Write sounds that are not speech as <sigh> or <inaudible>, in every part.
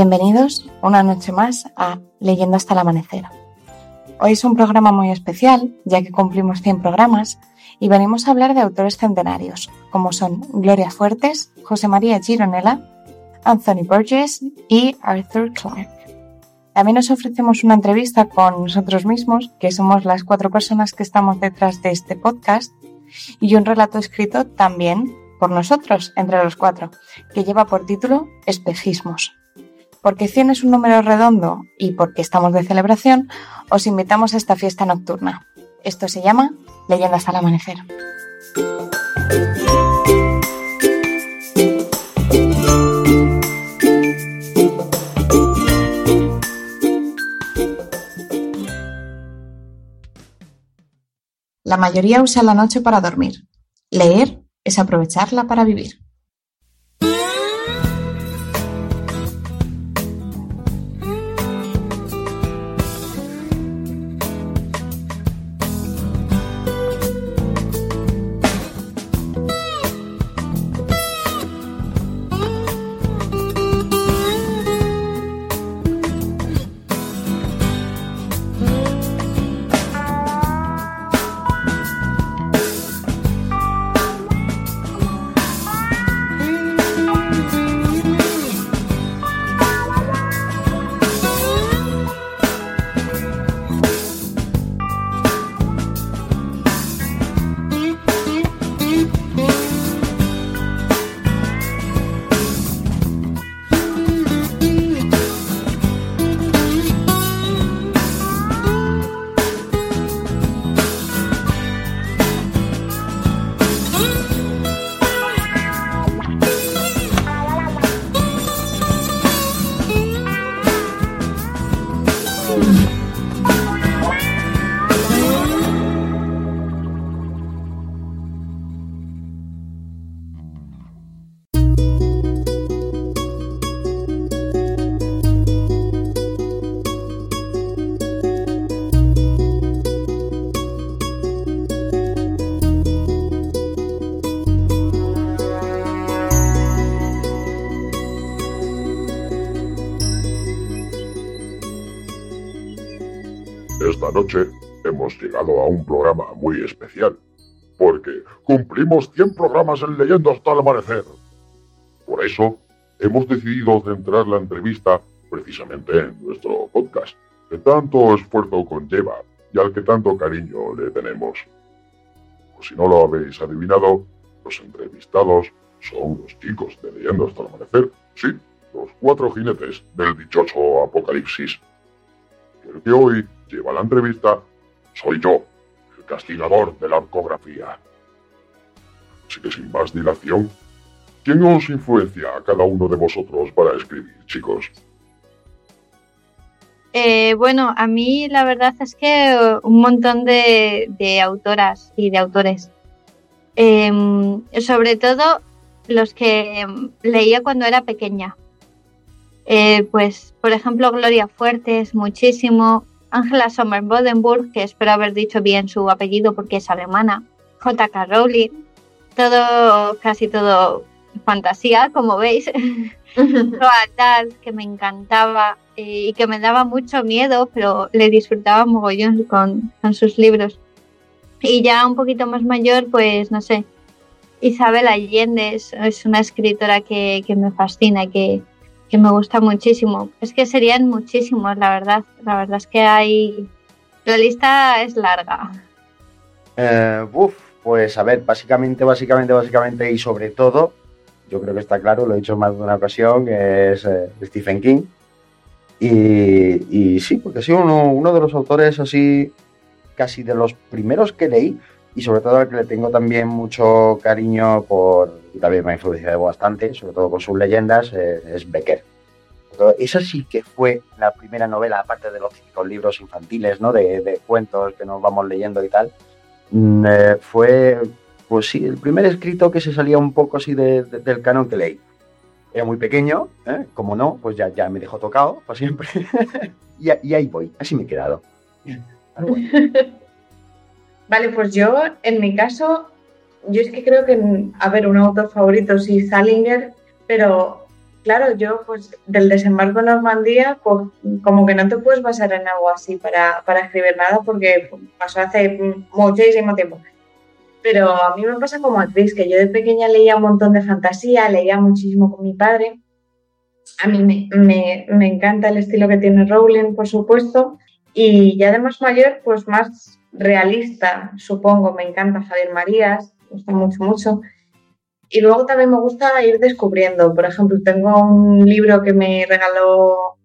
Bienvenidos una noche más a Leyendo hasta el amanecer. Hoy es un programa muy especial, ya que cumplimos 100 programas y venimos a hablar de autores centenarios, como son Gloria Fuertes, José María Gironella, Anthony Burgess y Arthur Clarke. También nos ofrecemos una entrevista con nosotros mismos, que somos las cuatro personas que estamos detrás de este podcast, y un relato escrito también por nosotros, entre los cuatro, que lleva por título Espejismos. Porque 100 es un número redondo y porque estamos de celebración, os invitamos a esta fiesta nocturna. Esto se llama Leyendas al Amanecer. La mayoría usa la noche para dormir. Leer es aprovecharla para vivir. Noche hemos llegado a un programa muy especial, porque cumplimos 100 programas en Leyendo hasta el amanecer. Por eso, hemos decidido centrar la entrevista precisamente en nuestro podcast, que tanto esfuerzo conlleva y al que tanto cariño le tenemos. Por si no lo habéis adivinado, los entrevistados son los chicos de Leyendo hasta el amanecer, sí, los cuatro jinetes del dichoso apocalipsis. El que hoy lleva la entrevista soy yo, el castigador de la arcografía. Así que sin más dilación, ¿quién os influencia a cada uno de vosotros para escribir, chicos? Eh, bueno, a mí la verdad es que un montón de, autoras y de autores. Em, sobre todo los que leía cuando era pequeña. Eh, pues, por ejemplo, Gloria Fuertes, muchísimo. Angela Sommer Bodenburg, que espero haber dicho bien su apellido porque es alemana. J.K. Rowling. Todo, casi todo fantasía, como veis. <laughs> <laughs> Roald que me encantaba eh, y que me daba mucho miedo, pero le disfrutaba mogollón con, con sus libros. Y ya un poquito más mayor, pues no sé, Isabel Allende es, una escritora que, que me fascina, que, que me gusta muchísimo. Es que serían muchísimos, la verdad. La verdad es que hay... La lista es larga. Eh, uf, pues a ver, básicamente, básicamente, básicamente y sobre todo, yo creo que está claro, lo he dicho más de una ocasión, es eh, Stephen King. Y, sí, porque ha sido uno, uno, de los autores así, casi de los primeros que leí y sobre todo al que le tengo también mucho cariño por, y también me ha influenciado bastante, sobre todo con sus leyendas, eh, es Becker. Esa sí que fue la primera novela, aparte de los típicos libros infantiles, ¿no? De, cuentos que nos vamos leyendo y tal. Mm, eh, fue, pues sí, el primer escrito que se salía un poco así del canon que leí. Era muy pequeño, ¿eh? como no, pues ya, ya me dejó tocado para siempre. <laughs> y, y, ahí voy, así me he quedado. <laughs> Vale, pues yo, en mi caso, yo es que creo que, a ver, un autor favorito sí, Salinger, pero claro, yo pues del desembarco en Normandía, pues, como que no te puedes basar en algo así para, para escribir nada porque pasó hace muchísimo tiempo. Pero a mí me pasa como actriz, que yo de pequeña leía un montón de fantasía, leía muchísimo con mi padre. A mí me, me, me encanta el estilo que tiene Rowling, por supuesto. Y ya de más mayor, pues más realista, supongo. Me encanta Javier Marías, gusta mucho, mucho. Y luego también me gusta ir descubriendo. Por ejemplo, tengo un libro que me regaló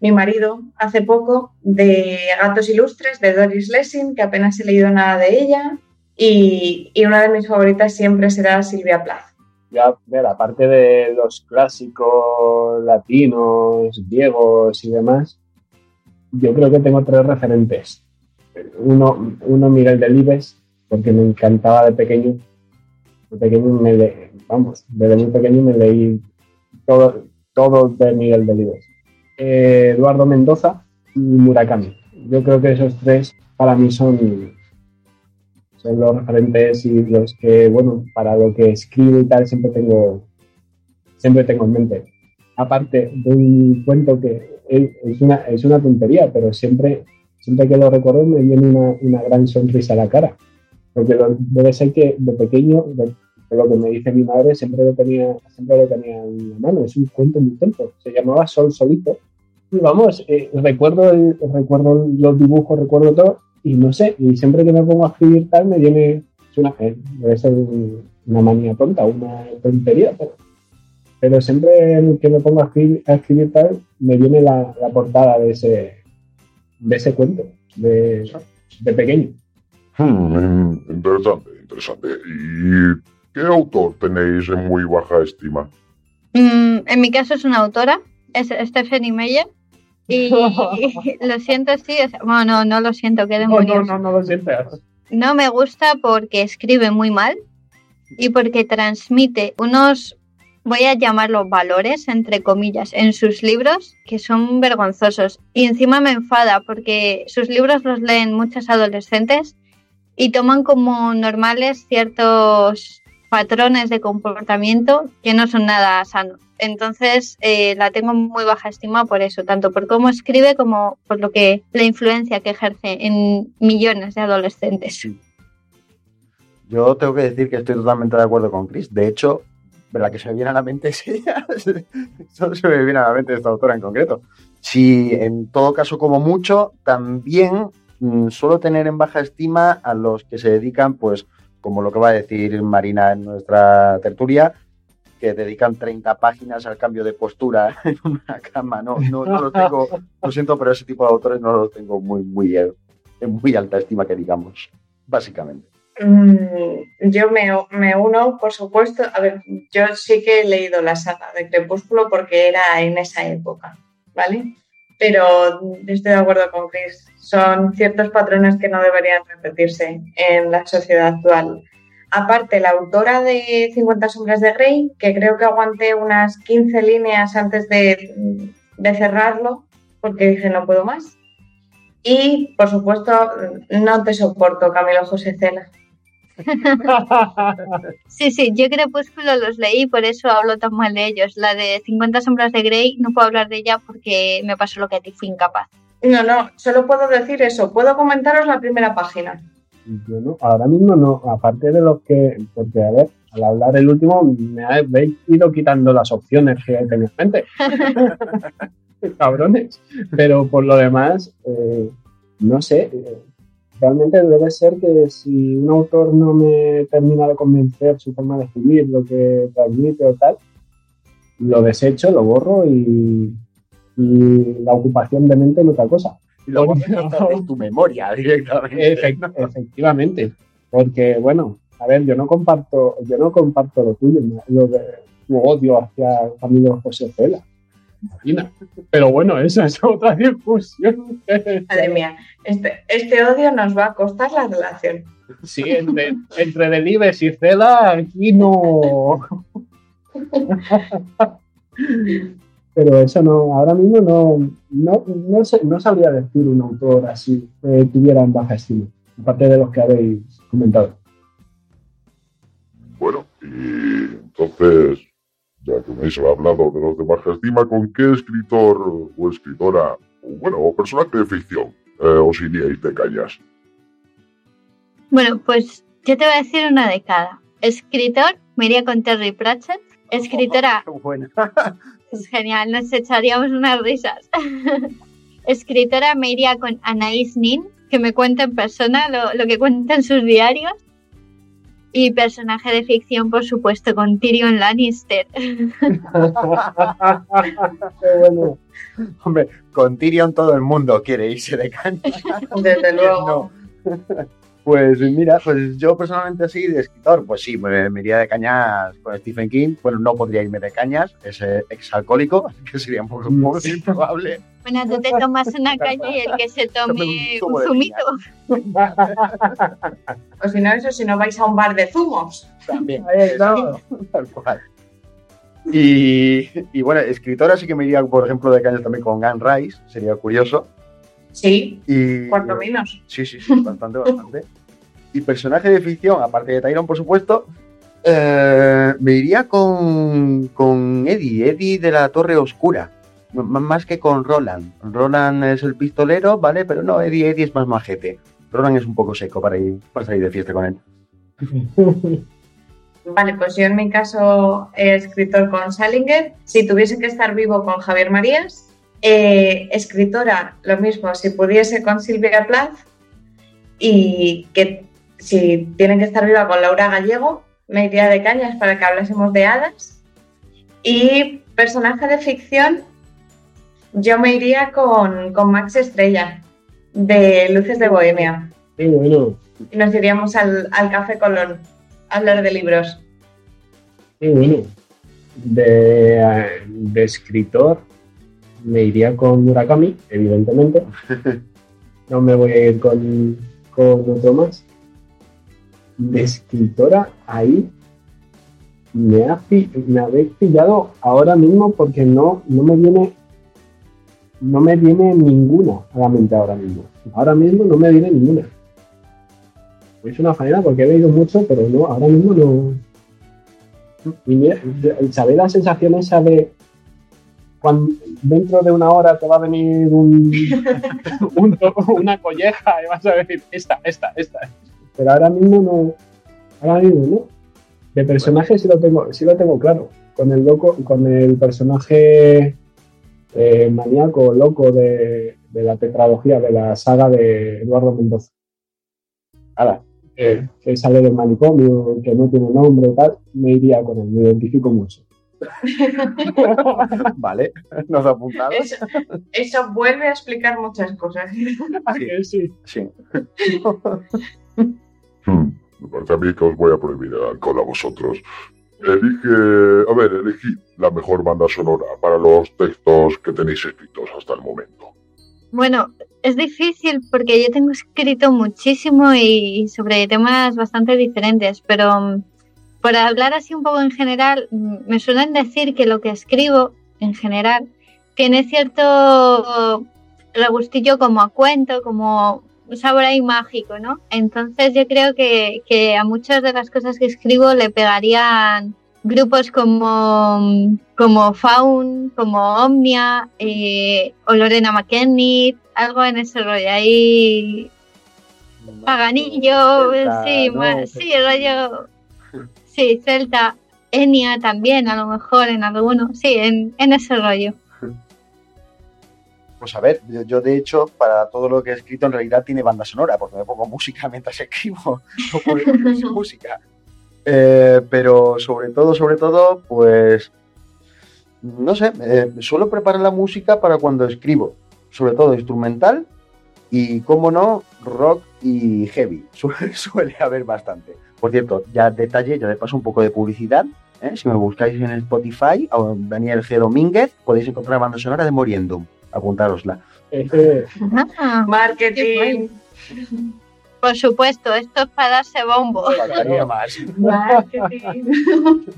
mi marido hace poco de Gatos Ilustres de Doris Lessing, que apenas he leído nada de ella. Y, y una de mis favoritas siempre será Silvia Plath. Ya, ver, aparte de los clásicos latinos, griegos y demás, yo creo que tengo tres referentes. Uno, uno Miguel Delibes, porque me encantaba de pequeño de pequeño me le, vamos, desde muy pequeño me leí todo, todo de Miguel Delibes. Eh, Eduardo Mendoza y Murakami. Yo creo que esos tres para mí son, son los referentes y los que, bueno, para lo que escribo y tal siempre tengo, siempre tengo en mente. Aparte de un cuento que es una, es una tontería, pero siempre, siempre que lo recuerdo me viene una, una gran sonrisa a la cara porque debe ser que de pequeño, de, lo que me dice mi madre, siempre lo tenía, siempre lo tenía en la mano. Es un cuento muy tonto. Se llamaba Sol Solito. Y vamos, eh, recuerdo, recuerdo los dibujos, recuerdo todo, y no sé, y siempre que me pongo a escribir tal, me viene, es una, eh, debe ser una manía tonta, una tontería, pero, pero siempre que me pongo a escribir, a escribir tal, me viene la, la, portada de ese, de ese cuento, de, de pequeño. Hmm, interesante, interesante. ¿Y qué autor tenéis en muy baja estima? Mm, en mi caso es una autora, es Stephanie Meyer. Y <laughs> lo siento, sí, bueno, no, no lo siento, qué demonios. No, no, no, lo siento. No me gusta porque escribe muy mal y porque transmite unos, voy a llamarlos valores, entre comillas, en sus libros que son vergonzosos. Y encima me enfada porque sus libros los leen muchos adolescentes y toman como normales ciertos patrones de comportamiento que no son nada sanos. Entonces eh, la tengo muy baja estima por eso, tanto por cómo escribe como por lo que la influencia que ejerce en millones de adolescentes. Yo tengo que decir que estoy totalmente de acuerdo con Chris. De hecho, la que se me viene a la mente <laughs> es ella. Solo se me viene a la mente esta autora en concreto. Si en todo caso, como mucho, también Mm, suelo tener en baja estima a los que se dedican, pues, como lo que va a decir Marina en nuestra tertulia, que dedican 30 páginas al cambio de postura <laughs> en una cama. No, no, no los tengo, lo siento, pero ese tipo de autores no los tengo muy, muy, en muy alta estima, que digamos, básicamente. Mm, yo me, me, uno, por supuesto, a ver, yo sí que he leído la saga de Crepúsculo porque era en esa época, ¿vale? Pero estoy de acuerdo con Chris son ciertos patrones que no deberían repetirse en la sociedad actual. Aparte, la autora de 50 sombras de Grey, que creo que aguanté unas 15 líneas antes de, cerrarlo, porque dije no puedo más. Y, por supuesto, no te soporto, Camilo José Cela. <laughs> sí, sí, yo Crepúsculo los leí, por eso hablo tan mal de ellos. La de 50 sombras de Grey no puedo hablar de ella porque me pasó lo que a ti, fui incapaz. No, no, solo puedo decir eso. Puedo comentaros la primera página. Bueno, ahora mismo no, aparte de los que, porque a ver, al hablar el último me habéis ido quitando las opciones que tenía en mente. <laughs> Cabrones. Pero por lo demás, eh, no sé, eh, realmente debe ser que si un autor no me termina de convencer su forma de escribir, lo que transmite o tal, lo desecho, lo borro y, y la ocupación de mente en otra cosa. Y luego en <laughs> tu memoria directamente. efectivamente. Porque, bueno, a ver, yo no comparto, yo no comparto lo tuyo, lo de tu odio hacia Camilo José Cela. Imagina. Pero bueno, esa es otra discusión. Madre mía, este, este odio nos va a costar la relación. Sí, entre, entre Delibes y Cela, aquí no. <laughs> pero eso no, ahora mismo no, no, no, no sabría decir un autor así que tuviera en baja estima, aparte de los que habéis comentado. Bueno, y entonces Ya que me habéis hablado de los de baja estima, ¿con qué escritor o escritora, o bueno, o personaje de ficción eh, os iríais de cañas? Bueno, pues yo te voy a decir una de cada. Escritor, me iría con Terry Pratchett. <laughs> Escritora, Qué buena. Es genial, nos echaríamos unas risas. <laughs> Escritora, me iría con Anaïs Nin, que me cuenta en persona lo, lo que cuenta en sus diarios. Y personaje de ficción, por supuesto, con Tyrion Lannister. <laughs> Bueno. Hombre, con Tyrion todo el mundo quiere irse de caña. Desde luego. No. Pues mira, pues yo personalmente así de escritor, pues sí, me, me iría de cañas con Stephen King. Bueno, no podría irme de cañas, es eh, exalcohólico, <laughs> así que sería un poco, un poco improbable. Bueno, tú te tomas una caña y el que se tome un zumito. O <laughs> si no, eso, si no vais a un bar de zumos. También. Tal cual. Y, y bueno, escritora sí que me iría, por ejemplo, de cañas también con Anne Rice, sería curioso. Sí, Y, cuanto menos. Sí, sí, sí, bastante, bastante. Y personaje de ficción, aparte de Tyron, por supuesto, eh, me iría con, con Eddie, Eddie de la Torre Oscura. M- más que con Roland. Roland es el pistolero, ¿vale? Pero no, Eddie, Eddie es más majete. Roland es un poco seco para ir para salir de fiesta con él. Vale, pues yo en mi caso he escritor con Salinger. Si tuviese que estar vivo con Javier Marías. Eh, escritora, lo mismo, si pudiese con Silvia Plath. Y que si tienen que estar viva con Laura Gallego, me iría de cañas para que hablásemos de hadas. Y personaje de ficción, yo me iría con, con Max Estrella, de Luces de Bohemia. Qué bueno. Y nos iríamos al, al Café Colón a hablar de libros. Qué bueno. De, eh, de escritor me iría con Murakami, evidentemente. <laughs> No me voy a ir con, con otro más. De escritora, ahí me, ha, me habéis pillado ahora mismo porque no, no me viene no me viene ninguna a la mente ahora mismo. Ahora mismo no me viene ninguna. Es una faena porque he leído mucho, pero no, ahora mismo no. Y mira, ¿sabéis la sensación esa de dentro de una hora te va a venir un, <laughs> un- una colleja y vas a decir esta, esta, esta? Pero ahora mismo no. Ahora mismo no. De personaje sí lo tengo, sí lo tengo claro. Con el loco, con el personaje eh, maníaco, loco de, la tetralogía, de la saga de Eduardo Mendoza. Hala, Eh, que sale del manicomio, que no tiene nombre tal, me iría con él, me identifico mucho. <laughs> vale, nos apuntamos. Eso, eso vuelve a explicar muchas cosas. Que sí. Sí. <laughs> Hmm, me parece a mí que os voy a prohibir el alcohol a vosotros. Elige, a ver, elegid la mejor banda sonora para los textos que tenéis escritos hasta el momento. Bueno, es difícil porque yo tengo escrito muchísimo y sobre temas bastante diferentes, pero por hablar así un poco en general, mm, me suelen decir que lo que escribo en general tiene cierto regustillo como a cuento, como un sabor ahí mágico, ¿no? Entonces yo creo que, que a muchas de las cosas que escribo le pegarían grupos como, como Faun, como Omnia eh, o Lorena McKennitt, algo en ese rollo ahí, paganillo, sí, ¿no? sí, rollo, sí, Celta, Enya también, a lo mejor en alguno, sí, en, en ese rollo. Pues a ver, yo, yo, de hecho, para todo lo que he escrito, en realidad tiene banda sonora, porque me pongo música mientras <laughs> escribo, no puedo <laughs> música. Eh, pero sobre todo, sobre todo, pues, no sé, eh, suelo preparar la música para cuando escribo, sobre todo instrumental y, como no, rock y heavy. <laughs> Suele, suele haber bastante. Por cierto, ya detalle, ya de paso un poco de publicidad. ¿eh? Si me buscáis en Spotify, o Daniel G. Domínguez, podéis encontrar banda sonora de Moriendum. Apuntárosla. Marketing. por supuesto, esto es para darse bombo. Faltaría más. Marketing. <laughs>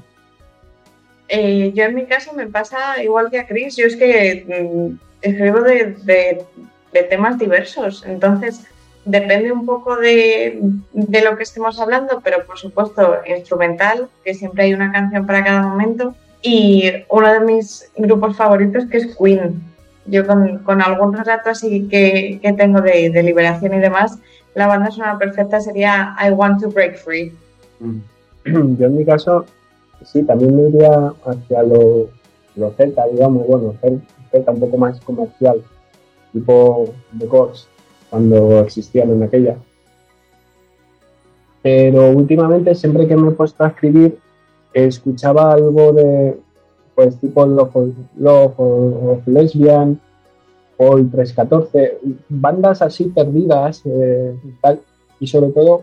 Eh, yo en mi caso me pasa igual que a Chris, yo es que mm, escribo de, de- de temas diversos, entonces depende un poco de, de lo que estemos hablando, pero por supuesto instrumental, que siempre hay una canción para cada momento, Y uno de mis grupos favoritos que es Queen. Yo con, con algún relato así que, que tengo de, liberación y demás, la banda sonora perfecta sería I Want to Break Free. <clears throat> Yo en mi caso, sí, también me iría hacia lo, lo celta, digamos, bueno, celta un poco más comercial, tipo The Course, cuando existían en aquella. Pero últimamente, siempre que me he puesto a escribir, escuchaba algo de, pues, tipo Love Love of Lesbian, o el 314, bandas así perdidas, eh, tal, y sobre todo,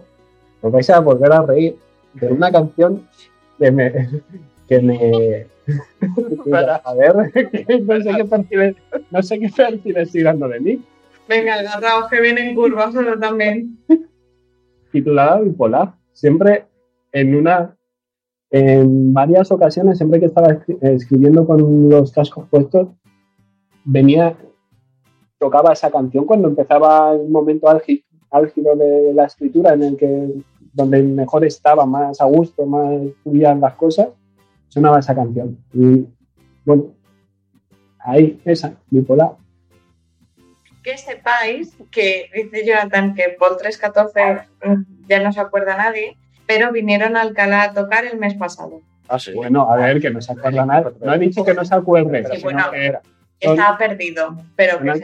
os vais a volver a reír de una canción que me. <laughs> Que me <laughs> a ver, <laughs> no sé qué perfiles, no sé qué perfiles estoy dando de mí. Venga, agarraos que vienen curvas solo también. Titulada Bipolar. Siempre en una. En varias ocasiones, siempre que estaba escribiendo con los cascos puestos, venía. Tocaba esa canción cuando empezaba el momento álgido de la escritura en el que donde mejor estaba, más a gusto, más fluían las cosas, sonaba esa canción. Y bueno, ahí, esa, bipolar. Que sepáis que dice Jonathan que Paul 314 ya no se acuerda nadie, pero vinieron a Alcalá a tocar el mes pasado. Ah, sí. Bueno, a ver, que no se acuerda nadie. No he dicho que no se acuerde, sí, bueno, que. Estaba perdido, pero que sí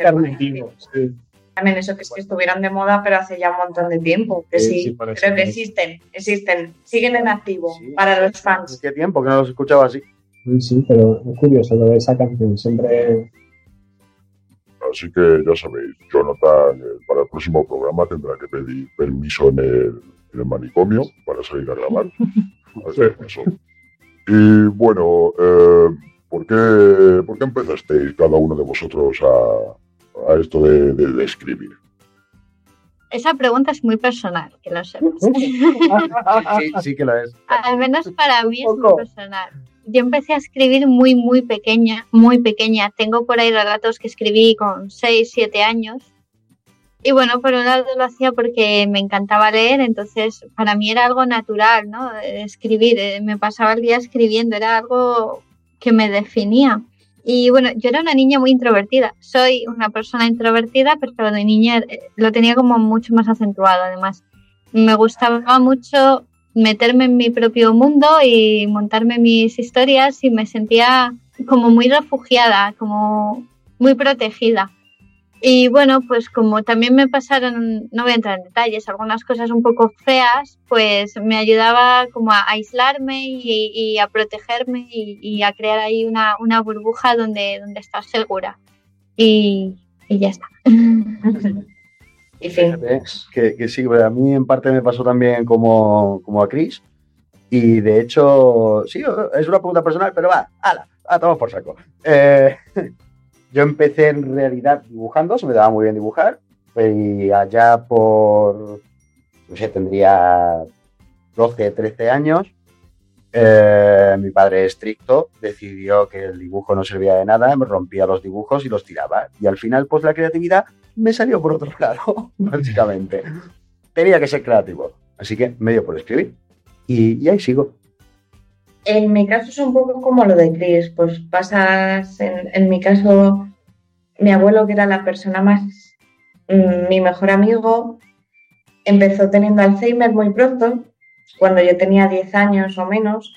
también eso que es que estuvieran de moda, pero hace ya un montón de tiempo. Que sí, creo que existen, existen, siguen en activo para los fans. ¿Qué tiempo que no los escuchaba así? Sí, pero es curioso lo de esa canción, siempre... Así que ya sabéis, Jonathan eh, para el próximo programa tendrá que pedir permiso en el, en el manicomio para salir a grabar. <laughs> eso. Y bueno, eh, ¿por, qué, ¿por qué empezasteis cada uno de vosotros a, a esto de, escribir? Esa pregunta es muy personal, que lo sepas. <laughs> sí, sí que lo es. Al menos para mí es muy personal. Yo empecé a escribir muy, muy pequeña, muy pequeña. Tengo por ahí relatos que escribí con 6, 7 años. Y bueno, por un lado lo hacía porque me encantaba leer, entonces para mí era algo natural, ¿no? Escribir, eh, me pasaba el día escribiendo, era algo que me definía. Y bueno, yo era una niña muy introvertida. Soy una persona introvertida, pero de niña eh, lo tenía como mucho más acentuado. Además, me gustaba mucho meterme en mi propio mundo y montarme mis historias y me sentía como muy refugiada, como muy protegida. Y bueno, pues como también me pasaron, no voy a entrar en detalles, algunas cosas un poco feas, pues me ayudaba como a aislarme y, a protegerme y, a crear ahí una, burbuja donde, donde estar segura. Y, ya está. <laughs> que, sí, a mí en parte me pasó también como, como a Chris. Y de hecho, sí, es una pregunta personal, pero va, ala, a tomar por saco. Eh, <laughs> Yo empecé en realidad dibujando, se me daba muy bien dibujar, y allá por, no sé, tendría 12, 13 años, eh, mi padre estricto decidió que el dibujo no servía de nada, me rompía los dibujos y los tiraba. Y al final, pues la creatividad me salió por otro <laughs> lado, básicamente. Tenía que ser creativo, así que me dio por escribir. Y, ahí sigo. En mi caso es un poco como lo de Chris, pues pasas, en, mi caso, mi abuelo, que era la persona más, mm, mi mejor amigo, empezó teniendo Alzheimer muy pronto, cuando yo tenía 10 años o menos,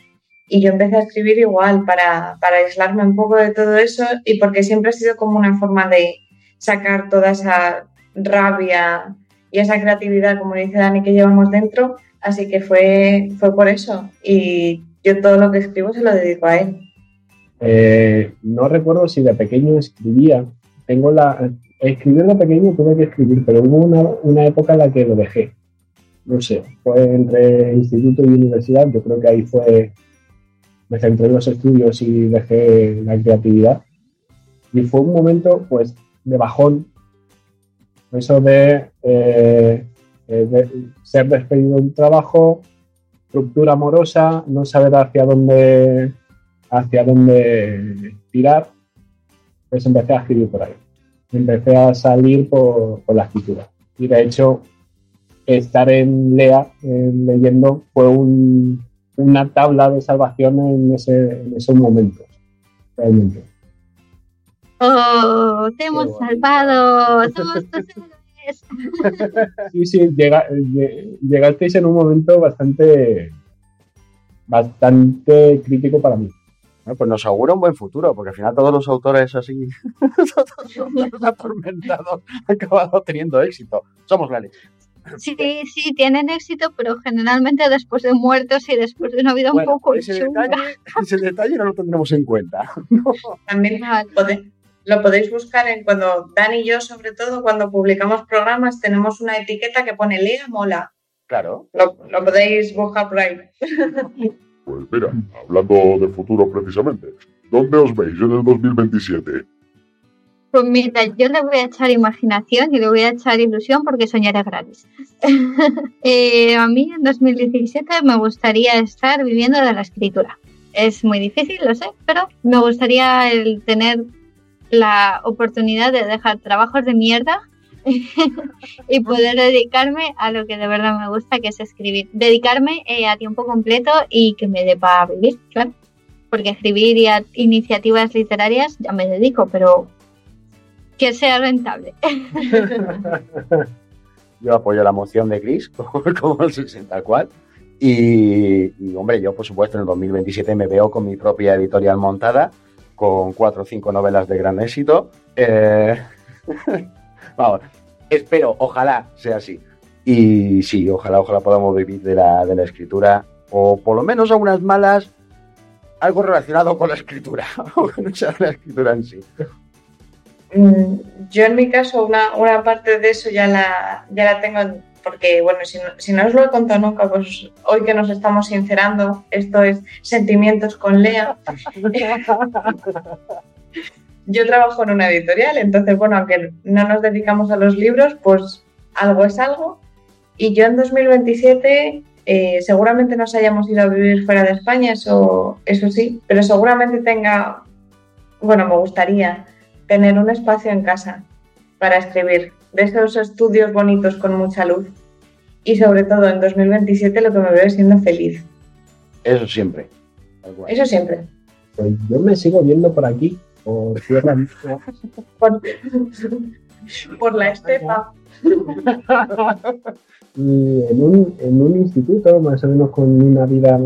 y yo empecé a escribir igual para, para aislarme un poco de todo eso y porque siempre ha sido como una forma de sacar toda esa rabia y esa creatividad, como dice Dani, que llevamos dentro. Así que fue, fue por eso. Y yo todo lo que escribo se lo dedico a él. Eh, no recuerdo si de pequeño escribía. Tengo la. Escribir de pequeño tuve que escribir, pero hubo una, una época en la que lo dejé. No sé, fue entre instituto y universidad. Yo creo que ahí fue. Me centré en los estudios y dejé la creatividad. Y fue un momento, pues, de bajón. Eso de, eh, eh, de ser despedido de un trabajo, estructura amorosa, no saber hacia dónde, hacia dónde tirar, pues empecé a escribir por ahí. Empecé a salir por, la escritura. Y de hecho, estar en Lea leyendo fue un, una tabla de salvación en, ese, en esos momentos, realmente. ¡Oh! ¡Te hemos bueno. salvado! <laughs> ¡Somos tus héroes! <laughs> Sí, sí, llega- lle- llegasteis en un momento bastante, bastante crítico para mí. Bueno, pues nos augura un buen futuro, porque al final todos los autores así, <laughs> todos los atormentados, han acabado teniendo éxito. Somos la leche. Sí, sí, tienen éxito, pero generalmente después de muertos y después de una vida un poco ese chunga. detalle, <laughs> ese detalle no lo tendremos en cuenta. <laughs> También Vale. lo podéis buscar en cuando Dan y yo, sobre todo, cuando publicamos programas, tenemos una etiqueta que pone Lea Mola. Claro. Lo, lo podéis buscar por ahí. Pues mira, hablando de futuro precisamente, ¿dónde os veis en el 2027? Pues mira, yo le voy a echar imaginación y le voy a echar ilusión porque soñar es gratis. <laughs> Eh, a mí en 2017 me gustaría estar viviendo de la escritura. Es muy difícil, lo sé, pero me gustaría el tener la oportunidad de dejar trabajos de mierda <laughs> y poder dedicarme a lo que de verdad me gusta, que es escribir. Dedicarme eh, a tiempo completo y que me dé para vivir, claro. Porque escribir y a iniciativas literarias ya me dedico, pero que sea rentable. <laughs> Yo apoyo la moción de Chris, <laughs> como, el 60 cual. Y, y, hombre, yo por supuesto en el 2027 me veo con mi propia editorial montada, con cuatro o cinco novelas de gran éxito. Eh, <laughs> vamos, espero, ojalá sea así. Y sí, ojalá, ojalá podamos vivir de la, de la escritura, o por lo menos a unas malas, algo relacionado con la escritura, no sea la escritura en sí. Mm, Yo en mi caso una, una parte de eso ya la, ya la tengo, en- porque bueno, si no, si no os lo he contado nunca, pues hoy que nos estamos sincerando, esto es sentimientos con Lea. <laughs> Yo trabajo en una editorial, entonces bueno, aunque no nos dedicamos a los libros, pues algo es algo. Y yo en 2027 eh, seguramente nos hayamos ido a vivir fuera de España, eso, eso sí, pero seguramente tenga, bueno, me gustaría tener un espacio en casa para escribir, de esos estudios bonitos con mucha luz. Y sobre todo en 2027 lo que me veo es siendo feliz. Eso siempre. Eso siempre. Pues yo me sigo viendo por aquí, por Tierra Misma. <laughs> Por, por la estepa. <laughs> y en un, en un instituto, más o menos con una vida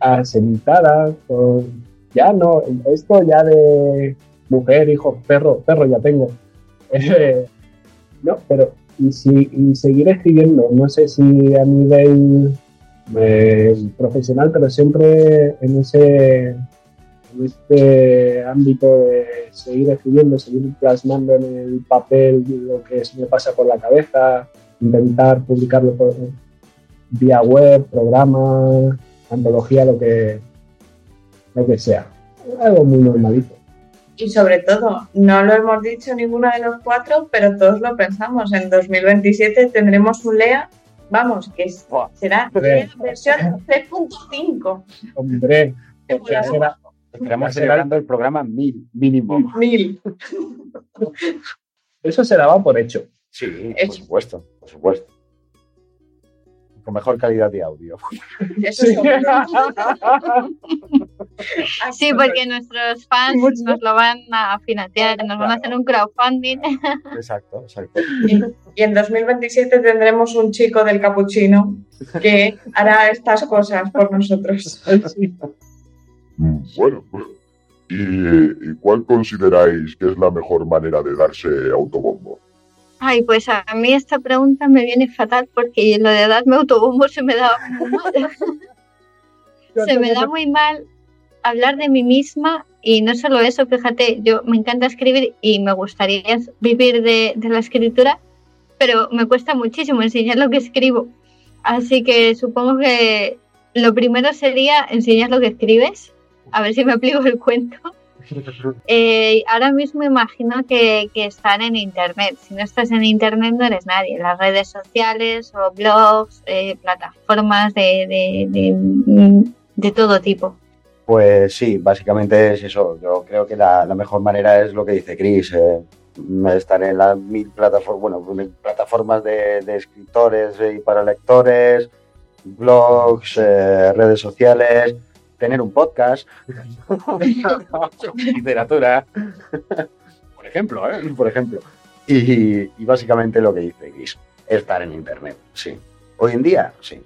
asentada, con ya no, esto ya de mujer, hijo, perro, perro ya tengo. <laughs> Eh, no, pero y, si, y seguir escribiendo, no sé si a nivel eh, profesional, pero siempre en ese en este ámbito de seguir escribiendo, seguir plasmando en el papel lo que me pasa por la cabeza, intentar publicarlo por, vía web, programa, antología, lo que, lo que sea. Algo muy normalito. Y sobre todo, no lo hemos dicho ninguno de los cuatro, pero todos lo pensamos. En 2027 tendremos un LEA, vamos, que es- será Hombre. LEA versión 3.5. Hombre, volada. será, Estaremos será- celebrando el programa mil, mínimo. Mil. eso se daba por hecho. Sí, por Es- supuesto, por supuesto. Con mejor calidad de audio. <laughs> Eso Sí. porque nuestros fans Mucho. nos lo van a financiar, nos van a hacer un crowdfunding. <laughs> Exacto, exacto. Y en 2027 tendremos un chico del capuchino que hará estas cosas por nosotros. Sí. Mm, Bueno, ¿y, y cuál consideráis que es la mejor manera de darse autobombo? Ay, pues a mí esta pregunta me viene fatal porque lo de darme autobombo se me da muy mal. <laughs> se me da muy mal hablar de mí misma y no solo eso, fíjate, yo me encanta escribir y me gustaría vivir de, de la escritura, pero me cuesta muchísimo enseñar lo que escribo. Así que supongo que lo primero sería enseñar lo que escribes, a ver si me aplico el cuento. Eh, ahora mismo imagino que, que estar en Internet. Si no estás en Internet no eres nadie. Las redes sociales o blogs, eh, plataformas de, de, de, mm, de todo tipo. Pues sí, básicamente es eso. Yo creo que la, mejor manera es lo que dice Chris. eh, estar en las mil plataformas, bueno, plataformas de, de escritores y para lectores, blogs, eh, redes sociales, tener un podcast, <laughs> literatura, por ejemplo, ¿eh? Por ejemplo. Y, y básicamente lo que dice Chris, estar en Internet, sí. Hoy en día, sí.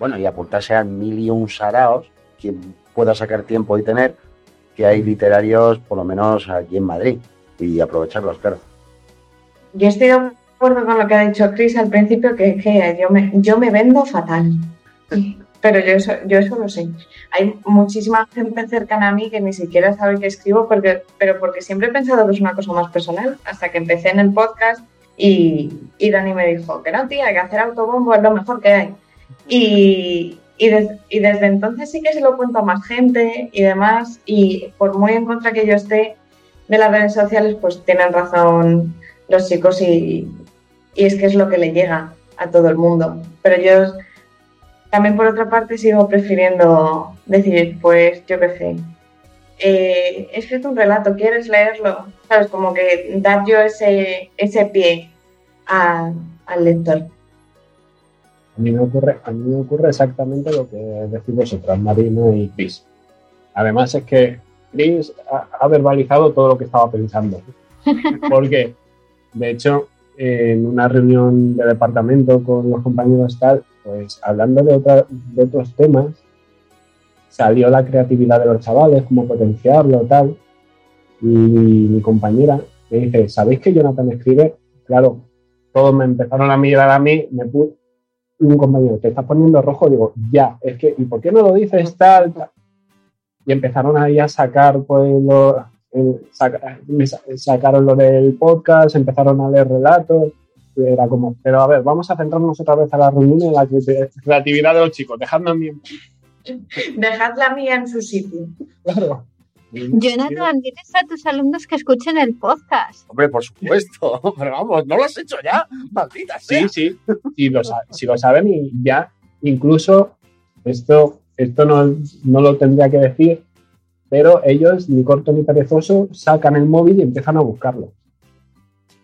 Bueno, y apuntarse a mil y un saraos, quien pueda sacar tiempo y tener, que hay literarios, por lo menos aquí en Madrid, y aprovecharlos, claro. Yo estoy de acuerdo con lo que ha dicho Chris al principio, que, que yo, me, yo me vendo fatal. <laughs> Pero yo eso, yo eso lo sé. Hay muchísima gente cercana a mí que ni siquiera sabe que escribo, porque, pero porque siempre he pensado que es una cosa más personal, hasta que empecé en el podcast y, Dani me dijo que no, tía, que hacer autobombo es lo mejor que hay. Y, y, des- y desde entonces sí que se lo cuento a más gente y demás, y por muy en contra que yo esté de las redes sociales, pues tienen razón los chicos y, y es que es lo que le llega a todo el mundo. Pero yo también por otra parte sigo prefiriendo decir, pues yo qué sé, eh, he escrito un relato, ¿quieres leerlo? ¿Sabes? Como que dar yo ese, ese pie a- al lector. A mí, me ocurre, a mí me ocurre exactamente lo que decís vosotras, Marina y Chris. Además es que Chris ha, ha verbalizado todo lo que estaba pensando. <laughs> Porque, de hecho, en una reunión de departamento con los compañeros tal, pues hablando de, otra- otros temas, salió la creatividad de los chavales, cómo potenciarlo, tal. Y mi compañera me dice, ¿sabéis que Jonathan escribe? Claro, todos me empezaron a mirar a mí, me pu- un compañero, te estás poniendo rojo, digo, ya, es que, ¿y por qué no lo dices tal? Y empezaron ahí a sacar, pues, lo, saca- sacaron lo del podcast, empezaron a leer relatos, era como, pero a ver, vamos a centrarnos otra vez a la reunión en la cre- creatividad de los chicos, dejadme a mí en paz". Dejad la mía en su sitio. claro. Jonathan, diles a tus alumnos que escuchen el podcast. Hombre, por supuesto, <laughs> pero vamos, ¿no lo has hecho ya? Maldita sea. Sí, sí, sí lo, si lo saben y ya, incluso esto, esto no, no lo tendría que decir, pero ellos, ni corto ni perezoso, sacan el móvil y empiezan a buscarlo.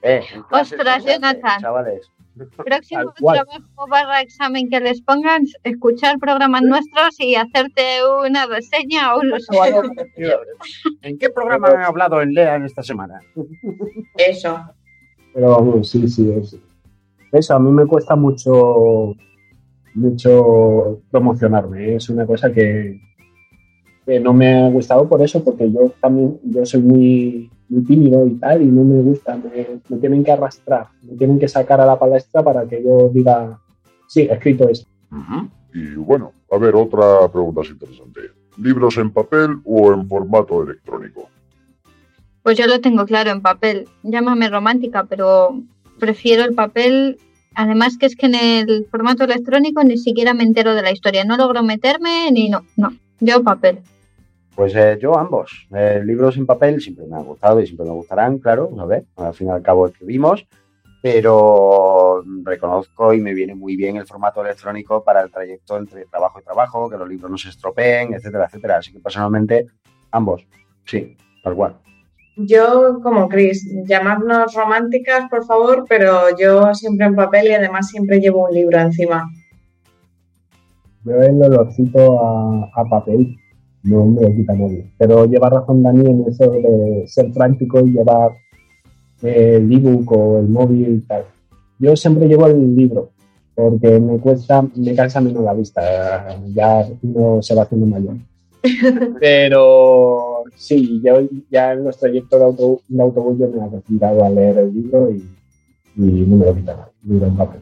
Eh, Ostras, Jonathan. Chavales. Próximo trabajo barra examen que les pongan, escuchar programas nuestros y hacerte una reseña o un. <laughs> ¿En qué programa han hablado en Lea en esta semana? Eso. Pero vamos, sí, sí, es- eso a mí me cuesta mucho, mucho promocionarme. ¿eh? Es una cosa que, que no me ha gustado por eso, porque yo también, yo soy muy, muy tímido y tal, y no me gusta, me, me tienen que arrastrar, me tienen que sacar a la palestra para que yo diga, sí, he escrito esto. Y bueno, a ver, otra pregunta es interesante. ¿Libros en papel o en formato electrónico? Pues yo lo tengo claro en papel. Llámame romántica, pero prefiero el papel. Además que es que en el formato electrónico ni siquiera me entero de la historia. No logro meterme ni no. No, yo papel. Pues eh, yo ambos. Eh, libros en papel siempre me han gustado y siempre me gustarán, claro, a ver, al fin y al cabo escribimos, pero reconozco y me viene muy bien el formato electrónico para el trayecto entre trabajo y trabajo, que los libros no se estropeen, etcétera, etcétera. Así que personalmente, ambos, sí, tal cual. Yo, como Chris, llamadnos románticas, por favor, pero yo siempre en papel y además siempre llevo un libro encima. Veo el olorcito a, a papel, no me lo quita nadie. Pero lleva razón Dani en eso de ser práctico y llevar eh, el ebook o el móvil y tal. Yo siempre llevo el libro porque me cuesta, me cansa menos la vista, ya uno se va haciendo mayor. <laughs> Pero sí, yo ya en los trayectos de, auto, de autobús yo me he acostumbrado a leer el libro y, y no me lo quita nadie, libro en papel.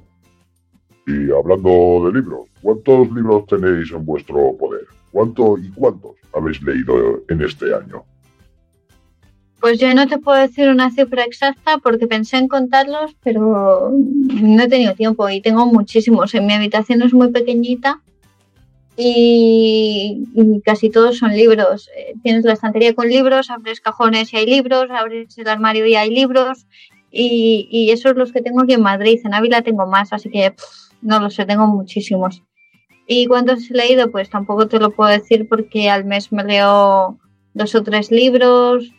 Y hablando de libros, ¿cuántos libros tenéis en vuestro poder? ¿Cuánto y cuántos habéis leído en este año? Pues yo no te puedo decir una cifra exacta porque pensé en contarlos, pero no he tenido tiempo y tengo muchísimos. En mi habitación es muy pequeñita y, casi todos son libros. Eh, Tienes la estantería con libros, abres cajones y hay libros, abres el armario y hay libros. Y, y esos los que tengo aquí en Madrid. En Ávila tengo más, así que no lo sé, tengo muchísimos. ¿Y cuántos he leído? Pues tampoco te lo puedo decir porque al mes me leo dos o tres libros,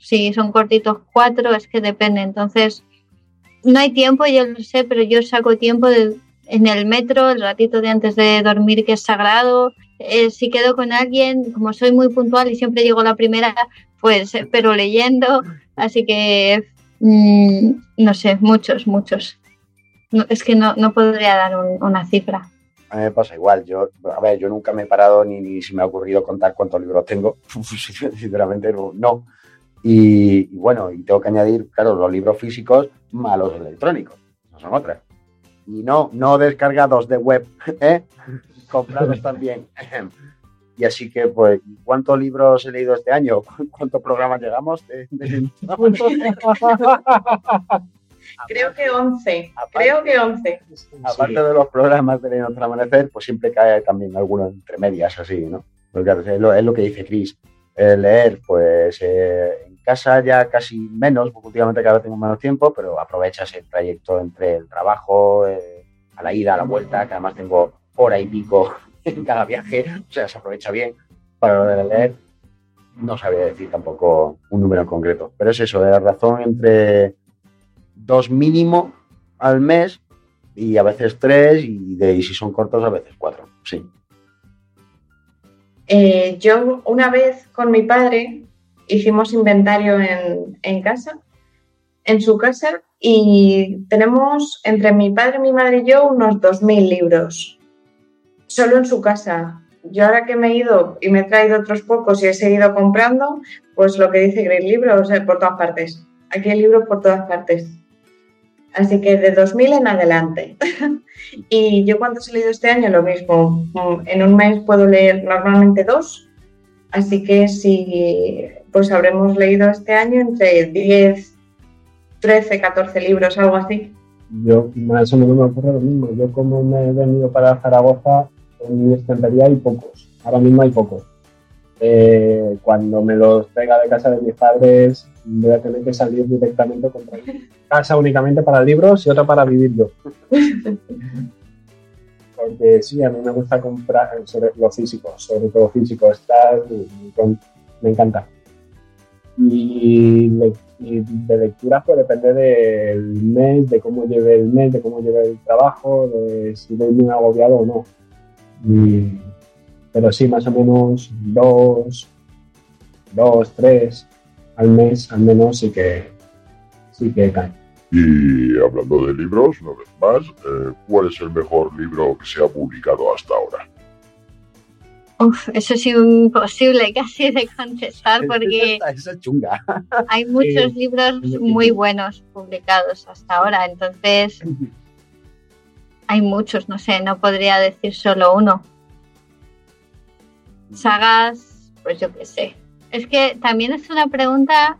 si son cortitos cuatro, es que depende. Entonces, no hay tiempo, yo lo sé, pero yo saco tiempo en el metro, el ratito de antes de dormir que es sagrado. Eh, si quedo con alguien, como soy muy puntual y siempre llego la primera, pues pero leyendo. Así que, mm, no sé, muchos, muchos. es que no, no podría dar una cifra. A mí me pasa igual. Yo, a ver, yo nunca me he parado ni, ni se me ha ocurrido contar cuántos libros tengo. <laughs> Sinceramente, no. Y, bueno, y tengo que añadir, claro, los libros físicos más los electrónicos. No son otras. Y no, no descargados de web, <laughs> ¿eh? comprados <laughs> también. Y así que, pues, ¿cuántos libros he leído este año? ¿Cuántos programas llegamos? Creo que 11. Creo que 11. Aparte de los programas de Otro Amanecer, pues siempre cae también alguno entre medias, así, ¿no? Porque es lo, que dice Chris. leer, pues eh, en casa ya casi menos, porque últimamente cada vez tengo menos tiempo, pero aprovechas el trayecto entre el trabajo, eh, a la ida, a la vuelta, que además tengo hora y pico <laughs> en cada viaje, o sea, se aprovecha bien para leer. No sabía decir tampoco un número en concreto, pero es eso, de razón entre dos mínimo al mes y a veces tres y, de, si son cortos a veces cuatro, sí. Eh, yo una vez con mi padre hicimos inventario en, casa, en su casa, y tenemos entre mi padre, mi madre y yo unos 2.000 libros, solo en su casa. Yo ahora que me he ido y me he traído otros pocos y he seguido comprando, pues lo que dice Great Libros por todas partes. Aquí hay libros por todas partes. Así que de 2000 en adelante. <laughs> y yo cuando he leído este año lo mismo. En un mes puedo leer normalmente dos. Así que si pues habremos leído este año entre 10, 13, 14 libros, algo así. Yo más o menos me ocurre lo mismo. Yo como me he venido para Zaragoza, en mi estantería hay pocos. Ahora mismo hay pocos. Eh, cuando me los traiga de casa de mis padres, voy a tener que salir directamente con casa únicamente para libros y otra para vivir yo. <laughs> Porque sí, a mí me gusta comprar sobre lo físico, sobre todo físico, está, me encanta. Y, de lectura pues depende del mes, de cómo lleve el mes, de cómo lleve el trabajo, de si voy muy agobiado o no. Y, pero sí, más o menos dos, dos, tres al mes, al menos sí que, sí que cae. Y hablando de libros, una vez más, eh, ¿cuál es el mejor libro que se ha publicado hasta ahora? Uf, eso es imposible casi de contestar porque chunga. hay <laughs> muchos libros muy buenos publicados hasta ahora, entonces hay muchos, no sé, no podría decir solo uno sagas, pues yo qué sé. Es que también es una pregunta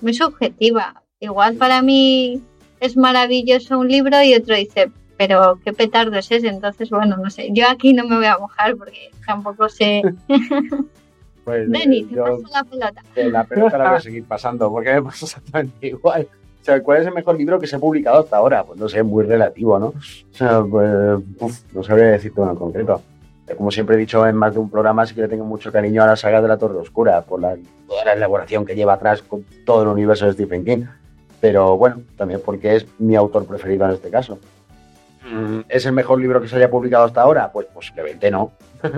muy subjetiva. Igual para mí es maravilloso un libro y otro dice, pero qué petardo es ese. Entonces, bueno, no sé. Yo aquí no me voy a mojar porque tampoco sé. <laughs> Pues, Dani, te paso la pelota. La pelota la voy a seguir pasando porque me pasa exactamente igual. O sea, ¿cuál es el mejor libro que se ha publicado hasta ahora? Pues no sé, muy relativo, ¿no? O sea, pues, no sabría decirte uno en concreto como siempre he dicho en más de un programa, sí que le tengo mucho cariño a la saga de la Torre Oscura, por la, toda la elaboración que lleva atrás con todo el universo de Stephen King. Pero bueno, también porque es mi autor preferido en este caso. Mm, ¿Es el mejor libro que se haya publicado hasta ahora? Pues posiblemente no. <laughs>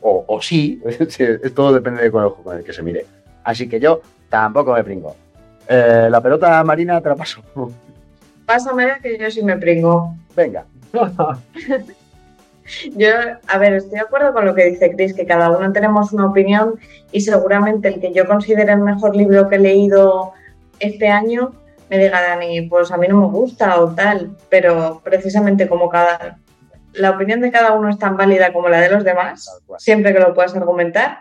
o, o, sí, <laughs> todo depende de con el, con el que se mire. Así que yo tampoco me pringo. Eh, la pelota marina te la paso. Pásame que yo sí me pringo. Venga. <laughs> Yo, a ver, estoy de acuerdo con lo que dice Chris, que cada uno tenemos una opinión y seguramente el que yo considere el mejor libro que he leído este año me diga, Dani, pues a mí no me gusta o tal, pero precisamente como cada... La opinión de cada uno es tan válida como la de los demás, siempre que lo puedas argumentar.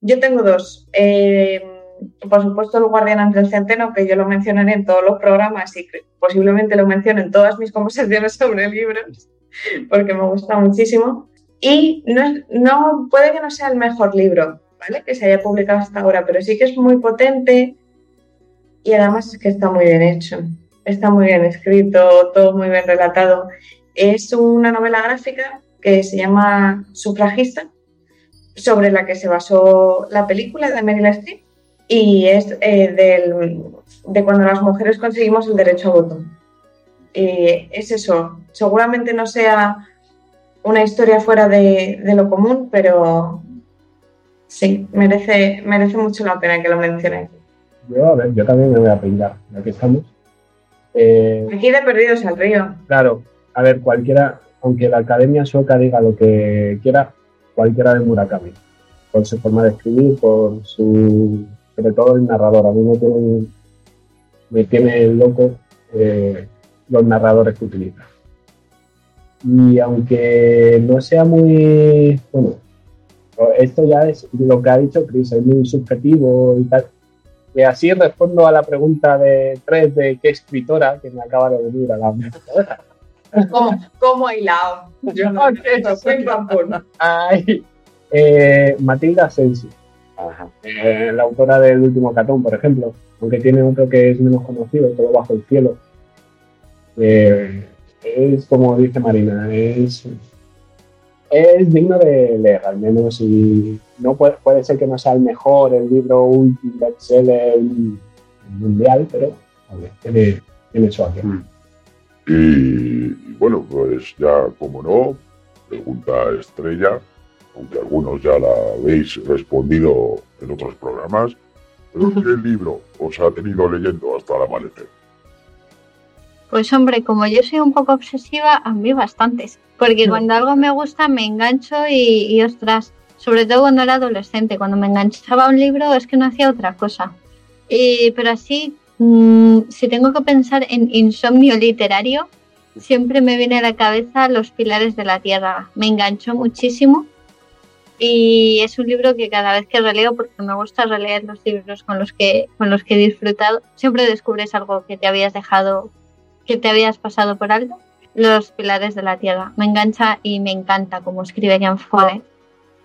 Yo tengo dos. Eh, por supuesto, el Guardián ante el Centeno, que yo lo mencionaré en todos los programas y posiblemente lo menciono en todas mis conversaciones sobre libros. <laughs> porque me gusta muchísimo. Y no, puede que no sea el mejor libro, ¿vale? Que se haya publicado hasta ahora, pero sí que es muy potente y además es que está muy bien hecho. Está muy bien escrito, todo muy bien relatado. Es una novela gráfica que se llama Sufragista, sobre la que se basó la película de Meryl Streep y es eh, del, de cuando las mujeres conseguimos el derecho a voto. Es eso, seguramente no sea una historia fuera de, de lo común, pero sí, merece, merece mucho la pena que lo mencione. Yo, a ver, yo también me voy a pringar, ya que estamos. Eh, Aquí de Perdidos al Río. claro, a ver, cualquiera, aunque la academia sueca diga lo que quiera, cualquiera de Murakami, por su forma de escribir, por su, sobre todo el narrador, a mí me tiene, me tiene loco eh, los narradores que utiliza. Y aunque no sea muy, bueno, esto ya es lo que ha dicho Chris, es muy subjetivo y tal. Y así respondo a la pregunta de tres de qué escritora que me acaba de venir a la ¿Cómo, cómo hilado? Yo no, no soy papón. Ay, eh, Matilda Sensi, eh, la autora del último Catón, por ejemplo, aunque tiene otro que es menos conocido, todo bajo el cielo. Eh, es como dice Marina, es, es digno de leer, al menos, y no puede, puede ser que no sea el mejor, el libro un bestseller mundial, pero oye, tiene, tiene su aquel. Y, y bueno, pues ya como no, pregunta estrella, aunque algunos ya la habéis respondido en otros programas, pero ¿qué libro os ha tenido leyendo hasta el amanecer? Pues hombre, como yo soy un poco obsesiva, a mí bastantes. Porque cuando algo me gusta me engancho y, y, ostras, sobre todo cuando era adolescente, cuando me enganchaba a un libro es que no hacía otra cosa. Y, pero así, mmm, si tengo que pensar en insomnio literario, siempre me viene a la cabeza Los Pilares de la Tierra. Me enganchó muchísimo y es un libro que cada vez que releo, porque me gusta releer los libros con los que, con los que he disfrutado, siempre descubres algo que te habías dejado que te habías pasado por alto, Los Pilares de la Tierra. Me engancha y me encanta como escribe Jan Follett.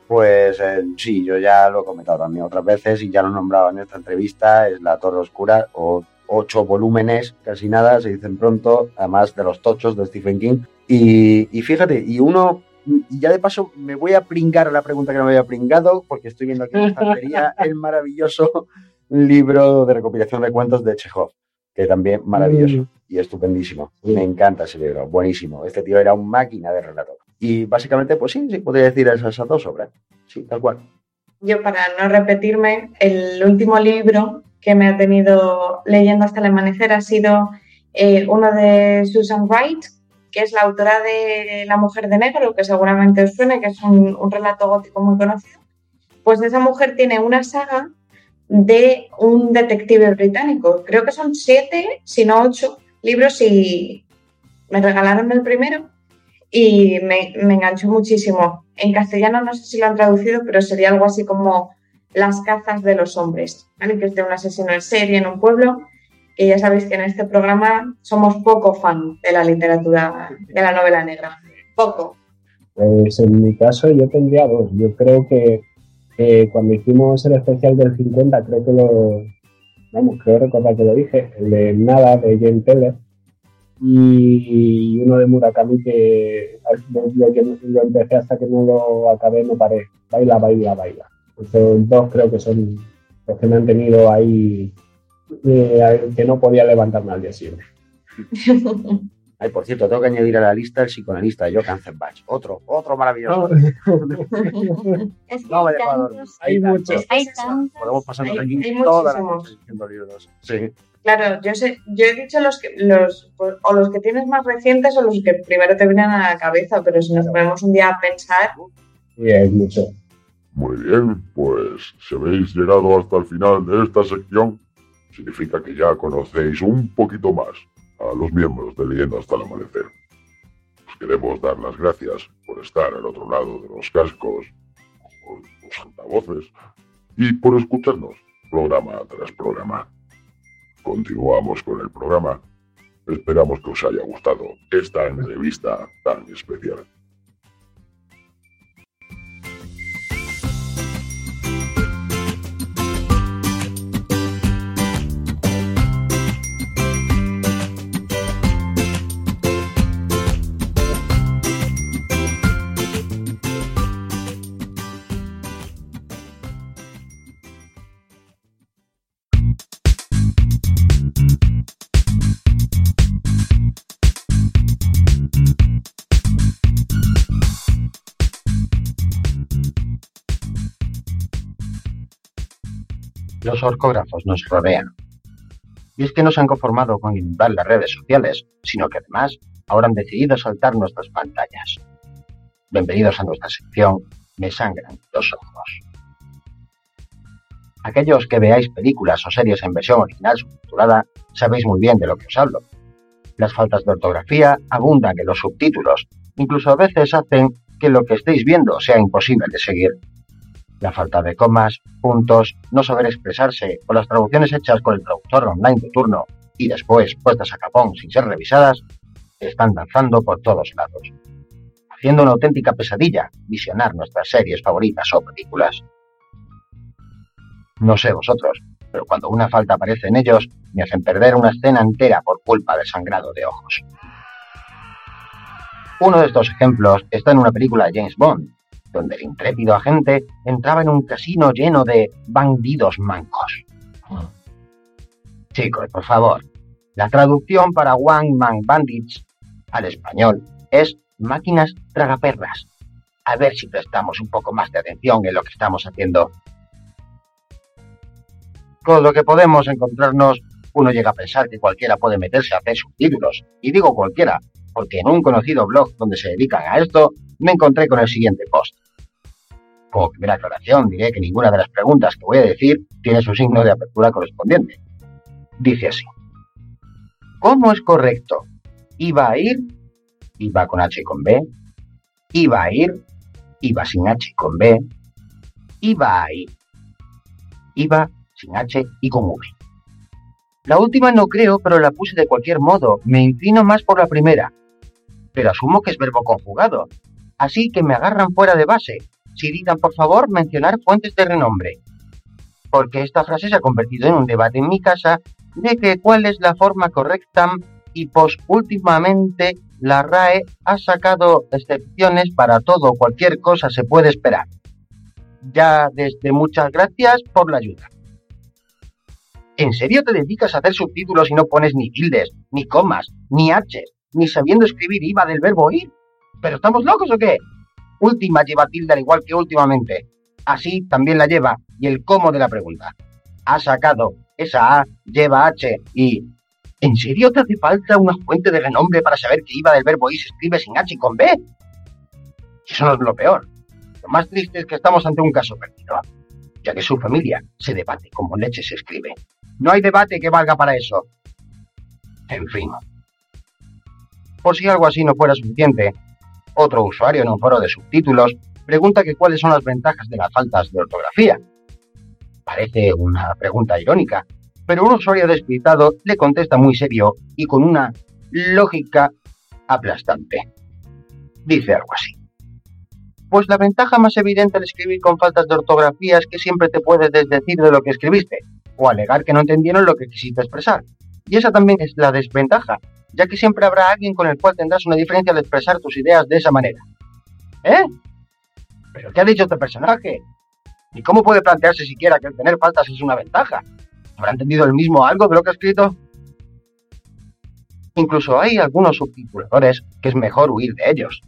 Pues eh, sí, yo ya lo he comentado también otras veces y ya lo he nombrado en esta entrevista, es La Torre Oscura, o ocho volúmenes, casi nada, se dicen pronto, además de los tochos de Stephen King. Y, y fíjate, y uno, y ya de paso me voy a pringar a la pregunta que no me había pringado, porque estoy viendo aquí en la estantería <laughs> el maravilloso libro de recopilación de cuentos de Chekhov, que también maravilloso y estupendísimo. Me encanta ese libro, buenísimo. Este tío era un máquina de relato. Y básicamente, pues sí, sí, podría decir esas, dos obras. Sí, tal cual. Yo, para no repetirme, el último libro que me ha tenido leyendo hasta el amanecer ha sido eh, uno de Susan Wright, que es la autora de La Mujer de Negro, que seguramente os suene, que es un, un relato gótico muy conocido. Pues esa mujer tiene una saga de un detective británico. Creo que son siete, si no ocho, libros y me regalaron el primero y me, me, enganchó muchísimo. En castellano no sé si lo han traducido, pero sería algo así como Las cazas de los hombres, ¿vale? que es de un asesino en serie en un pueblo. Y ya sabéis que en este programa somos poco fan de la literatura, de la novela negra. Poco. Pues en mi caso yo tendría dos. Yo creo que cuando hicimos el especial del 50, creo que lo, vamos, creo recordar que lo dije, el de Nada de Jane Teller y uno de Murakami que lo, lo empecé hasta que no lo acabé, no paré. Baila, baila, baila. Esos dos creo que son los que me han tenido ahí eh, que no podía levantarme al día siguiente. <laughs> Ay, por cierto, tengo que añadir a la lista el psicoanalista de Johann Bach. Otro, otro maravilloso. <laughs> es que no me dejo dormir. Hay muchos. Hay tantos. Podemos pasarnos Hay- aquí hay toda la muchísimos. noche diciendo libros. Sí. Claro, yo sé, yo he dicho los que los pues, o los que tienes más recientes o los que primero te vienen a la cabeza, pero si nos ponemos un día a pensar, Sí, mucho. Muy bien, pues si habéis llegado hasta el final de esta sección, significa que ya conocéis un poquito más a los miembros de Leyenda hasta el amanecer. Os queremos dar las gracias por estar al otro lado de los cascos o los altavoces y por escucharnos programa tras programa. Continuamos con el programa. Esperamos que os haya gustado esta entrevista tan especial. Orcógrafos nos rodean. Y es que no se han conformado con inundar las redes sociales, sino que además ahora han decidido saltar nuestras pantallas. Bienvenidos a nuestra sección Me sangran los ojos. Aquellos que veáis películas o series en versión original subtitulada sabéis muy bien de lo que os hablo. Las faltas de ortografía abundan en los subtítulos, incluso a veces hacen que lo que estéis viendo sea imposible de seguir. La falta de comas, puntos, no saber expresarse o las traducciones hechas con el traductor online de turno y después puestas a capón sin ser revisadas, están danzando por todos lados, haciendo una auténtica pesadilla visionar nuestras series favoritas o películas. No sé vosotros, pero cuando una falta aparece en ellos, me hacen perder una escena entera por culpa del sangrado de ojos. Uno de estos ejemplos está en una película de James Bond, donde el intrépido agente entraba en un casino lleno de bandidos mancos. Chicos, por favor, la traducción para One Man Bandits al español es máquinas tragaperras. A ver si prestamos un poco más de atención en lo que estamos haciendo. Con lo que podemos encontrarnos, uno llega a pensar que cualquiera puede meterse a hacer subtítulos. Y digo cualquiera, porque en un conocido blog donde se dedican a esto, me encontré con el siguiente post. Como primera aclaración, diré que ninguna de las preguntas que voy a decir tiene su signo de apertura correspondiente. Dice así. ¿Cómo es correcto? ¿Iba a ir? ¿Iba con H y con B? ¿Iba a ir? ¿Iba sin H y con B? ¿Iba a ir? ¿Iba sin H y con V? La última no creo, pero la puse de cualquier modo. Me inclino más por la primera. Pero asumo que es verbo conjugado. Así que me agarran fuera de base. Si digan, por favor, mencionar fuentes de renombre. Porque esta frase se ha convertido en un debate en mi casa de que cuál es la forma correcta y pues últimamente la RAE ha sacado excepciones para todo, cualquier cosa se puede esperar. Ya desde muchas gracias por la ayuda. ¿En serio te dedicas a hacer subtítulos y no pones ni tildes, ni comas, ni H, ni sabiendo escribir IVA del verbo ir? ¿Pero estamos locos o qué? Última lleva tilde al igual que últimamente. Así también la lleva y el cómo de la pregunta. Ha sacado esa A, lleva H y... ¿En serio te hace falta una fuente de renombre para saber que IVA del verbo ir se escribe sin H y con B? Eso no es lo peor. Lo más triste es que estamos ante un caso perdido, ya que su familia se debate como leche se escribe. No hay debate que valga para eso. En fin. Por si algo así no fuera suficiente, otro usuario en un foro de subtítulos pregunta que cuáles son las ventajas de las faltas de ortografía. Parece una pregunta irónica, pero un usuario despistado le contesta muy serio y con una lógica aplastante. Dice algo así. Pues la ventaja más evidente al escribir con faltas de ortografía es que siempre te puedes desdecir de lo que escribiste, o alegar que no entendieron lo que quisiste expresar. Y esa también es la desventaja, ya que siempre habrá alguien con el cual tendrás una diferencia al expresar tus ideas de esa manera. ¿Eh? ¿Pero qué ha dicho este personaje? ¿Y cómo puede plantearse siquiera que el tener faltas es una ventaja? ¿Habrá entendido el mismo algo de lo que ha escrito? Incluso hay algunos subtituladores que es mejor huir de ellos.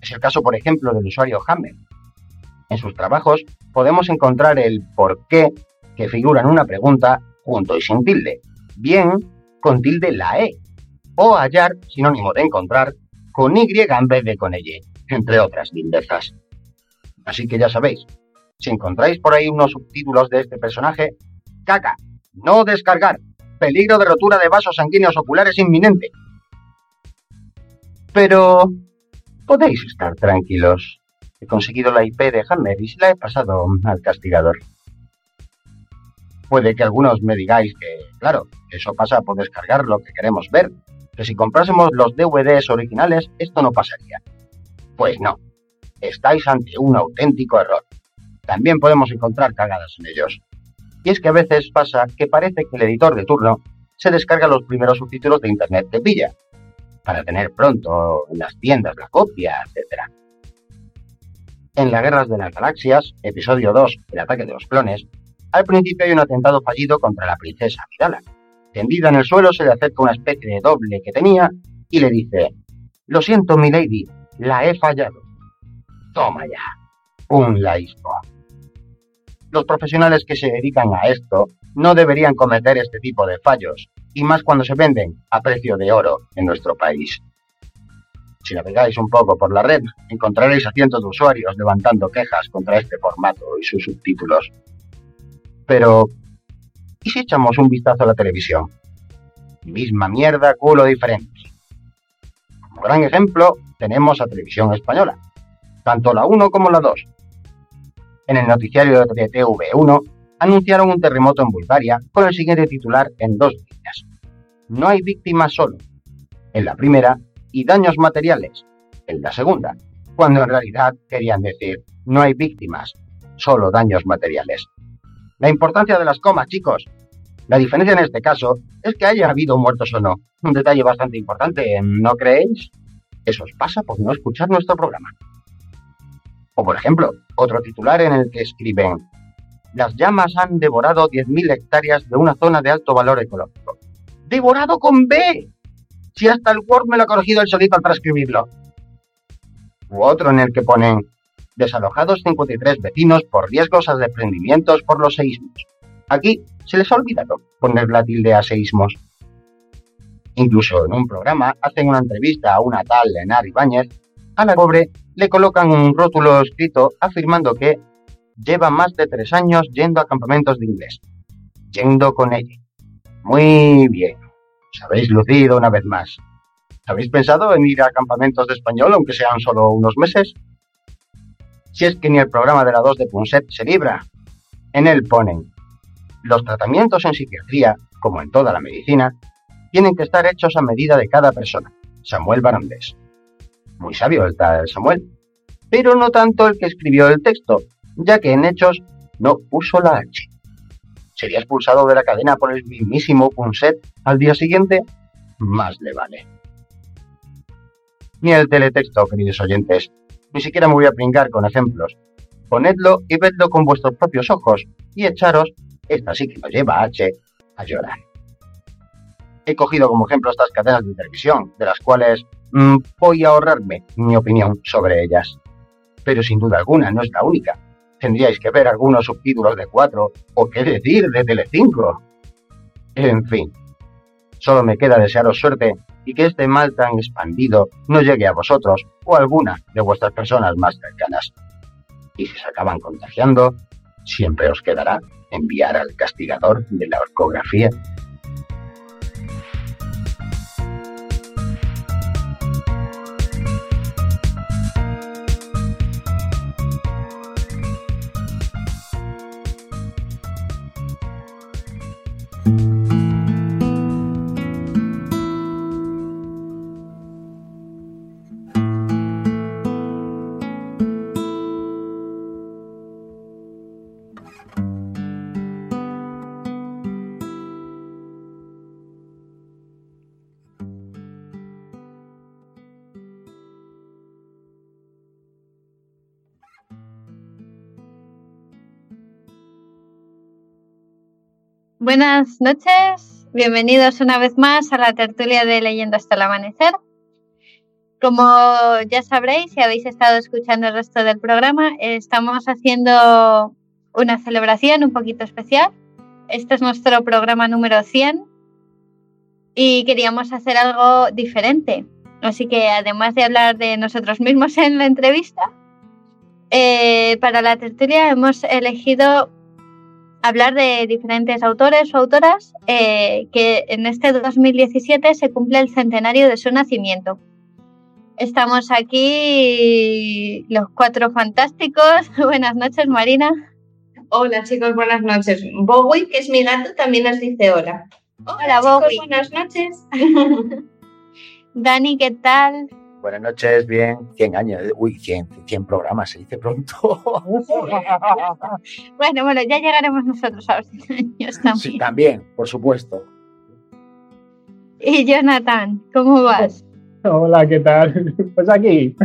Es el caso, por ejemplo, del usuario Hammer. En sus trabajos podemos encontrar el por qué que figura en una pregunta junto y sin tilde, bien con tilde la E, o hallar, sinónimo de encontrar, con Y en vez de con Y, entre otras lindezas. Así que ya sabéis, si encontráis por ahí unos subtítulos de este personaje, caca, no descargar, peligro de rotura de vasos sanguíneos oculares inminente. Pero podéis estar tranquilos. He conseguido la IP de Hammer y se la he pasado al castigador puede que algunos me digáis que, claro, eso pasa por descargar lo que queremos ver, que si comprásemos los DVDs originales esto no pasaría. Pues no, estáis ante un auténtico error. También podemos encontrar cagadas en ellos. Y es que a veces pasa que parece que el editor de turno se descarga los primeros subtítulos de Internet de pilla, para tener pronto en las tiendas la copia, etc. En las Guerras de las Galaxias, episodio 2, El ataque de los clones, al principio hay un atentado fallido contra la princesa Amidala. Tendida en el suelo se le acerca una especie de doble que tenía y le dice, Lo siento, milady, la he fallado. Toma ya, un laísmo. Los profesionales que se dedican a esto no deberían cometer este tipo de fallos, y más cuando se venden a precio de oro en nuestro país. Si navegáis un poco por la red, encontraréis a cientos de usuarios levantando quejas contra este formato y sus subtítulos. Pero, ¿y si echamos un vistazo a la televisión? Misma mierda, culo diferente. Como gran ejemplo, tenemos a Televisión Española, tanto la 1 como la 2. En el noticiario de TV1 anunciaron un terremoto en Bulgaria con el siguiente titular en dos líneas. No hay víctimas solo. En la primera, y daños materiales en la segunda, cuando en realidad querían decir no hay víctimas, solo daños materiales. La importancia de las comas, chicos. La diferencia en este caso es que haya habido muertos o no. Un detalle bastante importante, ¿no creéis? Eso os pasa por no escuchar nuestro programa. O por ejemplo, otro titular en el que escriben Las llamas han devorado 10.000 hectáreas de una zona de alto valor ecológico. ¡Devorado con B! si hasta el Word me lo ha corregido el solito al transcribirlo. U otro en el que ponen desalojados 53 vecinos por riesgos a desprendimientos por los seísmos. Aquí se les ha olvidado poner la tilde a seísmos. Incluso en un programa hacen una entrevista a una tal Lenar Ibáñez, a la pobre le colocan un rótulo escrito afirmando que lleva más de tres años yendo a campamentos de inglés. Yendo con ella. Muy bien. Os habéis lucido una vez más. ¿Habéis pensado en ir a campamentos de español, aunque sean solo unos meses? Si es que ni el programa de la 2 de Punset se libra. En él ponen, los tratamientos en psiquiatría, como en toda la medicina, tienen que estar hechos a medida de cada persona. Samuel Barandés. Muy sabio el tal Samuel. Pero no tanto el que escribió el texto, ya que en hechos no puso la H sería expulsado de la cadena por el mismísimo Punset al día siguiente, más le vale. Ni el teletexto, queridos oyentes, ni siquiera me voy a pringar con ejemplos. Ponedlo y vedlo con vuestros propios ojos y echaros, esta sí que nos lleva a H, a llorar. He cogido como ejemplo estas cadenas de televisión, de las cuales mm, voy a ahorrarme mi opinión sobre ellas. Pero sin duda alguna no es la única tendríais que ver algunos subtítulos de 4 o qué decir de Telecinco. En fin, solo me queda desearos suerte y que este mal tan expandido no llegue a vosotros o a alguna de vuestras personas más cercanas. Y si se acaban contagiando, siempre os quedará enviar al castigador de la orcografía Buenas noches, bienvenidos una vez más a la tertulia de Leyendo hasta el amanecer. Como ya sabréis, si habéis estado escuchando el resto del programa, estamos haciendo una celebración un poquito especial. Este es nuestro programa número 100 y queríamos hacer algo diferente. Así que además de hablar de nosotros mismos en la entrevista, eh, para la tertulia hemos elegido hablar de diferentes autores o autoras eh, que en este 2017 se cumple el centenario de su nacimiento. Estamos aquí los cuatro fantásticos. <laughs> Buenas noches, Marina. Hola chicos, buenas noches. Bowie, que es mi gato, también nos dice hola. Hola, Bowie. Buenas noches. <laughs> <laughs> Dani, ¿qué tal? Buenas noches, bien. 100 años, uy, 100, 100 programas, se dice pronto. <laughs> bueno, bueno, ya llegaremos nosotros a los 100 años también. Sí, también, por supuesto. Y Jonathan, ¿cómo vas? Hola, ¿qué tal? Pues aquí,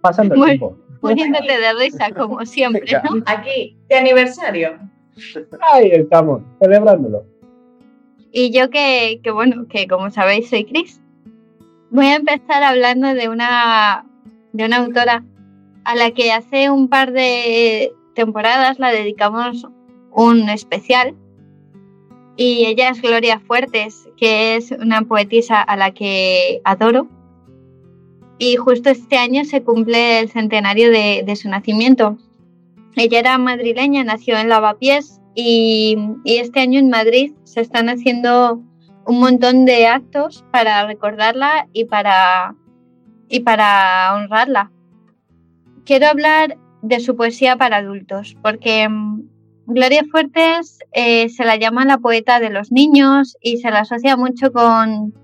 pasando el Muy- tiempo. Muriéndote de risa, como <laughs> siempre, ¿no? Aquí, de aniversario. Ahí estamos, celebrándolo. Y yo que, que, bueno, que como sabéis soy Chris. Voy a empezar hablando de una, de una autora a la que hace un par de temporadas la dedicamos un especial. Y ella es Gloria Fuertes, que es una poetisa a la que adoro. Y justo este año se cumple el centenario de, su nacimiento. Ella era madrileña, nació en Lavapiés y, y este año en Madrid se están haciendo un montón de actos para recordarla y para, y para honrarla. Quiero hablar de su poesía para adultos, porque mm, Gloria Fuertes eh, se la llama la poeta de los niños y se la asocia mucho con,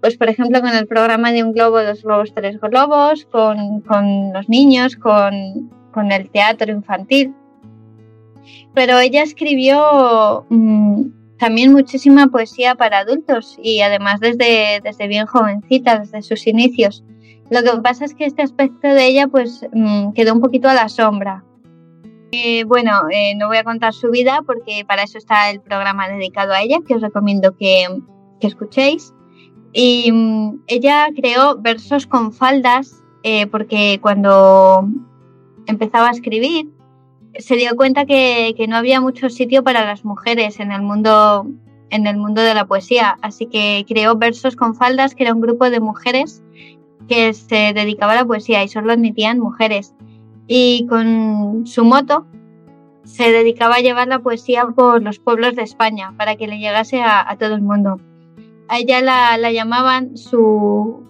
pues por ejemplo, con el programa de Un Globo, Dos Globos, Tres Globos, con, con los niños, con, con, el teatro infantil. Pero ella escribió mm, también muchísima poesía para adultos y además desde, desde bien jovencita, desde sus inicios. Lo que pasa es que este aspecto de ella pues mm, quedó un poquito a la sombra. Eh, bueno, eh, no voy a contar su vida porque para eso está el programa dedicado a ella, que os recomiendo que, escuchéis. Y mm, ella creó versos con faldas eh, porque cuando empezaba a escribir se dio cuenta que, no había mucho sitio para las mujeres en el mundo en el mundo de la poesía, así que creó Versos con Faldas, que era un grupo de mujeres que se dedicaba a la poesía y solo admitían mujeres. Y con su moto se dedicaba a llevar la poesía por los pueblos de España para que le llegase a, todo el mundo. A ella la, la llamaban su,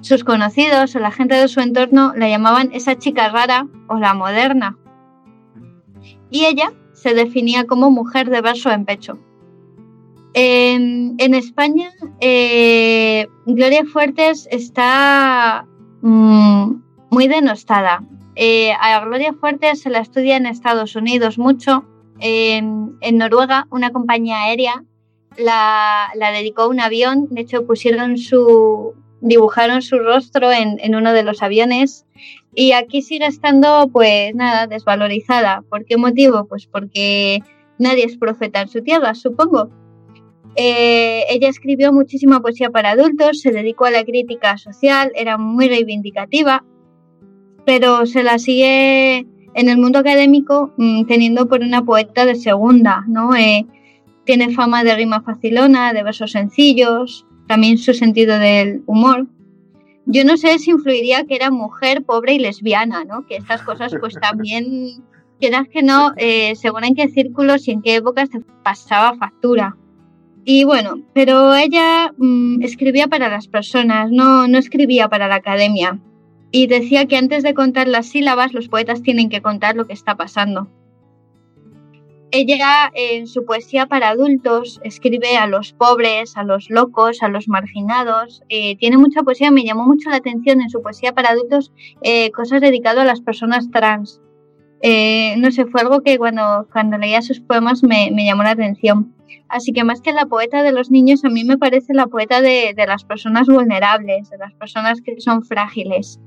sus conocidos o la gente de su entorno la llamaban esa chica rara o la moderna, y ella se definía como mujer de verso en pecho. En, España, eh, Gloria Fuertes está mm, muy denostada. Eh, a Gloria Fuertes se la estudia en Estados Unidos mucho. En, Noruega, una compañía aérea la, dedicó a un avión. De hecho, pusieron su, dibujaron su rostro en, en uno de los aviones y aquí sigue estando, pues nada, desvalorizada. ¿Por qué motivo? Pues porque nadie es profeta en su tierra, supongo. Eh, ella escribió muchísima poesía para adultos, se dedicó a la crítica social, era muy reivindicativa, pero se la sigue en el mundo académico mm, teniendo por una poeta de segunda, ¿no? Eh, tiene fama de rima facilona, de versos sencillos, también su sentido del humor. Yo no sé si influiría que era mujer, pobre y lesbiana, ¿no? Que estas cosas pues <laughs> también, quieras que no, eh, según en qué círculos y en qué épocas te pasaba factura. Y bueno, pero ella mm, escribía para las personas, no, no escribía para la academia. Y decía que antes de contar las sílabas, los poetas tienen que contar lo que está pasando. Ella en su poesía para adultos escribe a los pobres, a los locos, a los marginados. Eh, tiene mucha poesía, me llamó mucho la atención en su poesía para adultos eh, cosas dedicadas a las personas trans. Eh, no sé, fue algo que cuando, cuando leía sus poemas me, llamó la atención. Así que más que la poeta de los niños, a mí me parece la poeta de, de las personas vulnerables, de las personas que son frágiles.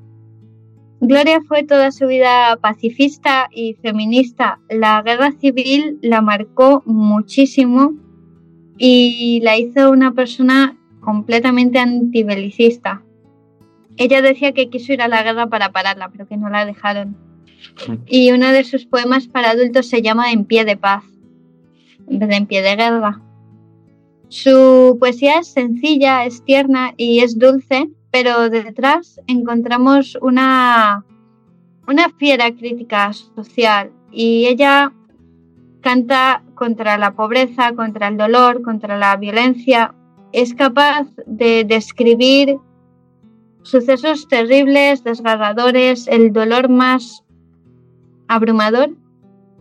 Gloria fue toda su vida pacifista y feminista. La guerra civil la marcó muchísimo y la hizo una persona completamente antibelicista. Ella decía que quiso ir a la guerra para pararla, pero que no la dejaron. Y uno de sus poemas para adultos se llama En pie de paz, en vez de En pie de guerra. Su poesía es sencilla, es tierna y es dulce, pero detrás encontramos una, una fiera crítica social y ella canta contra la pobreza, contra el dolor, contra la violencia. Es capaz de describir sucesos terribles, desgarradores, el dolor más abrumador,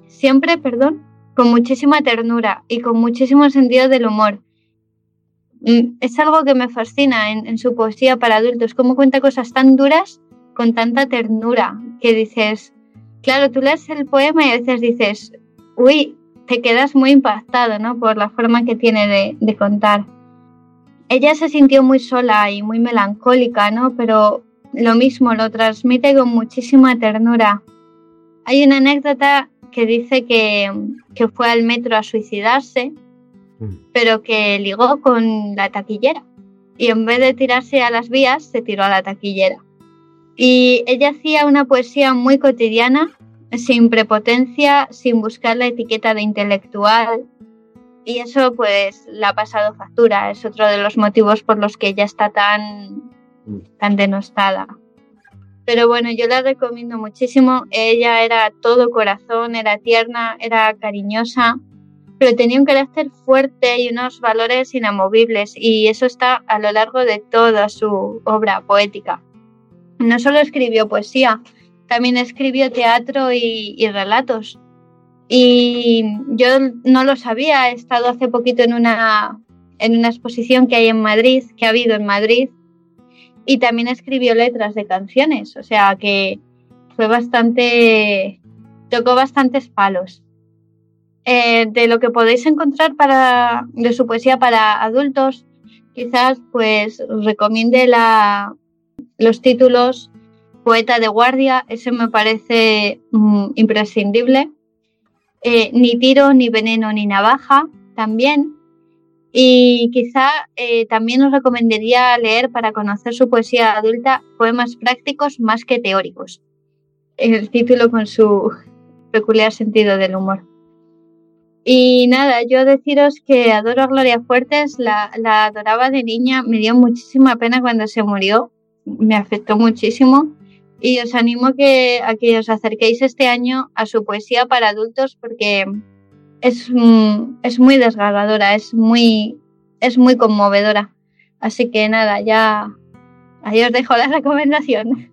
siempre, perdón, con muchísima ternura y con muchísimo sentido del humor. Mm, es algo que me fascina en, su poesía para adultos, cómo cuenta cosas tan duras con tanta ternura, que dices, claro, tú lees el poema y a veces dices, uy, te quedas muy impactado, ¿no? Por la forma que tiene de, de contar. Ella se sintió muy sola y muy melancólica, ¿no? Pero lo mismo, lo transmite con muchísima ternura. Hay una anécdota que dice que, que fue al metro a suicidarse Mm. pero que ligó con la taquillera. Y en vez de tirarse a las vías, se tiró a la taquillera. Y ella hacía una poesía muy cotidiana, sin prepotencia, sin buscar la etiqueta de intelectual. Y eso pues la ha pasado factura, es otro de los motivos por los que ella está tan, tan denostada. Pero bueno, yo la recomiendo muchísimo. Ella era todo corazón, era tierna, era cariñosa, pero tenía un carácter fuerte y unos valores inamovibles y eso está a lo largo de toda su obra poética. No solo escribió poesía, también escribió teatro y, relatos. Y yo no lo sabía, he estado hace poquito en una, en una exposición que hay en Madrid, que ha habido en Madrid, y también escribió letras de canciones, o sea que fue bastante, tocó bastantes palos. Eh, de lo que podéis encontrar para, de su poesía para adultos, quizás pues recomiende la, los títulos Poeta de Guardia, ese me parece mm, imprescindible. Eh, ni tiro, ni veneno, ni navaja, también. Y quizá eh, también os recomendaría leer para conocer su poesía adulta poemas prácticos más que teóricos. El título con su peculiar sentido del humor. Y nada, yo deciros que adoro a Gloria Fuertes, la, la adoraba de niña, me dio muchísima pena cuando se murió, me afectó muchísimo y os animo que, a que os acerquéis este año a su poesía para adultos porque es, es muy desgarradora, es muy, es muy conmovedora. Así que nada, ya ahí os dejo la recomendación.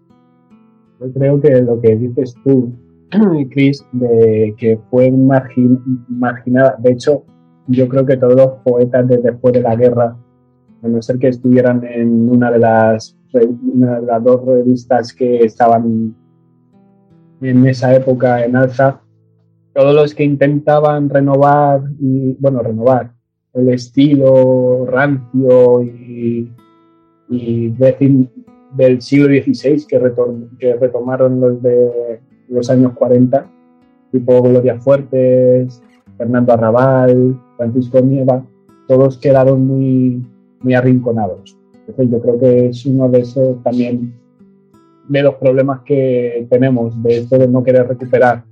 Yo creo que lo que dices tú, <clears throat> Chris, de que fue marginada, de hecho, yo creo que todos los poetas de después de la guerra, a no ser que estuvieran en una de las, una de las dos revistas que estaban en esa época en alza, todos los que intentaban renovar, y, bueno, renovar el estilo rancio y, del siglo XVI que, que retomaron los de los años 40, tipo Gloria Fuertes, Fernando Arrabal, Francisco Nieva, todos quedaron muy, muy arrinconados. Entonces yo creo que es uno de esos también de los problemas que tenemos, de esto de no querer recuperar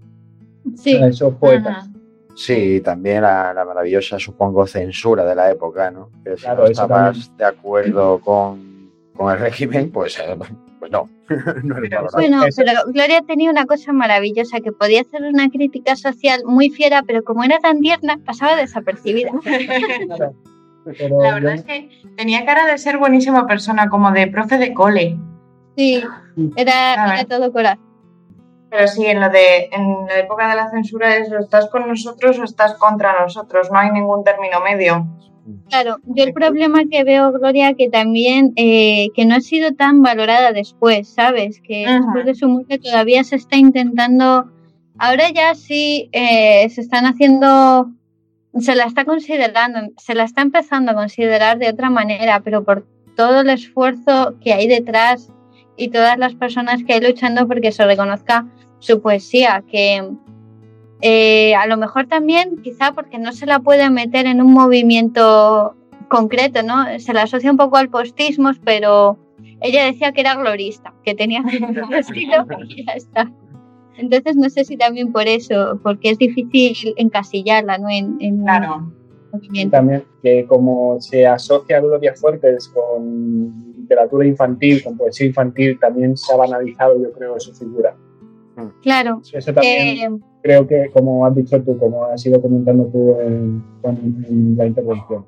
sí. esos poetas. Sí, también la, maravillosa, supongo, censura de la época, ¿no? Que si no estabas de acuerdo con, con, el régimen, pues, eh, pues no. <laughs> no bueno, pero Gloria tenía una cosa maravillosa, que podía hacer una crítica social muy fiera, pero como era tan tierna, pasaba desapercibida. <laughs> la verdad es que tenía cara de ser buenísima persona, como de profe de cole. Sí, <laughs> era, era todo corazón. Pero sí, en lo de en la época de la censura es o estás con nosotros o estás contra nosotros, no hay ningún término medio. Claro, yo el problema que veo, Gloria, que también eh, que no ha sido tan valorada después, ¿sabes? Que después de su muerte todavía se está intentando, ahora ya sí eh, se están haciendo, se la está considerando, se la está empezando a considerar de otra manera, pero por todo el esfuerzo que hay detrás y todas las personas que hay luchando porque se reconozca su poesía, que eh, a lo mejor también quizá porque no se la puede meter en un movimiento concreto, ¿no? Se la asocia un poco al postismo, pero ella decía que era glorista, que tenía <laughs> un estilo y ya está. Entonces no sé si también por eso, porque es difícil encasillarla, ¿no? En, en claro. también que como se asocia a Gloria Fuertes con literatura infantil, con poesía infantil, también se ha banalizado, yo creo, su figura. Claro. Eso también eh, creo que, como has dicho tú, como has ido comentando tú en, la intervención.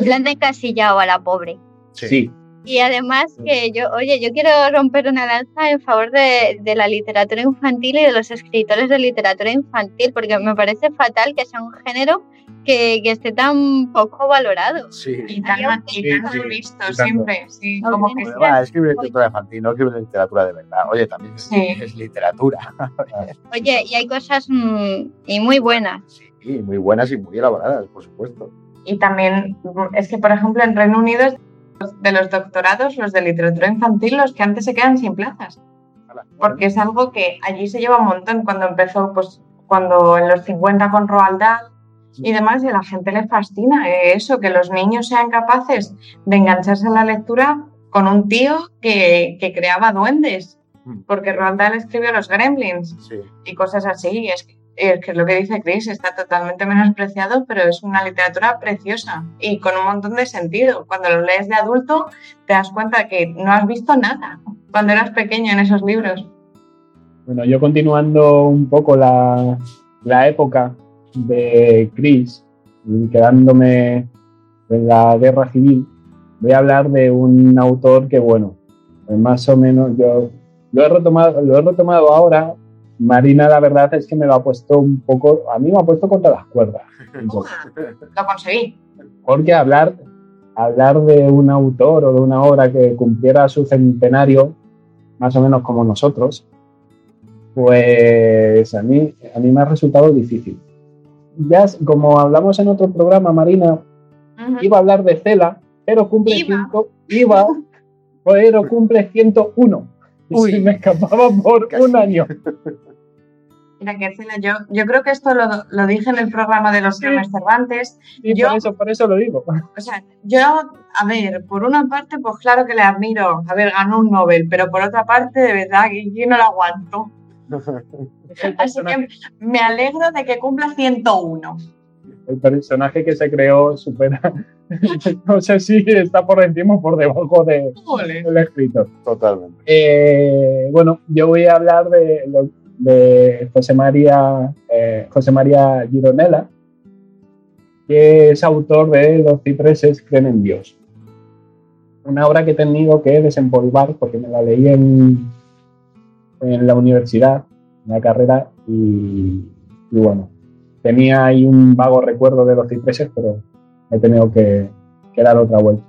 Le han encasillado a la pobre. Sí. Y además que yo, oye, yo quiero romper una lanza en favor de, de, la literatura infantil y de los escritores de literatura infantil, porque me parece fatal que sea un género que, que esté tan poco valorado. Sí. Y tan, sí, visto siempre. Sí, como que va, escribir literatura infantil, no escribir literatura de verdad. Oye, también es, es literatura. <laughs> Oye, y hay cosas mm, y muy buenas. Sí, muy buenas y muy elaboradas, por supuesto. Y también es que, por ejemplo, en Reino Unido de los doctorados, los de literatura infantil, los que antes se quedan sin plazas. Porque es algo que allí se lleva un montón cuando empezó, pues cuando en los 50 con Roald Dahl y demás, y a la gente le fascina eso, que los niños sean capaces de engancharse en la lectura con un tío que, creaba duendes. Mm. porque Roald Dahl escribió Los Gremlins Sí. y cosas así. Es que, es que es lo que dice Chris, está totalmente menospreciado, pero es una literatura preciosa y con un montón de sentido. Cuando lo lees de adulto, te das cuenta que no has visto nada cuando eras pequeño en esos libros. Bueno, yo continuando un poco la, la época de Chris, quedándome en la guerra civil, voy a hablar de un autor que, bueno, pues más o menos yo lo he retomado, lo he retomado ahora. Marina, la verdad es que me lo ha puesto un poco, a mí me ha puesto contra las cuerdas. <laughs> Lo conseguí. Porque hablar, hablar de un autor o de una obra que cumpliera su centenario, más o menos como nosotros, pues a mí, a mí me ha resultado difícil. Ya, como hablamos en otro programa, Marina, iba a hablar de Cela, pero cumple, Iba. ciento- iba, pero cumple 101. Y Uy. se me escapaba por Casi. un año. <laughs> Mira, que Cela, yo, yo creo que esto lo, lo dije en el programa de los Sí. Cervantes. Y Yo- por, eso, por eso lo digo. <laughs> O sea, yo, a ver, por una parte, pues claro que le admiro. A ver, ganó un Nobel, pero por otra parte, de verdad, que yo no lo aguanto. <laughs> Así que me alegro de que cumpla 101. el personaje que se creó supera. <laughs> no sé si está por encima o por debajo de- del escritor. Totalmente. Eh, bueno, yo voy a hablar de, lo- de José María eh, José María Gironella, que es autor de Los cipreses creen en Dios. Una obra que he tenido que desempolvar porque me la leí en, en la universidad, en la carrera, y, bueno, tenía ahí un vago recuerdo de Los cipreses, pero he tenido que, que dar otra vuelta.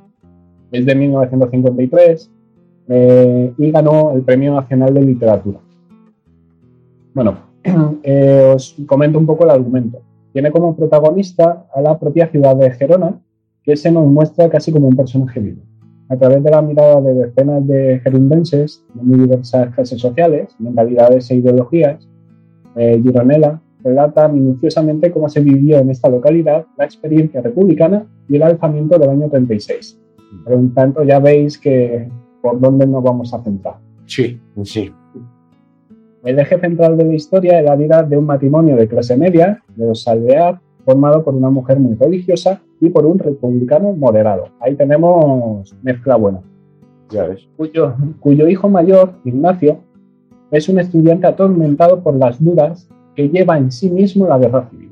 Es de 1953 eh, y ganó el Premio Nacional de Literatura. Bueno, <clears throat> eh, os comento un poco el argumento. Tiene como protagonista a la propia ciudad de Gerona, que se nos muestra casi como un personaje vivo. A través de la mirada de decenas de gerundenses de muy diversas clases sociales, mentalidades e ideologías, eh, Gironella relata minuciosamente cómo se vivió en esta localidad la experiencia republicana y el alzamiento del año 36. Por lo tanto, ya veis que por dónde nos vamos a centrar. Sí, sí. El eje central de la historia es la vida de un matrimonio de clase media, de los Alvear, formado por una mujer muy religiosa y por un republicano moderado. Ahí tenemos mezcla buena. Ya ves. Cuyo, cuyo hijo mayor, Ignacio, es un estudiante atormentado por las dudas que lleva en sí mismo la guerra civil.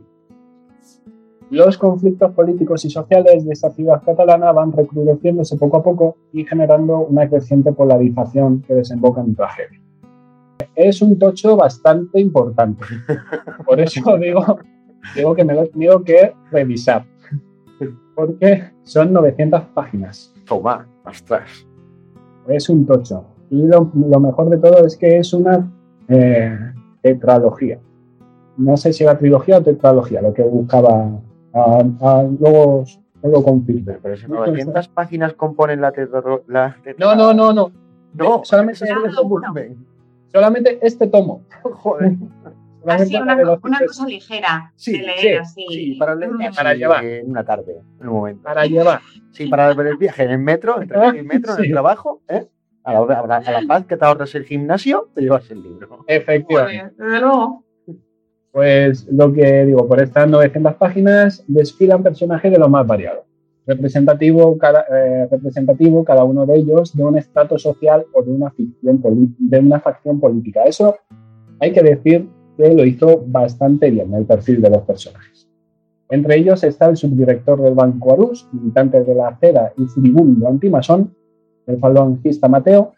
Los conflictos políticos y sociales de esta ciudad catalana van recrudeciéndose poco a poco y generando una creciente polarización que desemboca en tragedia. Es un tocho bastante importante. Por eso <laughs> digo, digo que me lo he tenido que revisar. Porque son 900 páginas. Toma, ostras. Es un tocho. Y lo, lo mejor de todo es que es una eh, tetralogía. No sé si era trilogía o tetralogía, lo que buscaba. ah, ah, luego os lo confirmo. Pero si 900 páginas componen la tetra... La tetra- No, no, no, no. No, solamente, es un volumen. Solamente este tomo. Joder. <laughs> Así, una, cosa ligera Sí, de leer sí, así. Sí, para leer Mm. Para llevar. en una tarde, en un momento. para llevar. Sí, para ver el viaje en el metro, entre metro y metro, en el trabajo, ¿eh? A la, hora- a, la, a la paz que te ahorras el gimnasio, te llevas el libro. Efectivamente. Pues, desde luego. Pues lo que digo, por estas 900 páginas desfilan personajes de lo más variado. Representativo cada, eh, representativo cada uno de ellos de un estrato social o de una, facción política. Eso hay que decir que lo hizo bastante bien el perfil de los personajes. Entre ellos está el subdirector del Banco Arús, militante de la acera y furibundo antimasón, el falangista Mateo,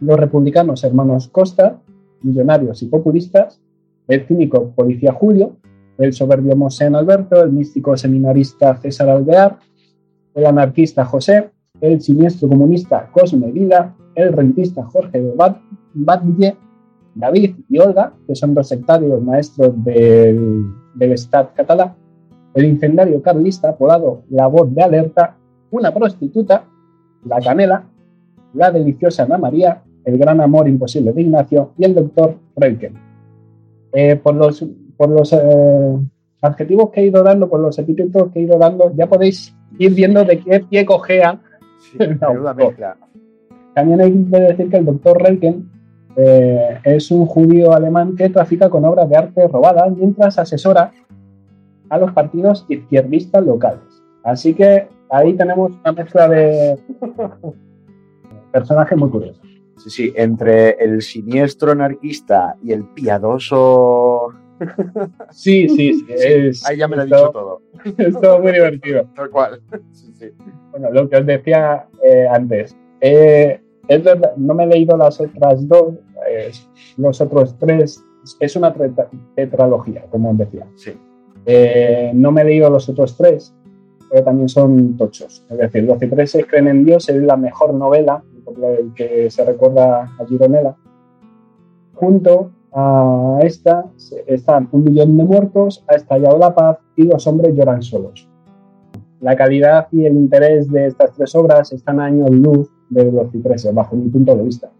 los republicanos hermanos Costa, millonarios y populistas, el cínico policía Julio, el soberbio Mosén Alberto, el místico seminarista César Alvear, el anarquista José, el siniestro comunista Cosme Vida, el rentista Jorge Batlle, David y Olga, que son dos sectarios maestros del, del Estat catalá, el incendiario carlista apodado La Voz de Alerta, una prostituta, la Canela, la deliciosa Ana María, el gran amor imposible de Ignacio y el doctor Freuchen. Eh, por los, por los eh, adjetivos que he ido dando, por los epítetos que he ido dando, ya podéis ir viendo de qué pie cojea. Sí, <laughs> mezcla. También hay que decir que el doctor Relken eh, es un judío alemán que trafica con obras de arte robadas mientras asesora a los partidos izquierdistas locales. Así que ahí tenemos una mezcla de <laughs> personajes muy curiosos. Sí, sí, entre el siniestro anarquista y el piadoso. Sí, sí, <laughs> sí. Es, Ahí ya me lo he dicho todo- <laughs> todo. Es todo muy divertido. Tal cual. Sí, sí. Bueno, lo que os decía eh, antes. eh, es verdad, no me he leído las otras dos, eh, los otros tres. Es una tetra- tetralogía, como os decía. Sí. Eh, no me he leído los otros tres, pero también son tochos. Es decir, Los cipreses creen en Dios es la mejor novela, por lo que se recuerda a Gironella. Junto a esta están Un millón de muertos, Ha estallado la paz y Los hombres lloran solos. La calidad y el interés de estas tres obras están a años luz de Los cipreses, bajo mi punto de vista,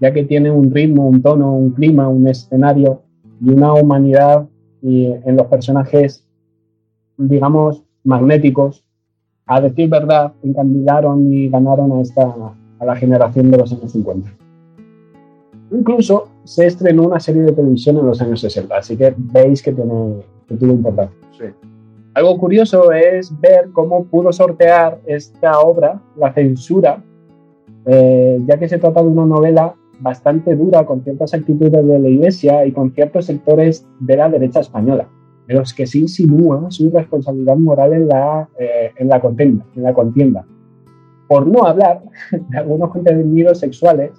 ya que tiene un ritmo, un tono, un clima, un escenario y una humanidad y en los personajes, digamos, magnéticos. A decir verdad, encandilaron y ganaron a, esta, a la generación de los años 50. Incluso se estrenó una serie de televisión en los años 60, así que veis que, tiene, que tuvo importancia. Sí. Algo curioso es ver cómo pudo sortear esta obra la censura, eh, ya que se trata de una novela bastante dura con ciertas actitudes de la Iglesia y con ciertos sectores de la derecha española, de los que se insinúa su responsabilidad moral en la, eh, en la, contienda, en la contienda. Por no hablar de algunos contenidos sexuales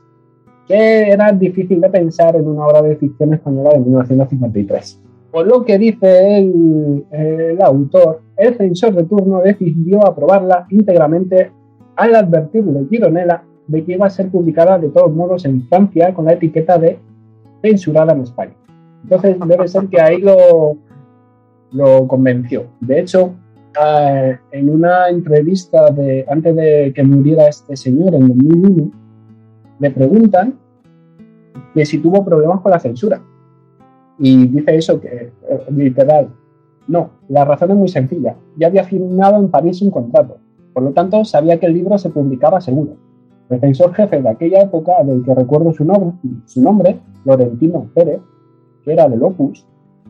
era difícil de pensar en una obra de ficción española de 1953. Por lo que dice el, el autor, el censor de turno decidió aprobarla íntegramente al advertirle Gironella de que iba a ser publicada de todos modos en Francia con la etiqueta de censurada en España. Entonces debe ser que ahí lo, lo convenció. De hecho, eh, en una entrevista de, antes de que muriera este señor en 2001, le preguntan que si tuvo problemas con la censura. Y dice eso, que eh, literal, no, la razón es muy sencilla. Ya había firmado en París un contrato. Por lo tanto, sabía que el libro se publicaba seguro. El censor jefe de aquella época, del que recuerdo su nombre, su nombre, Florentino Pérez, que era del Opus,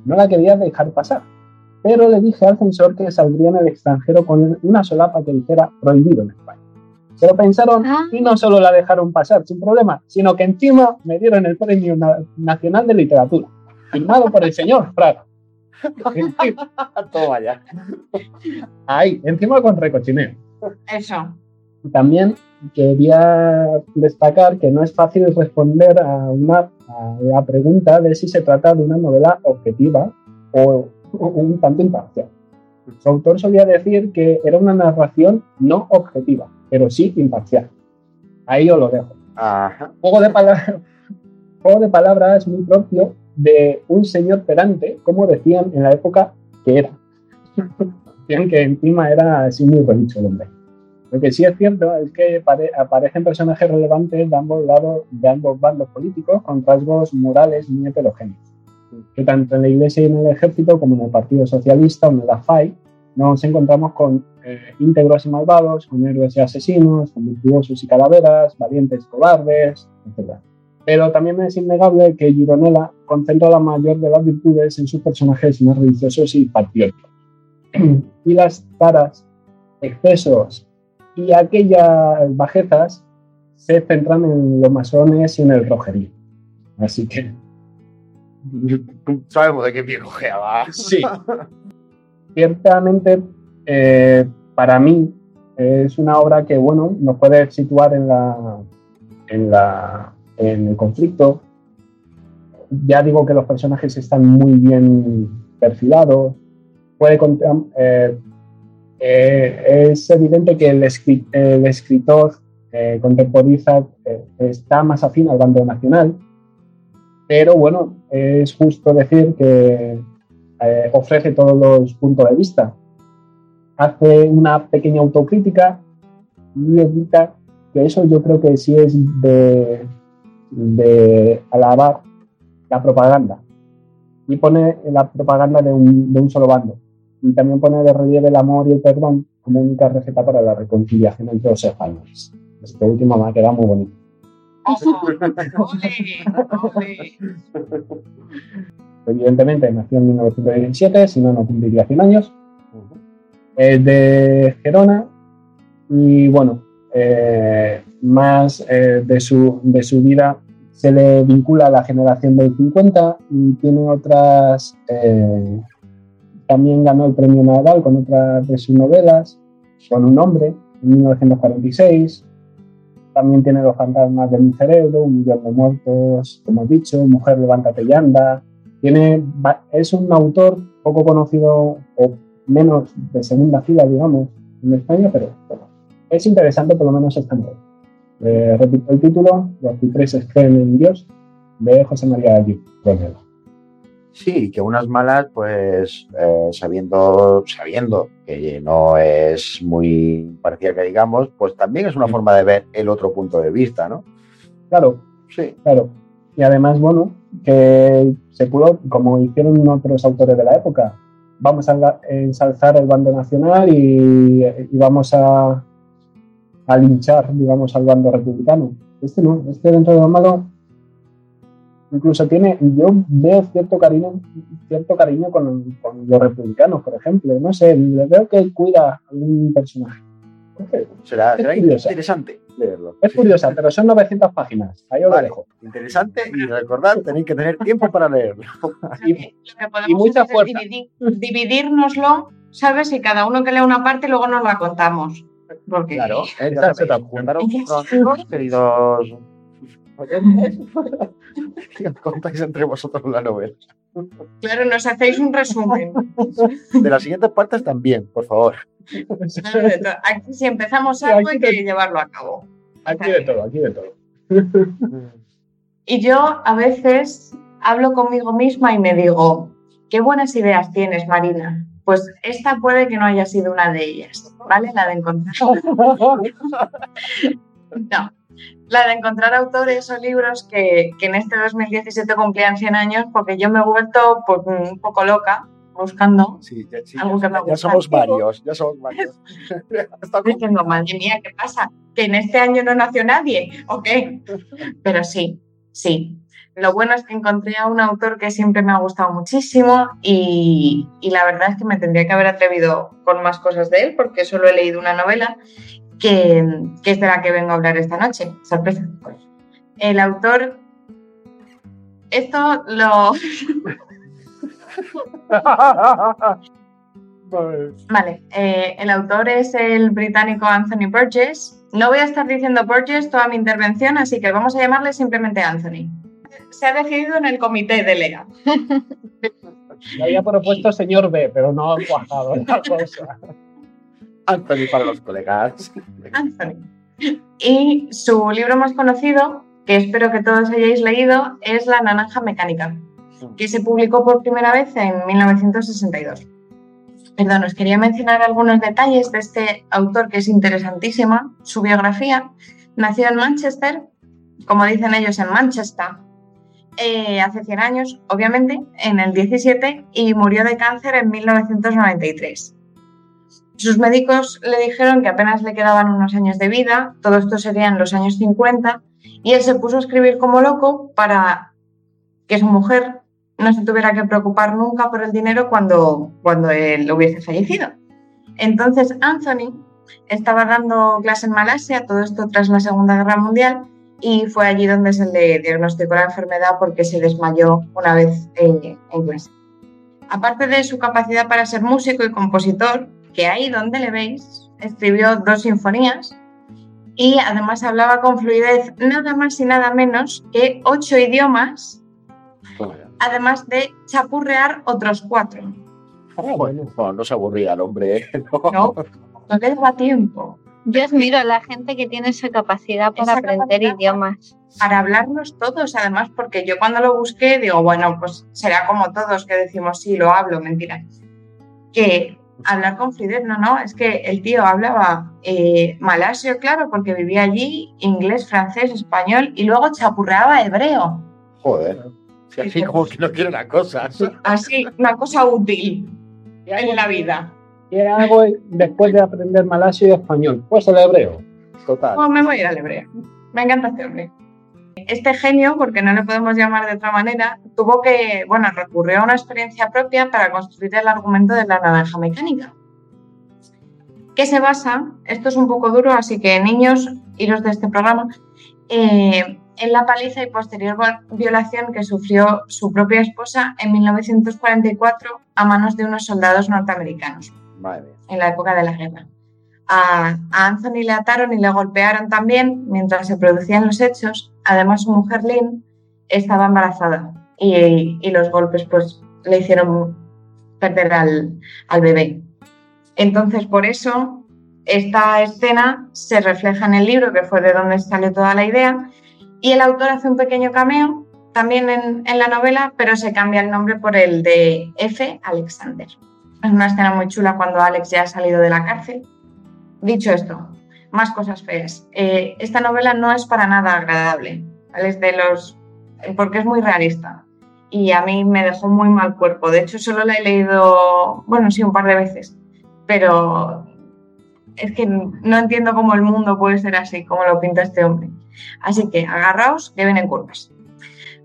no la quería dejar pasar. Pero le dije al censor que saldría en el extranjero con una solapa que dijera prohibido en España. Se lo pensaron Ah. y no solo la dejaron pasar sin problema, sino que encima me dieron el Premio Na- Nacional de Literatura, firmado por el señor Fraga. <laughs> Encima- Toma ya. Ahí, encima con recochineo. Eso. También quería destacar que no es fácil responder a, una, a la pregunta de si se trata de una novela objetiva o, o un tanto imparcial. Su autor solía decir que era una narración no objetiva, pero sí imparcial. Ahí os lo dejo. Ajá. Juego de, palabras, <laughs> juego de palabras muy propio de un señor pedante, como decían en la época que era. <laughs> decían que encima era así muy relicho el hombre. Lo que sí es cierto es que pare- aparecen personajes relevantes de ambos lados, de ambos bandos políticos, con rasgos morales muy heterogéneos. Que tanto en la Iglesia y en el Ejército, como en el Partido Socialista o en la FAI, nos encontramos con eh, íntegros y malvados, con héroes y asesinos, con virtuosos y calaveras, valientes y cobardes, etc. Pero también es innegable que Gironella concentra la mayor de las virtudes en sus personajes más religiosos y patrióticos. <clears throat> y las taras, excesos y aquellas bajezas se centran en los masones y en el rojerío. Así que <laughs> Sabemos de qué pie cojeaba. Sí. <laughs> Ciertamente, eh, para mí, es una obra que, bueno, nos puede situar en la, en la, en el conflicto. Ya digo que los personajes están muy bien perfilados. Puede eh, eh, es evidente que el escritor eh, contemporiza, eh, está más afín al bando nacional, pero bueno, es justo decir que eh, ofrece todos los puntos de vista. Hace una pequeña autocrítica y evita que eso yo creo que sí es de, de alabar la propaganda. Y pone la propaganda de un, de un solo bando. Y también pone de relieve el amor y el perdón como única receta para la reconciliación entre los españoles. Este último me ha quedado muy bonito. Ojo, <laughs> ole, ole. <laughs> Evidentemente nació en 1917, si no, no cumpliría 100 años. Es de Gerona y bueno, eh, más eh, de, su, de su vida se le vincula a la generación del 50 y tiene otras... eh, también ganó el premio Nadal con otras de sus novelas, con un hombre, en 1946. También tiene Los fantasmas de mi cerebro, Un millón de muertos, como he dicho, Mujer, levántate y anda. Tiene, es un autor poco conocido o menos de segunda fila, digamos, en España, pero bueno, es interesante por lo menos esta novela. Eh, repito el título, Los cipreses creen en Dios, de José María. Romero. Sí, que unas malas, pues eh, sabiendo, sabiendo que no es muy parecida que digamos, pues también es una forma de ver el otro punto de vista, ¿no? Claro, Sí. Claro. Y además, bueno, que se pudo, como hicieron otros autores de la época, vamos a ensalzar el bando nacional y, y vamos a, a linchar, digamos, al bando republicano. Este no, este dentro de lo malo, incluso tiene, yo veo cierto cariño, cierto cariño con, con los republicanos, por ejemplo. No sé, le veo que cuida a algún personaje. Será, será curiosa. interesante leerlo. Es curiosa, pero son 900 páginas. Ahí os lo Vale, dejo. interesante y recordad, tenéis que tener tiempo para leerlo. Y- Lo que podemos y mucha hacer es fuerza. dividir- dividírnoslo, ¿sabes? Y cada uno que lea una parte luego nos la contamos. Porque Claro, <laughs> eh, juntaros <laughs> pronto, queridos oyentes, y os contáis entre vosotros la novela. Claro, nos hacéis un resumen. De las siguientes partes también, por favor. Aquí si empezamos algo aquí hay que llevarlo a cabo. Aquí de todo, aquí de todo. Y yo a veces hablo conmigo misma y me digo, qué buenas ideas tienes, Marina. Pues esta puede que no haya sido una de ellas, ¿vale? La de encontrar. <laughs> No, la de encontrar autores o libros que, que en este 2017 cumplían 100 años, porque yo me he vuelto pues, un poco loca buscando. Sí, ya, sí, Algo que me ya somos varios, ya somos varios. <laughs> Diciendo, madre mía, ¿qué pasa? ¿Que en este año no nació nadie? ¿O qué? Pero sí, sí. Lo bueno es que encontré a un autor que siempre me ha gustado muchísimo y, y la verdad es que me tendría que haber atrevido con más cosas de él porque solo he leído una novela que, que es de la que vengo a hablar esta noche. Sorpresa. El autor... Esto lo... <laughs> Vale, eh, el autor es el británico Anthony Burgess. No voy a estar diciendo Burgess toda mi intervención, así que vamos a llamarle simplemente Anthony. Se ha decidido en el comité de Lea. <laughs> Le había propuesto señor B, pero no ha cuajado la <laughs> cosa. Anthony para los colegas. Anthony. Y su libro más conocido, que espero que todos hayáis leído, es La Naranja Mecánica, que se publicó por primera vez en 1962. Perdón, os quería mencionar algunos detalles de este autor que es interesantísima. Su biografía nació en Manchester, como dicen ellos, en Manchester, eh, hace 100 años, obviamente, en el 17, y murió de cáncer en 1993. Sus médicos le dijeron que apenas le quedaban unos años de vida, todo esto sería en los años 50, y él se puso a escribir como loco para que su mujer no se tuviera que preocupar nunca por el dinero cuando, cuando él hubiese fallecido. Entonces Anthony estaba dando clase en Malasia, todo esto tras la Segunda Guerra Mundial, y fue allí donde se le diagnosticó la enfermedad porque se desmayó una vez en, en clase. Aparte de su capacidad para ser músico y compositor, que ahí donde le veis, escribió dos sinfonías y además hablaba con fluidez nada más y nada menos que ocho idiomas, además de chapurrear otros cuatro. Bueno, no, no se aburría el hombre, ¿eh? <laughs> No. No, no le daba tiempo Yo admiro a la gente que tiene esa capacidad para Esa aprender capacidad. idiomas. para hablarnos todos, además, porque yo cuando lo busqué digo, bueno, pues será como todos que decimos, sí, lo hablo, mentira. Que hablar con fluidez, no, no, es que el tío hablaba eh, malasio, claro, porque vivía allí, inglés, francés, español, y luego chapurreaba hebreo. Joder. Sí, así como que no quiere la cosa. Así, una cosa útil en la vida. ¿Qué hago después de aprender malasio y español? Pues el hebreo. Total. Pues me voy a ir al hebreo. Me encanta este hombre. Este genio, porque no le podemos llamar de otra manera, tuvo que, bueno, recurrió a una experiencia propia para construir el argumento de la naranja mecánica. Que se basa, esto es un poco duro, así que niños, iros de este programa, eh, en la paliza y posterior violación que sufrió su propia esposa en 1944 a manos de unos soldados norteamericanos en la época de la guerra. A, Anthony le ataron y le golpearon también mientras se producían los hechos. Además, su mujer Lynn estaba embarazada y, los golpes pues, le hicieron perder al, bebé. Entonces, por eso, esta escena se refleja en el libro, que fue de donde salió toda la idea, y el autor hace un pequeño cameo también en, en, la novela, pero se cambia el nombre por el de F. Alexander. Es una escena muy chula cuando Alex ya ha salido de la cárcel Dicho esto, más cosas feas. Eh, esta novela no es para nada agradable, ¿vale? de los, porque es muy realista y a mí me dejó muy mal cuerpo. De hecho, solo la he leído, bueno, sí, un par de veces, pero es que no entiendo cómo el mundo puede ser así, como lo pinta este hombre. Así que agarraos, que vienen curvas.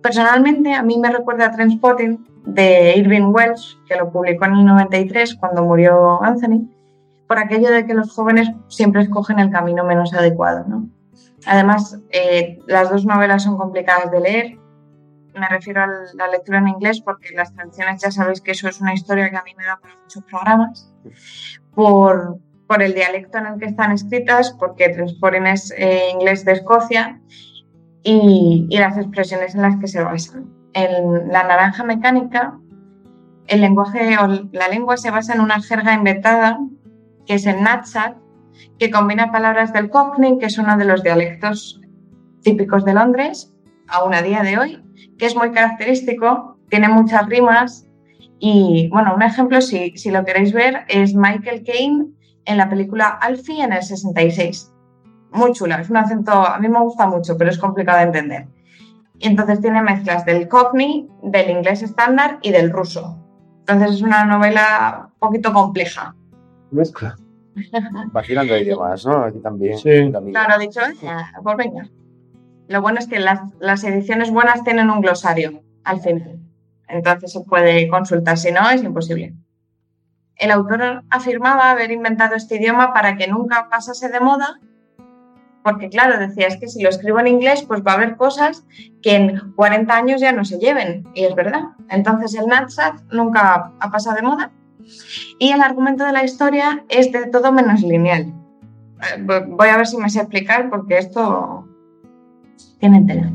Personalmente, a mí me recuerda a Transpotting de Irving Welsh, que lo publicó en el 93 cuando murió Anthony, por aquello de que los jóvenes siempre escogen el camino menos adecuado. ¿no? Además, eh, las dos novelas son complicadas de leer. Me refiero a la lectura en inglés porque las traducciones ya sabéis que eso es una historia que a mí me da para muchos programas. Por, por el dialecto en el que están escritas, porque Transporting es eh, inglés de Escocia y, y, las expresiones en las que se basan. En la naranja mecánica, el lenguaje o la lengua se basa en una jerga inventada que es el Natsat, que combina palabras del Cockney, que es uno de los dialectos típicos de Londres, aún a día de hoy, que es muy característico, tiene muchas rimas y, bueno, un ejemplo, si, si lo queréis ver, es Michael Caine en la película Alfie en el 66. Muy chula, es un acento, a mí me gusta mucho, pero es complicado de entender. Y entonces tiene mezclas del Cockney, del inglés estándar y del ruso. Entonces es una novela un poquito compleja mezcla. <laughs> De idiomas, ¿no? Aquí también. Sí. Claro, dicho, pues venga. Lo bueno es que las, las, ediciones buenas tienen un glosario al final. Entonces se puede consultar, si no, es imposible. El autor afirmaba haber inventado este idioma para que nunca pasase de moda, porque claro, decía, es que si lo escribo en inglés, pues va a haber cosas que en 40 años ya no se lleven, y es verdad. Entonces el Natsat nunca ha pasado de moda y el argumento de la historia es de todo menos lineal. Eh, voy a ver si me sé explicar porque esto tiene tela.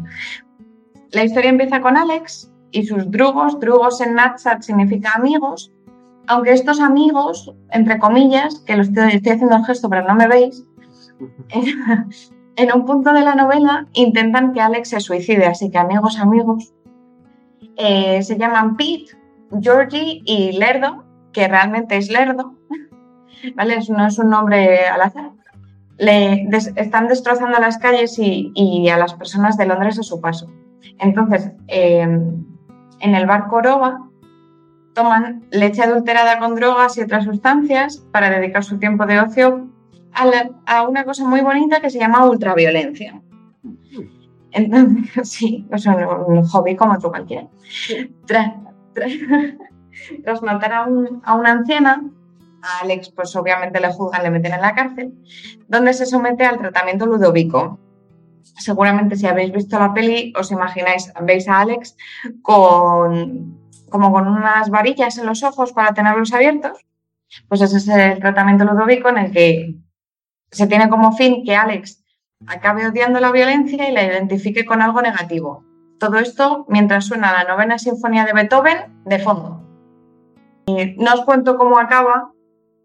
La historia empieza con Alex y sus drugos. Drugos en Natsat significa amigos, aunque estos amigos, entre comillas, que lo estoy, haciendo el gesto pero no me veis, <laughs> en un punto de la novela intentan que Alex se suicide, así que amigos, amigos, eh, se llaman Pete, Georgie y Lerdo, que realmente es lerdo, <laughs> ¿vale? No es un nombre al azar. Le están destrozando las calles y, a las personas de Londres a su paso. Entonces, em, en el bar Coroba toman leche adulterada con drogas y otras sustancias para dedicar su tiempo de ocio a, una cosa muy bonita que se llama ultraviolencia. Entonces, <laughs> sí, es un, hobby como otro cualquiera. Tras <laughs> matar a, una anciana, a Alex, pues obviamente le juzgan, le meten en la cárcel, donde se somete al tratamiento ludovico. Seguramente si habéis visto la peli, os imagináis, veis a Alex con, como con unas varillas en los ojos para tenerlos abiertos. Pues ese es el tratamiento ludovico en el que se tiene como fin que Alex acabe odiando la violencia y la identifique con algo negativo. Todo esto mientras suena la novena sinfonía de Beethoven de fondo. No os cuento cómo acaba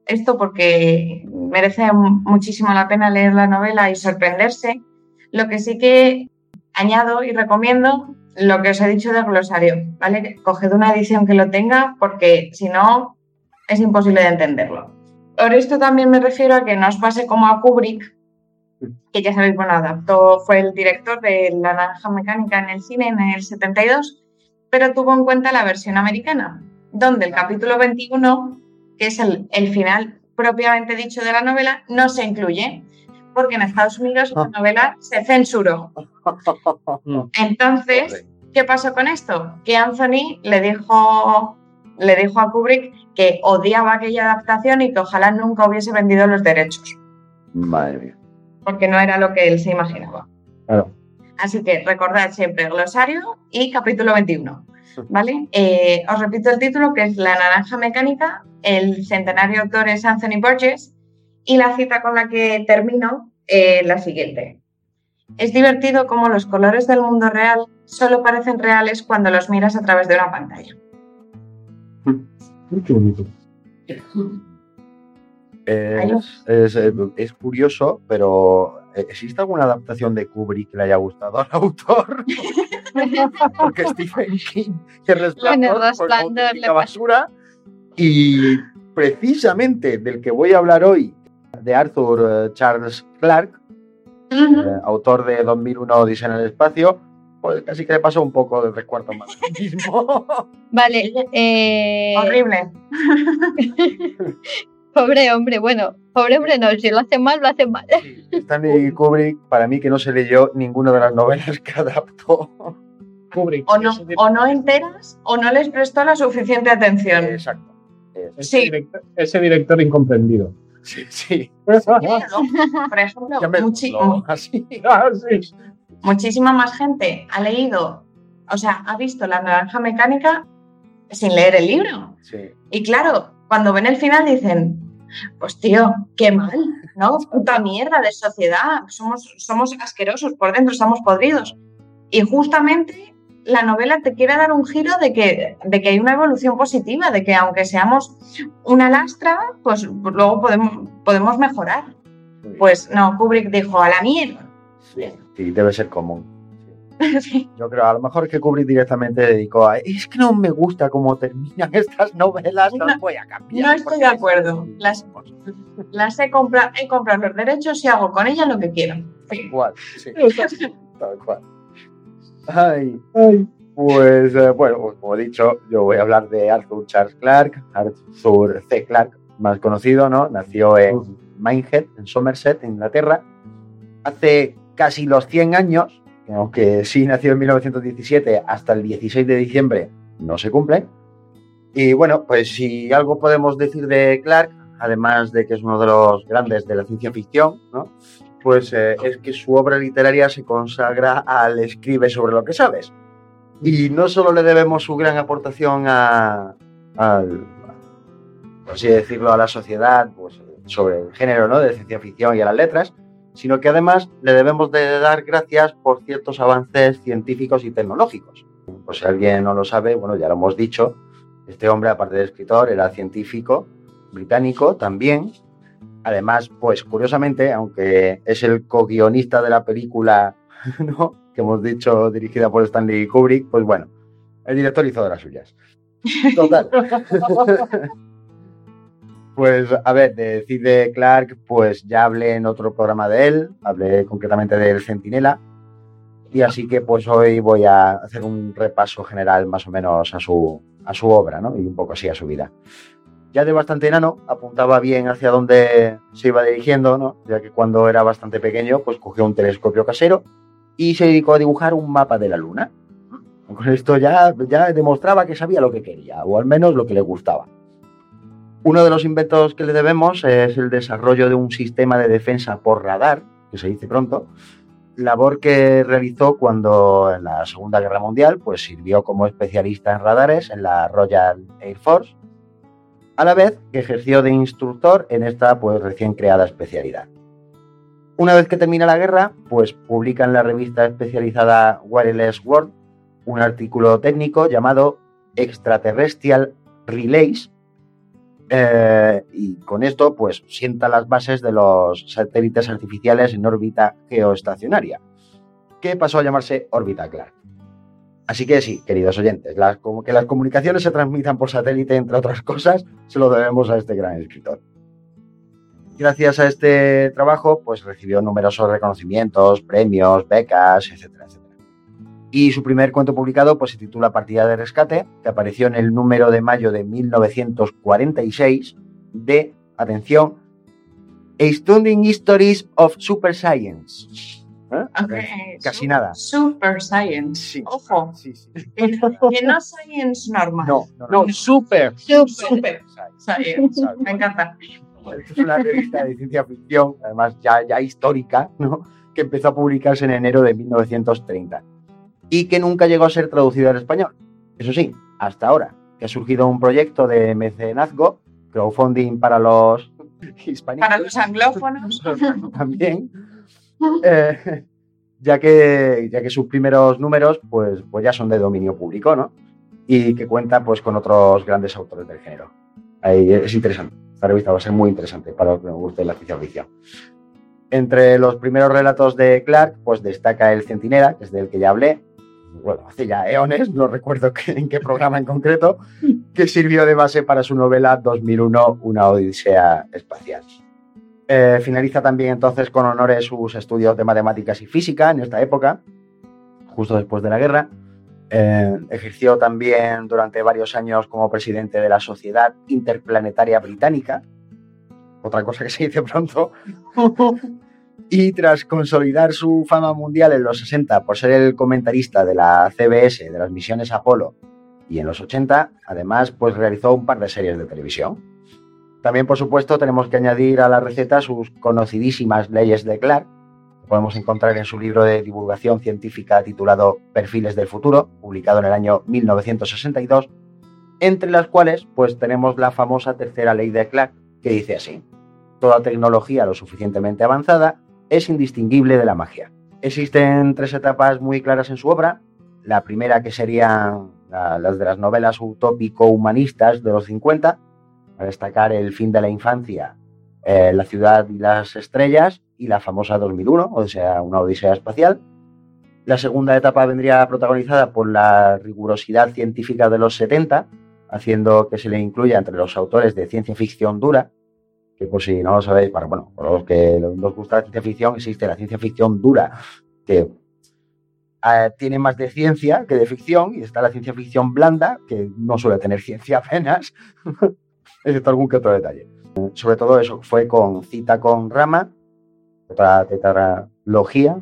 esto porque merece muchísimo la pena leer la novela y sorprenderse. Lo que sí que añado y recomiendo lo que os he dicho del glosario, ¿vale? Coged una edición que lo tenga porque si no es imposible de entenderlo. Por esto también me refiero a que no os pase como a Kubrick, que ya sabéis, bueno, adaptó, fue el director de La Naranja Mecánica en el cine en el 72, pero tuvo en cuenta la versión americana donde el capítulo 21, que es el, final propiamente dicho de la novela, no se incluye, porque en Estados Unidos la novela se censuró. Entonces, ¿qué pasó con esto? Que Anthony le dijo, le dijo a Kubrick que odiaba aquella adaptación y que ojalá nunca hubiese vendido los derechos, Madre mía. porque no era lo que él se imaginaba. Claro. Así que recordad siempre glosario y capítulo 21. ¿Vale? Eh, os repito el título, que es La naranja mecánica. El centenario autor es Anthony Burgess. Y la cita con la que termino, eh, la siguiente. Es divertido cómo los colores del mundo real solo parecen reales cuando los miras a través de una pantalla. Qué bonito. Es, es, eh, es curioso, pero ¿existe alguna adaptación de Kubrick que le haya gustado al autor? <laughs> <laughs> Porque <laughs> Stephen King y el resplandor, le basura. Y precisamente del que voy a hablar hoy, de Arthur eh, Charles Clarke, eh, autor de 2001 Odisea en el espacio, pues casi que le pasó un poco del recuerdo más mismo. <laughs> Vale, eh, Horrible. pobre hombre, bueno, pobre hombre no, si lo hace mal, lo hace mal. Stanley Kubrick, para mí que no se leyó ninguna de las novelas que adaptó. O no, o no enteras o no les prestó la suficiente atención. Exacto. Ese sí. director, ese director incomprendido. Sí, sí. Por ejemplo, <laughs> así. <laughs> Ah, muchísima más gente ha leído, o sea, ha visto la naranja mecánica sin leer el libro. Sí. Y claro, cuando ven el final dicen, pues tío, qué mal, ¿no? Puta mierda de sociedad, somos, somos asquerosos por dentro, estamos podridos. Y justamente la novela te quiere dar un giro de que, de que hay una evolución positiva, de que aunque seamos una lastra, pues luego podemos, podemos mejorar. Pues no, Kubrick dijo, a la mierda. Sí, sí, debe ser común. Sí. <laughs> Yo creo, a lo mejor que Kubrick directamente dedicó a. Es que no me gusta cómo terminan estas novelas, no las voy a cambiar. No estoy de acuerdo. Las, las he, compra- he comprado los derechos y hago con ellas lo que quiero. Cual, sí, <laughs> tal cual. Ay, Ay, pues eh, bueno, pues, como he dicho, yo voy a hablar de Arthur Charles Clarke, Arthur C. Clarke, más conocido, ¿no? Nació en Minehead, en Somerset, en Inglaterra, hace casi los 100 años, que aunque sí nació en 1917, hasta el 16 de diciembre no se cumple. Y bueno, pues si algo podemos decir de Clark, además de que es uno de los grandes de la ciencia ficción, ¿no? Pues eh, es que su obra literaria se consagra al escribe sobre lo que sabes. Y no solo le debemos su gran aportación a, al, por así decirlo, a la sociedad, pues sobre el género ¿no? de ciencia ficción y a las letras, sino que además le debemos de dar gracias por ciertos avances científicos y tecnológicos. Pues si alguien no lo sabe, bueno, ya lo hemos dicho, este hombre, aparte de escritor, era científico británico también. Además, pues curiosamente, aunque es el co-guionista de la película <laughs> ¿no? que hemos dicho dirigida por Stanley Kubrick, pues bueno, el director hizo de las suyas. Total. <laughs> Pues, a ver, de de Clark, pues ya hablé en otro programa de él, hablé concretamente del Centinela, y así que pues hoy voy a hacer un repaso general más o menos a su, a su obra, ¿no? Y un poco así a su vida. Ya de bastante enano, apuntaba bien hacia dónde se iba dirigiendo, ¿no? Ya que cuando era bastante pequeño, pues cogió un telescopio casero y se dedicó a dibujar un mapa de la luna. Con esto ya, ya demostraba que sabía lo que quería, o al menos lo que le gustaba. Uno de los inventos que le debemos es el desarrollo de un sistema de defensa por radar, que se dice pronto, labor que realizó cuando en la Segunda Guerra Mundial pues sirvió como especialista en radares en la Royal Air Force, a la vez que ejerció de instructor en esta pues recién creada especialidad. Una vez que termina la guerra, pues publica en la revista especializada Wireless World un artículo técnico llamado Extraterrestrial Relays, eh, y con esto, pues sienta las bases de los satélites artificiales en órbita geoestacionaria, que pasó a llamarse órbita Clark. Así que sí, queridos oyentes, las, como que las comunicaciones se transmitan por satélite, entre otras cosas, se lo debemos a este gran escritor. Gracias a este trabajo, pues recibió numerosos reconocimientos, premios, becas, etcétera, etcétera. Y su primer cuento publicado pues, se titula Partida de Rescate, que apareció en el número de mayo de 1946 de, atención, Astounding Histories of Super Science. ¿Eh? Casi nada. Super Science. Sí. Ojo. Sí, sí. <laughs> Que que no Science normal. No, no, No, super. Súper. Super <laughs> Science. Me encanta. Es una revista de ciencia ficción, además ya, ya histórica, ¿no? que empezó a publicarse en enero de 1930 y que nunca llegó a ser traducido al español. Eso sí, hasta ahora, que ha surgido un proyecto de mecenazgo, crowdfunding para los <laughs> hispánicos. Para los anglófonos. también, eh, <laughs> ya, que, ya que sus primeros números pues, pues ya son de dominio público, ¿no? Y que cuenta pues con otros grandes autores del género. Ahí es interesante. Esta revista va a ser muy interesante para los que nos guste la ciencia ficción. Entre los primeros relatos de Clark, pues destaca El Centinela, que es del que ya hablé, bueno, hace ya eones, no recuerdo en qué programa en concreto, que sirvió de base para su novela 2001, Una Odisea Espacial. Eh, finaliza también entonces con honores sus estudios de matemáticas y física en esta época, justo después de la guerra. Eh, ejerció también durante varios años como presidente de la Sociedad Interplanetaria Británica, otra cosa que se dice pronto, <laughs> y tras consolidar su fama mundial en los 60 por ser el comentarista de la CBS de las misiones Apolo y en los 80, además, pues realizó un par de series de televisión. También, por supuesto, tenemos que añadir a la receta sus conocidísimas leyes de Clark, que podemos encontrar en su libro de divulgación científica titulado Perfiles del Futuro, publicado en el año 1962, entre las cuales pues tenemos la famosa tercera ley de Clark, que dice así: Toda tecnología lo suficientemente avanzada es indistinguible de la magia. Existen tres etapas muy claras en su obra. La primera que serían la- las de las novelas utópico-humanistas de los 50, a destacar El fin de la infancia, eh, La ciudad y las estrellas y la famosa 2001, o sea, una odisea espacial. La segunda etapa vendría protagonizada por la rigurosidad científica de los 70, haciendo que se le incluya entre los autores de ciencia ficción dura, que por si no lo sabéis, para, bueno, por los que nos gusta la ciencia ficción, existe la ciencia ficción dura, que eh, tiene más de ciencia que de ficción, y está la ciencia ficción blanda, que no suele tener ciencia apenas, <laughs> excepto algún que otro detalle. Sobre todo eso fue con cita con Rama, otra tetralogía,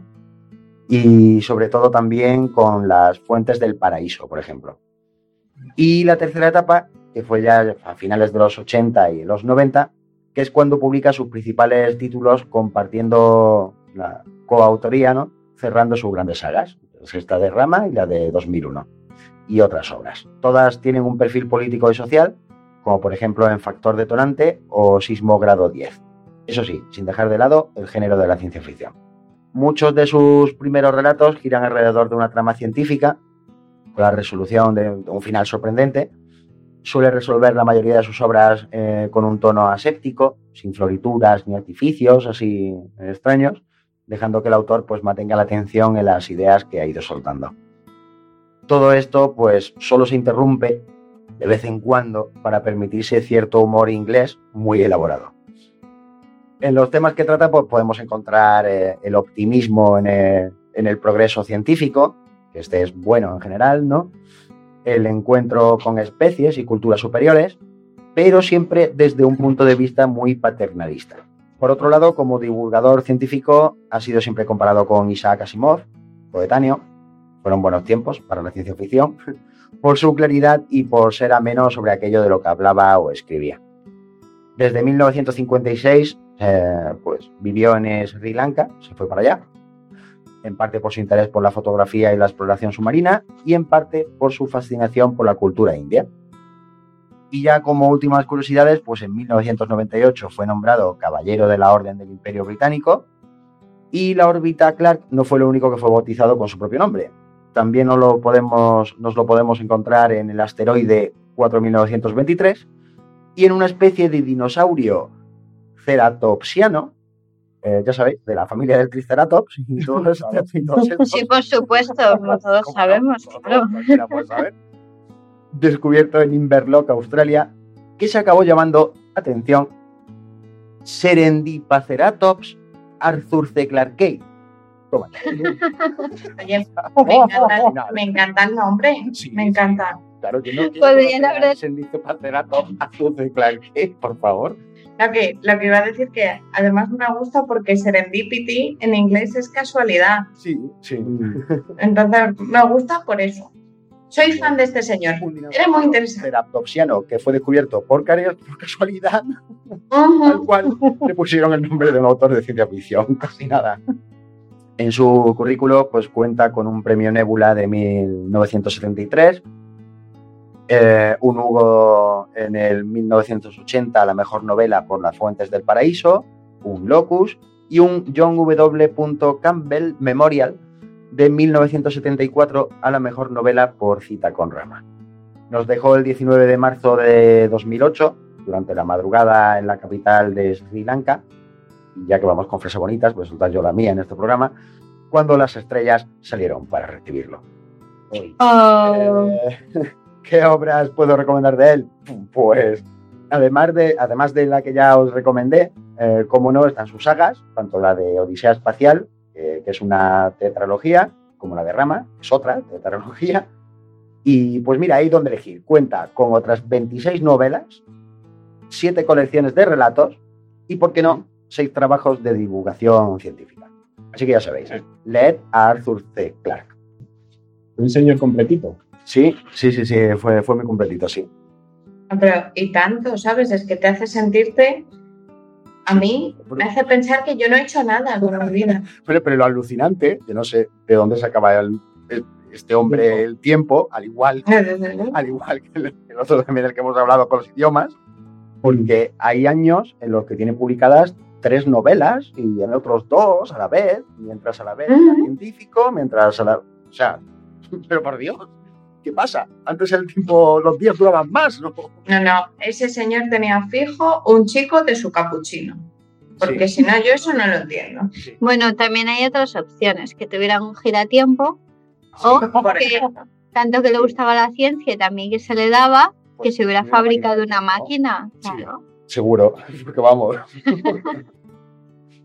y sobre todo también con las fuentes del paraíso, por ejemplo. Y la tercera etapa, que fue ya a finales de los 80 y los 90, que es cuando publica sus principales títulos compartiendo la coautoría, ¿no? cerrando sus grandes sagas, Es esta de Rama y la de 2001, y otras obras. Todas tienen un perfil político y social, como por ejemplo en Factor Detonante o Sismo Grado 10. Eso sí, sin dejar de lado el género de la ciencia ficción. Muchos de sus primeros relatos giran alrededor de una trama científica, con la resolución de un final sorprendente, suele resolver la mayoría de sus obras eh, con un tono aséptico, sin florituras ni artificios así extraños, dejando que el autor pues mantenga la atención en las ideas que ha ido soltando. Todo esto pues solo se interrumpe de vez en cuando para permitirse cierto humor inglés muy elaborado. En los temas que trata pues podemos encontrar eh, el optimismo en el, en el progreso científico, que este es bueno en general, ¿no? el encuentro con especies y culturas superiores, pero siempre desde un punto de vista muy paternalista. Por otro lado, como divulgador científico, ha sido siempre comparado con Isaac Asimov, coetáneo. Fueron buenos tiempos para la ciencia ficción, por su claridad y por ser ameno sobre aquello de lo que hablaba o escribía. Desde 1956, eh, pues vivió en Sri Lanka, se fue para allá, en parte por su interés por la fotografía y la exploración submarina y en parte por su fascinación por la cultura india. Y ya como últimas curiosidades, pues en 1998 fue nombrado Caballero de la Orden del Imperio Británico y la órbita Clark no fue lo único que fue bautizado con su propio nombre. También nos lo podemos, nos lo podemos encontrar en el asteroide 4923 y en una especie de dinosaurio ceratopsiano, eh, ya sabéis, de la familia del Triceratops y <laughs> todos, y todos estos. Sí, por supuesto, <laughs> como todos sabemos, claro. Descubierto en Inverloch, Australia, que se acabó llamando, atención, Serendipaceratops arthurceclarkei. Toma. <laughs> Oye, me encanta, me encanta el nombre. Sí, me sí. encanta. Claro que no quiero a haber- ese Nictoparceratops azul de Clark Kent, por favor. Lo que, lo que iba a decir que además me gusta porque serendipity en inglés es casualidad. Sí, sí. <laughs> Entonces me gusta por eso. Soy fan de este señor. Era muy interesante. Ceratopsiano, que fue descubierto por, por casualidad, Ujú. al cual le pusieron el nombre de un autor de ciencia ficción, casi nada. En su currículo, pues cuenta con un premio Nebula de 1973, eh, un Hugo en el 1980 a la mejor novela por Las Fuentes del Paraíso, un Locus y un John W. Campbell Memorial de 1974 a la mejor novela por Cita con Rama. Nos dejó el 19 de marzo de 2008, durante la madrugada en la capital de Sri Lanka, ya que vamos con fresas bonitas, voy a soltar yo la mía en este programa, cuando las estrellas salieron para recibirlo. Oh, Eh, <laughs> ¿Qué obras puedo recomendar de él? Pues, además de, además de la que ya os recomendé, eh, como no, están sus sagas, tanto la de Odisea Espacial, eh, que es una tetralogía, como la de Rama, que es otra tetralogía. Y pues mira, ahí donde elegir. Cuenta con otras 26 novelas, 7 colecciones de relatos y, ¿por qué no?, 6 trabajos de divulgación científica. Así que ya sabéis, leed a Arthur C. Clarke. Un señor completito. Sí, sí, sí, sí, fue, fue muy completito, sí. Pero, y tanto, ¿sabes? Es que te hace sentirte. A mí me hace pensar que yo no he hecho nada con mi vida. <laughs> Pero, pero lo alucinante, yo no sé de dónde sacaba el- el- este hombre el tiempo, al igual, <laughs> al igual que el, el otro también del que hemos hablado con los idiomas, porque hay años en los que tiene publicadas tres novelas y en otros dos a la vez, mientras a la vez era científico, mientras a la... O sea, <laughs> pero por Dios, ¿qué pasa? Antes el tiempo, los días duraban más, ¿no? No, no, ese señor tenía fijo un chico de su capuchino. Porque si no, yo eso no lo entiendo. bueno, también hay otras opciones, que tuvieran un giratiempo o <laughs> Por que tanto que le gustaba la ciencia y también que se le daba, que Pues, se hubiera fabricado una máquina. Sí. Claro. Seguro, <laughs> porque vamos.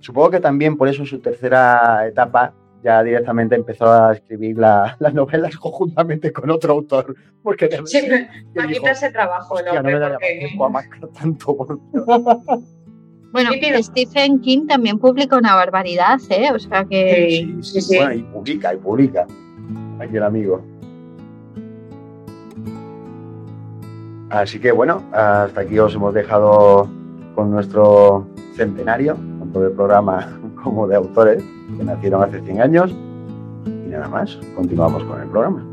Supongo que también por eso en su tercera etapa ya directamente empezó a escribir la- las novelas <laughs> conjuntamente con otro autor. Porque que para dijo, quitarse trabajo el "Hostia, no hombre, me daría porque- tiempo a marcar tanto. por Dios". <laughs> Bueno. Stephen King también publica una barbaridad, ¿eh? O sea que... Sí, sí, sí. Bueno, y publica, y publica. Aquí el amigo. Así que bueno, hasta aquí os hemos dejado con nuestro centenario, tanto de programa <laughs> como de autores que nacieron hace 100 años. Y nada más, continuamos con el programa.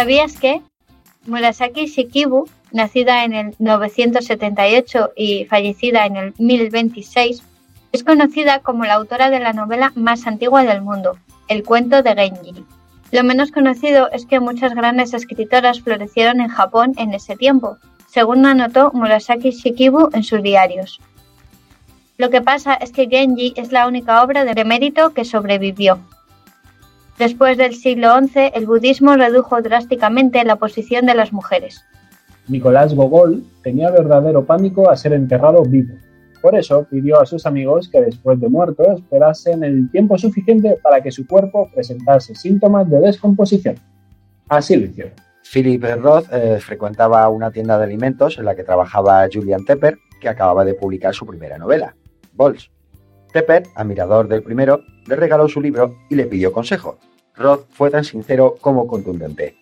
¿Sabías que Murasaki Shikibu, nacida en el 978 y fallecida en el 1026, es conocida como la autora de la novela más antigua del mundo, El cuento de Genji. Lo menos conocido es que muchas grandes escritoras florecieron en Japón en ese tiempo, según anotó Murasaki Shikibu en sus diarios. Lo que pasa es que Genji es la única obra de mérito que sobrevivió. Después del siglo XI, el budismo redujo drásticamente la posición de las mujeres. Nicolás Gogol tenía verdadero pánico a ser enterrado vivo. Por eso pidió a sus amigos que después de muerto esperasen el tiempo suficiente para que su cuerpo presentase síntomas de descomposición. Así lo hicieron. Philip Roth eh, frecuentaba una tienda de alimentos en la que trabajaba Julian Tepper, que acababa de publicar su primera novela, Balls. Tepper, admirador del primero, le regaló su libro y le pidió consejo. Roth fue tan sincero como contundente.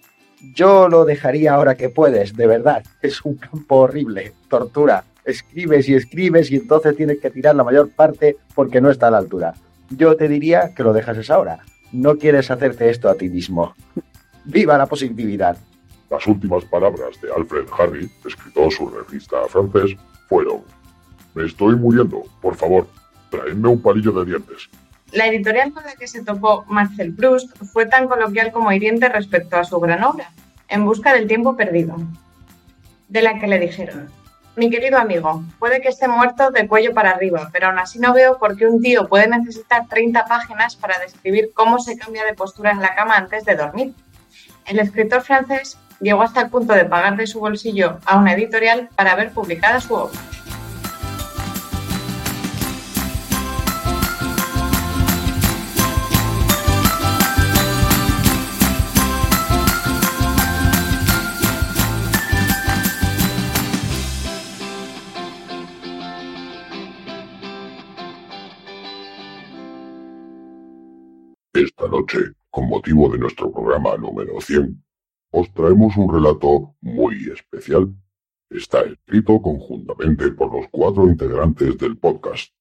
Yo lo dejaría ahora que puedes, de verdad. Es un campo horrible, tortura. Escribes y escribes y entonces tienes que tirar la mayor parte porque no está a la altura. Yo te diría que lo dejas ahora. No quieres hacerte esto a ti mismo. ¡Viva la positividad! Las últimas palabras de Alfred Harry, escritor surrealista francés, fueron: Me estoy muriendo, por favor, traedme un palillo de dientes. La editorial con la que se topó Marcel Proust fue tan coloquial como hiriente respecto a su gran obra, En busca del tiempo perdido, de la que le dijeron, mi querido amigo, puede que esté muerto de cuello para arriba, pero aún así no veo por qué un tío puede necesitar 30 páginas para describir cómo se cambia de postura en la cama antes de dormir. El escritor francés llegó hasta el punto de pagar de su bolsillo a una editorial para ver publicada su obra. Esta noche, con motivo de nuestro programa número 100, os traemos un relato muy especial. Está escrito conjuntamente por los cuatro integrantes del podcast.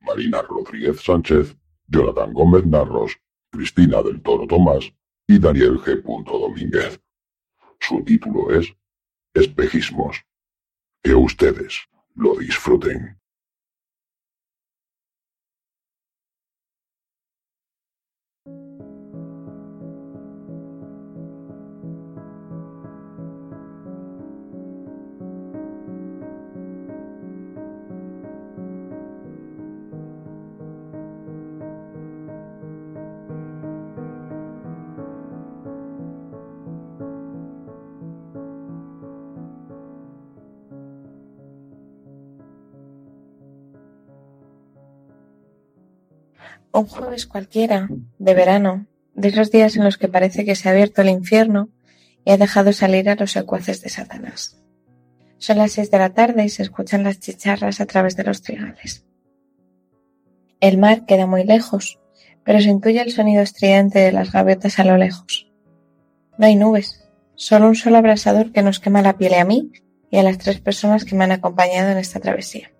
Marina Rodríguez Sánchez, Jonathan Gómez Narros, Cristina del Toro Tomás y Daniel G. Domínguez. Su título es Espejismos. Que ustedes lo disfruten. Un jueves cualquiera, de verano, de esos días en los que parece que se ha abierto el infierno y ha dejado salir a los secuaces de Satanás. Son las seis de la tarde y se escuchan las chicharras a través de los trigales. El mar queda muy lejos, pero se intuye el sonido estridente de las gaviotas a lo lejos. No hay nubes, solo un solo abrasador que nos quema la piel a mí y a las tres personas que me han acompañado en esta travesía.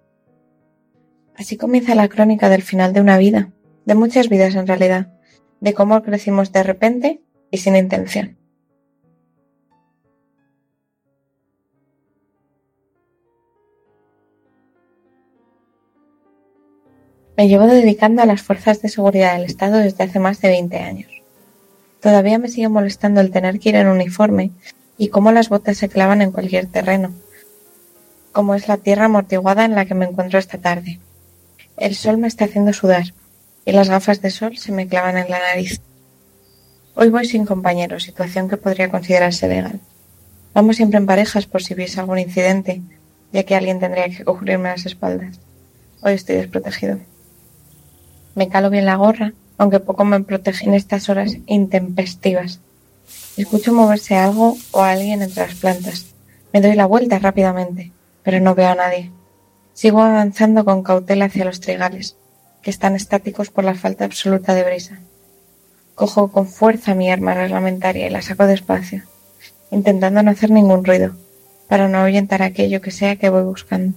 Así comienza la crónica del final de una vida, de muchas vidas en realidad, de cómo crecimos de repente y sin intención. Me llevo dedicando a las fuerzas de seguridad del Estado desde hace más de 20 años. Todavía me sigue molestando el tener que ir en uniforme y cómo las botas se clavan en cualquier terreno, como es la tierra amortiguada en la que me encuentro esta tarde. El sol me está haciendo sudar y las gafas de sol se me clavan en la nariz. Hoy voy sin compañero, situación que podría considerarse legal. Vamos siempre en parejas por si hubiese algún incidente, ya que alguien tendría que cubrirme las espaldas. Hoy estoy desprotegido. Me calo bien la gorra, aunque poco me protege en estas horas intempestivas. Escucho moverse algo o a alguien entre las plantas. Me doy la vuelta rápidamente, pero no veo a nadie. Sigo avanzando con cautela hacia los trigales que están estáticos por la falta absoluta de brisa. Cojo con fuerza mi arma reglamentaria y la saco despacio, intentando no hacer ningún ruido, para no ahuyentar aquello que sea que voy buscando.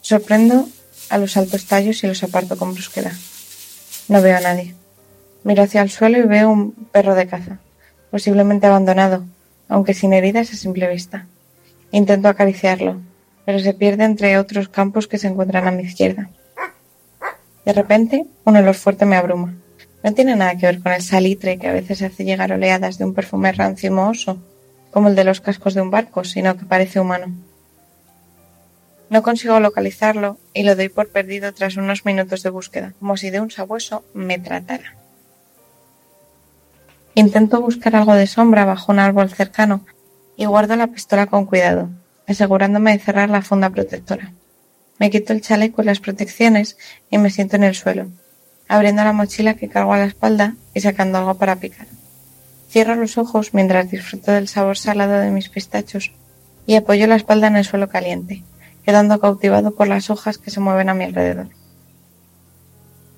Sorprendo a los altos tallos y los aparto con brusquedad. No veo a nadie. Miro hacia el suelo y veo un perro de caza, posiblemente abandonado, aunque sin heridas a simple vista. Intento acariciarlo, pero se pierde entre otros campos que se encuentran a mi izquierda. De repente, un olor fuerte me abruma. No tiene nada que ver con el salitre que a veces hace llegar oleadas de un perfume rancio y mohoso, como el de los cascos de un barco, sino que parece humano. No consigo localizarlo y lo doy por perdido tras unos minutos de búsqueda, como si de un sabueso me tratara. Intento buscar algo de sombra bajo un árbol cercano y guardo la pistola con cuidado, asegurándome de cerrar la funda protectora. Me quito el chaleco y las protecciones y me siento en el suelo, abriendo la mochila que cargo a la espalda y sacando algo para picar. Cierro los ojos mientras disfruto del sabor salado de mis pistachos y apoyo la espalda en el suelo caliente, quedando cautivado por las hojas que se mueven a mi alrededor.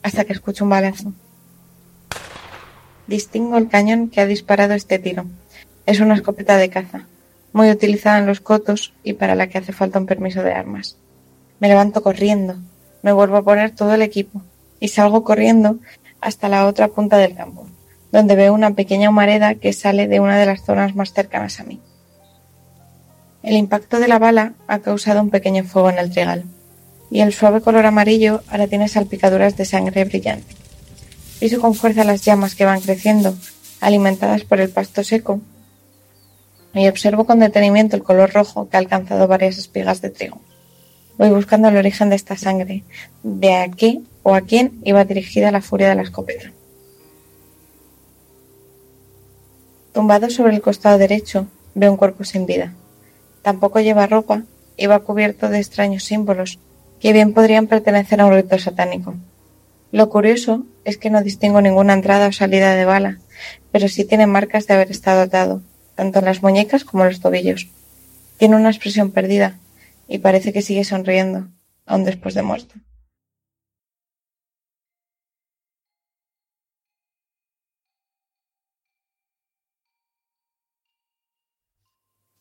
Hasta que escucho un balazo. Distingo el cañón que ha disparado este tiro. Es una escopeta de caza, muy utilizada en los cotos y para la que hace falta un permiso de armas. Me levanto corriendo, me vuelvo a poner todo el equipo y salgo corriendo hasta la otra punta del campo, donde veo una pequeña humareda que sale de una de las zonas más cercanas a mí. El impacto de la bala ha causado un pequeño fuego en el trigal, y el suave color amarillo ahora tiene salpicaduras de sangre brillante. Piso con fuerza las llamas que van creciendo, alimentadas por el pasto seco, y observo con detenimiento el color rojo que ha alcanzado varias espigas de trigo. Voy buscando el origen de esta sangre, de a qué o a quién iba dirigida la furia de la escopeta. Tumbado sobre el costado derecho, veo un cuerpo sin vida. Tampoco lleva ropa y va cubierto de extraños símbolos que bien podrían pertenecer a un rito satánico. Lo curioso es que no distingo ninguna entrada o salida de bala, pero sí tiene marcas de haber estado atado, tanto en las muñecas como en los tobillos. Tiene una expresión perdida y parece que sigue sonriendo, aun después de muerto.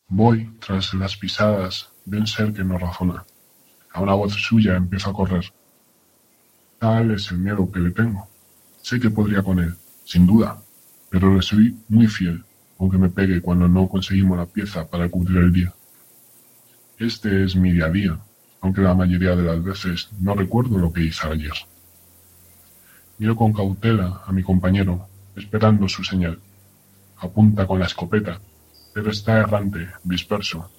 Voy tras las pisadas de un ser que no razona. A una voz suya empiezo a correr. Tal es el miedo que le tengo. Sé que podría con él, sin duda, pero le soy muy fiel, aunque me pegue cuando no conseguimos la pieza para cubrir el día. Este es mi día a día, aunque la mayoría de las veces no recuerdo lo que hice ayer. Miro con cautela a mi compañero, esperando su señal. Apunta con la escopeta pero está errante, disperso.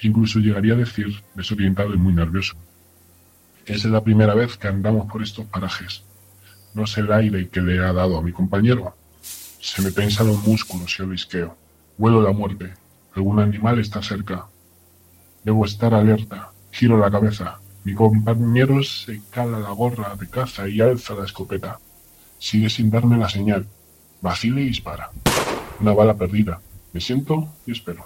Incluso llegaría a decir desorientado y muy nervioso. Es la primera vez que andamos por estos parajes. No sé el aire que le ha dado a mi compañero. Se me pensan los músculos y el visqueo. Huelo la muerte. Algún animal está cerca. Debo estar alerta. Giro la cabeza. Mi compañero se cala la gorra de caza y alza la escopeta. Sigue sin darme la señal. Vacila y dispara. Una bala perdida. Me siento y espero.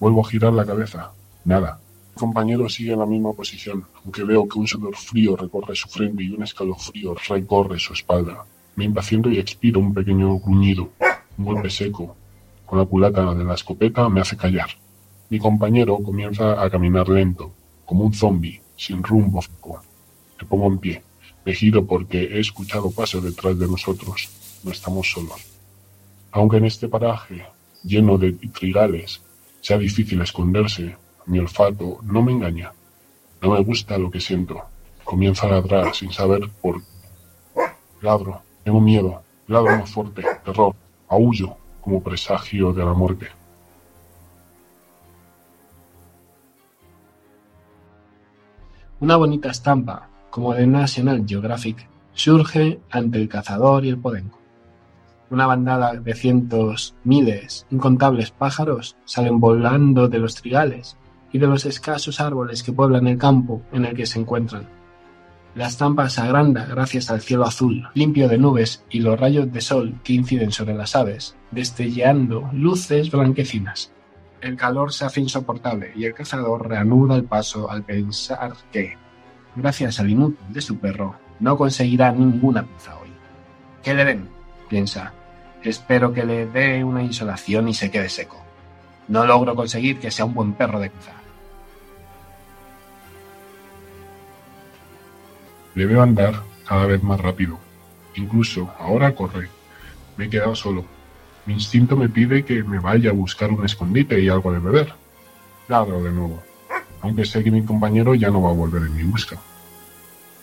Vuelvo a girar la cabeza. Nada. Mi compañero sigue en la misma posición, aunque veo que un sudor frío recorre su frente y un escalofrío recorre su espalda. Me impaciento y expiro un pequeño gruñido. Un golpe seco, con la culata de la escopeta, me hace callar. Mi compañero comienza a caminar lento, como un zombi, sin rumbo fijo. Me pongo en pie. Me giro porque he escuchado pasos detrás de nosotros. No estamos solos. Aunque en este paraje lleno de trigales, sea difícil esconderse, mi olfato no me engaña. No me gusta lo que siento. Comienzo a ladrar sin saber por Ladro, tengo miedo, ladro más fuerte, terror, aullo como presagio de la muerte. Una bonita estampa, como de National Geographic, surge ante el cazador y el podenco. Una bandada de cientos, miles, incontables pájaros salen volando de los trigales y de los escasos árboles que pueblan el campo en el que se encuentran. La estampa se agranda gracias al cielo azul, limpio de nubes y los rayos de sol que inciden sobre las aves, destellando luces blanquecinas. El calor se hace insoportable y el cazador reanuda el paso al pensar que, gracias al inútil de su perro, no conseguirá ninguna pizza hoy. Que le den, piensa. Espero que le dé una insolación y se quede seco. No logro conseguir que sea un buen perro de caza. Le veo andar cada vez más rápido. Incluso ahora corre. Me he quedado solo. Mi instinto me pide que me vaya a buscar un escondite y algo de beber. Ladro de nuevo, aunque sé que mi compañero ya no va a volver en mi busca.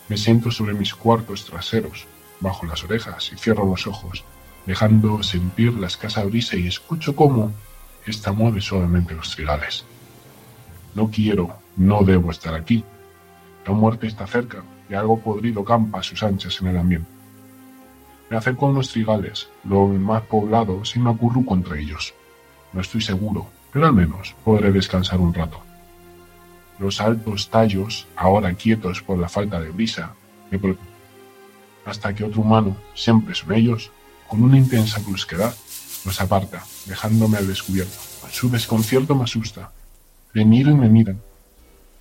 Me siento sobre mis cuartos traseros, bajo las orejas y cierro los ojos, dejando sentir la escasa brisa y escucho cómo ésta mueve suavemente los trigales. No quiero, no debo estar aquí. La muerte está cerca y algo podrido campa a sus anchas en el ambiente. Me acerco a unos trigales, lo más poblado, sin me acurruco entre ellos. No estoy seguro, pero al menos podré descansar un rato. Los altos tallos, ahora quietos por la falta de brisa, me hasta que otro humano, siempre son ellos, con una intensa brusquedad, Los aparta, dejándome al descubierto. Su desconcierto me asusta. Me miran y me miran.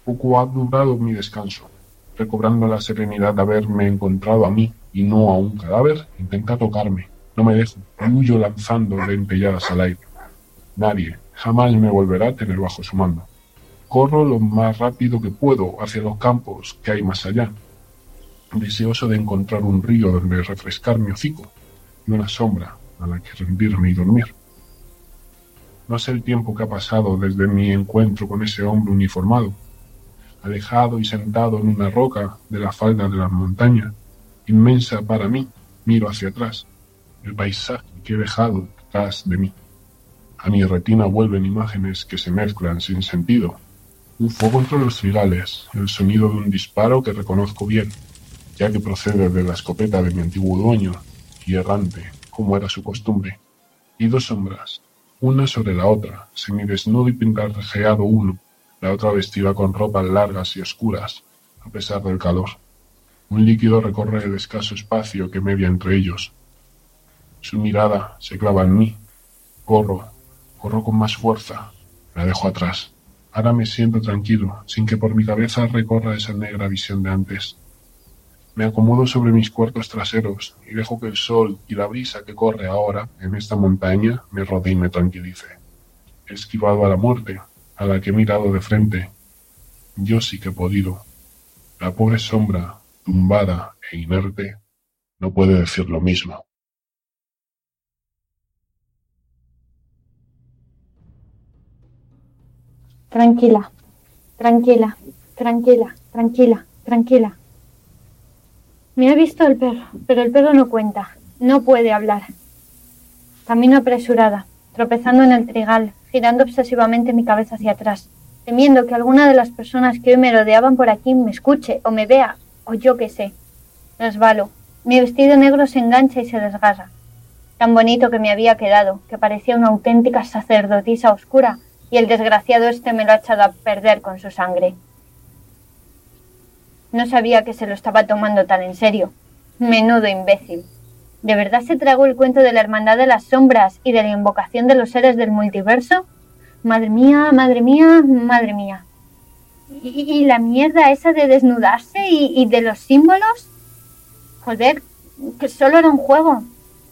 Poco ha durado mi descanso. Recobrando la serenidad de haberme encontrado a mí y no a un cadáver, intenta tocarme. No me dejo. Huyo lanzando dentelladas al aire. Nadie jamás me volverá a tener bajo su mando. Corro lo más rápido que puedo hacia los campos que hay más allá, deseoso de encontrar un río donde refrescar mi hocico y una sombra a la que rendirme y dormir. No sé el tiempo que ha pasado desde mi encuentro con ese hombre uniformado, alejado y sentado en una roca de la falda de la montaña, inmensa para mí, miro hacia atrás, el paisaje que he dejado detrás de mí. A mi retina vuelven imágenes que se mezclan sin sentido. Un fuego entre los trigales, el sonido de un disparo que reconozco bien, ya que procede de la escopeta de mi antiguo dueño, y errante, como era su costumbre, y dos sombras, una sobre la otra, semidesnudo y pintarrajeado uno, la otra vestida con ropas largas y oscuras, a pesar del calor. Un líquido recorre el escaso espacio que media entre ellos. Su mirada se clava en mí. Corro, corro con más fuerza. La dejo atrás. Ahora me siento tranquilo, sin que por mi cabeza recorra esa negra visión de antes. Me acomodo sobre mis cuartos traseros y dejo que el sol y la brisa que corre ahora en esta montaña me rodee y me tranquilice. He esquivado a la muerte, a la que he mirado de frente. Yo sí que he podido. La pobre sombra, tumbada e inerte, no puede decir lo mismo. Tranquila, tranquila, tranquila, tranquila, tranquila. Me ha visto el perro, pero el perro no cuenta, no puede hablar. Camino apresurada, tropezando en el trigal, girando obsesivamente mi cabeza hacia atrás, temiendo que alguna de las personas que hoy me rodeaban por aquí me escuche o me vea, o yo qué sé. Resbalo. Mi vestido negro se engancha y se desgarra. Tan bonito que me había quedado, que parecía una auténtica sacerdotisa oscura, y el desgraciado este me lo ha echado a perder con su sangre. No sabía que se lo estaba tomando tan en serio. Menudo imbécil. ¿De verdad se tragó el cuento de la hermandad de las sombras y de la invocación de los seres del multiverso? Madre mía, madre mía, madre mía. ¿Y, la mierda esa de desnudarse y, y de los símbolos? Joder, que solo era un juego,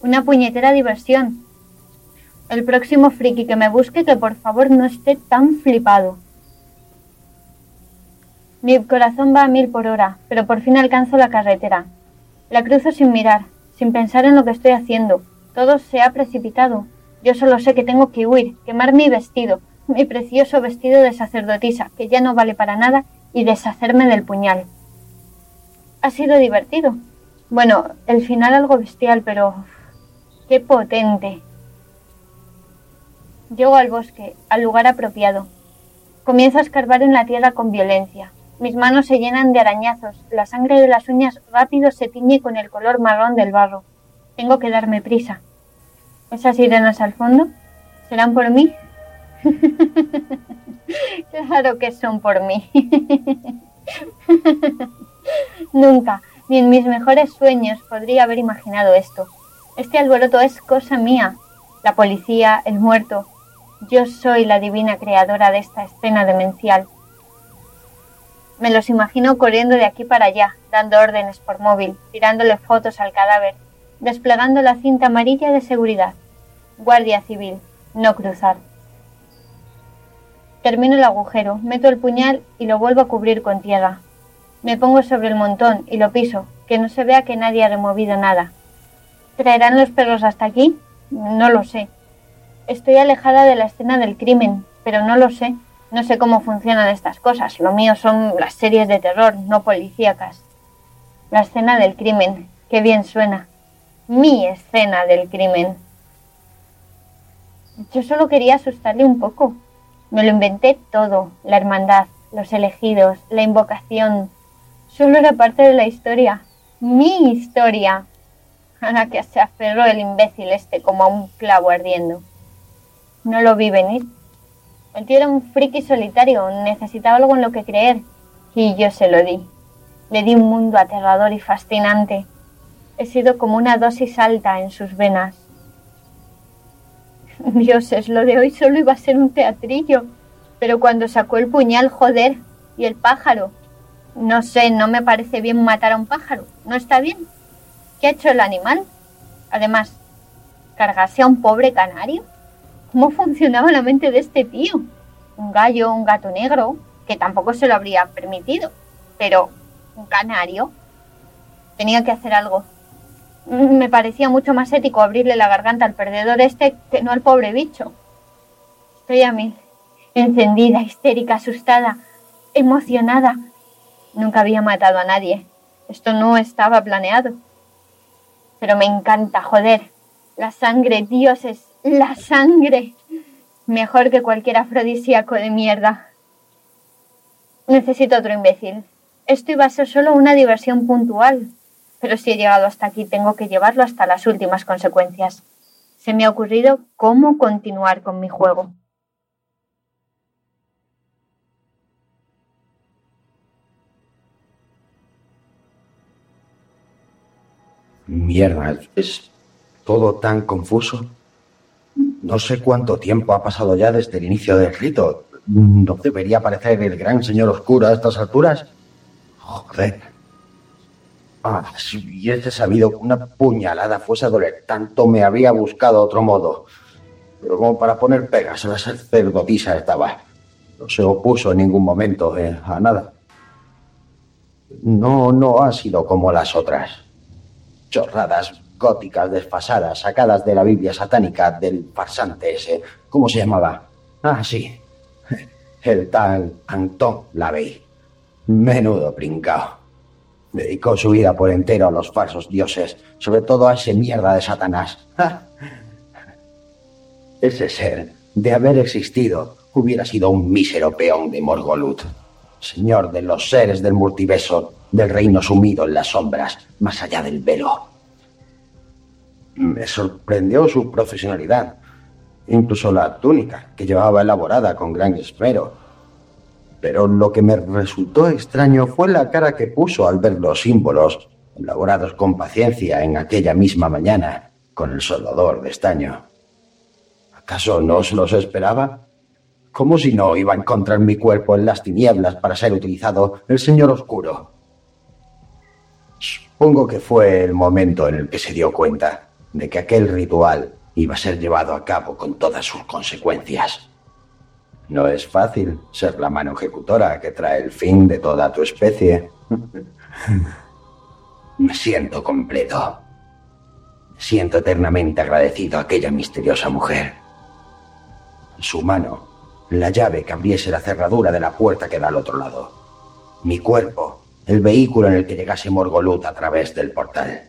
una puñetera diversión. El próximo friki que me busque que por favor no esté tan flipado. Mi corazón va a mil por hora, pero por fin alcanzo la carretera. La cruzo sin mirar, sin pensar en lo que estoy haciendo. Todo se ha precipitado. Yo solo sé que tengo que huir, quemar mi vestido, mi precioso vestido de sacerdotisa, que ya no vale para nada, y deshacerme del puñal. Ha sido divertido. Bueno, el final algo bestial, pero... ¡Qué potente! Llego al bosque, al lugar apropiado. Comienzo a escarbar en la tierra con violencia. Mis manos se llenan de arañazos, la sangre de las uñas rápido se tiñe con el color marrón del barro. Tengo que darme prisa. ¿Esas sirenas al fondo? ¿Serán por mí? <laughs> claro que son por mí. <laughs> Nunca, ni en mis mejores sueños podría haber imaginado esto. Este alboroto es cosa mía. La policía, el muerto. Yo soy la divina creadora de esta escena demencial. Me los imagino corriendo de aquí para allá, dando órdenes por móvil, tirándole fotos al cadáver, desplegando la cinta amarilla de seguridad. Guardia civil, no cruzar. Termino el agujero, meto el puñal y lo vuelvo a cubrir con tierra. Me pongo sobre el montón y lo piso, que no se vea que nadie ha removido nada. ¿Traerán los perros hasta aquí? No lo sé. Estoy alejada de la escena del crimen, pero no lo sé. No sé cómo funcionan estas cosas. Lo mío son las series de terror, no policíacas. La escena del crimen. Qué bien suena. Mi escena del crimen. Yo solo quería asustarle un poco. Me lo inventé todo. La hermandad, los elegidos, la invocación. Solo era parte de la historia. Mi historia. <laughs> A la que se aferró el imbécil este como a un clavo ardiendo. No lo vi venir. El tío era un friki solitario, necesitaba algo en lo que creer, y yo se lo di. Le di un mundo aterrador y fascinante. He sido como una dosis alta en sus venas. <laughs> Dioses, lo de hoy solo iba a ser un teatrillo. Pero cuando sacó el puñal, joder, y el pájaro. No sé, no me parece bien matar a un pájaro. ¿No está bien? ¿Qué ha hecho el animal? Además, ¿cargarse a un pobre canario? ¿Cómo funcionaba la mente de este tío? Un gallo, un gato negro, que tampoco se lo habría permitido. Pero, ¿un canario? Tenía que hacer algo. Me parecía mucho más ético abrirle la garganta al perdedor este que no al pobre bicho. Estoy a mí, encendida, histérica, asustada, emocionada. Nunca había matado a nadie. Esto no estaba planeado. Pero me encanta, joder. La sangre, dioses, la sangre. Mejor que cualquier afrodisíaco de mierda. Necesito otro imbécil. Esto iba a ser solo una diversión puntual, pero si he llegado hasta aquí tengo que llevarlo hasta las últimas consecuencias. Se me ha ocurrido cómo continuar con mi juego. Mierda, es todo tan confuso. No sé cuánto tiempo ha pasado ya desde el inicio del rito. ¿No debería aparecer el gran señor oscuro a estas alturas? Joder. Ah, si hubiese sabido que una puñalada fuese a doler tanto, me habría buscado otro modo. Pero como para poner pegas a la sacerdotisa estaba. No se opuso en ningún momento eh, a nada. No, no ha sido como las otras. Chorradas góticas desfasadas, sacadas de la Biblia satánica del farsante ese. ¿Cómo se llamaba? Ah, sí. <laughs> El tal Anton Lavey. Menudo brincao. Dedicó su vida por entero a los falsos dioses, sobre todo a ese mierda de Satanás. Ese ser, de haber existido, hubiera sido un mísero peón de Morgolut, señor de los seres del multiverso, del reino sumido en las sombras, más allá del velo. Me sorprendió su profesionalidad, incluso la túnica que llevaba elaborada con gran esmero. Pero lo que me resultó extraño fue la cara que puso al ver los símbolos, elaborados con paciencia en aquella misma mañana, con el soldador de estaño. ¿Acaso no se los esperaba? Como si no iba a encontrar mi cuerpo en las tinieblas para ser utilizado el Señor Oscuro. Supongo que fue el momento en el que se dio cuenta de que aquel ritual iba a ser llevado a cabo con todas sus consecuencias. No es fácil ser la mano ejecutora que trae el fin de toda tu especie. <laughs> Me siento completo. Siento eternamente agradecido a aquella misteriosa mujer. Su mano, la llave que abriese la cerradura de la puerta que da al otro lado. Mi cuerpo, el vehículo en el que llegase Morgolut a través del portal.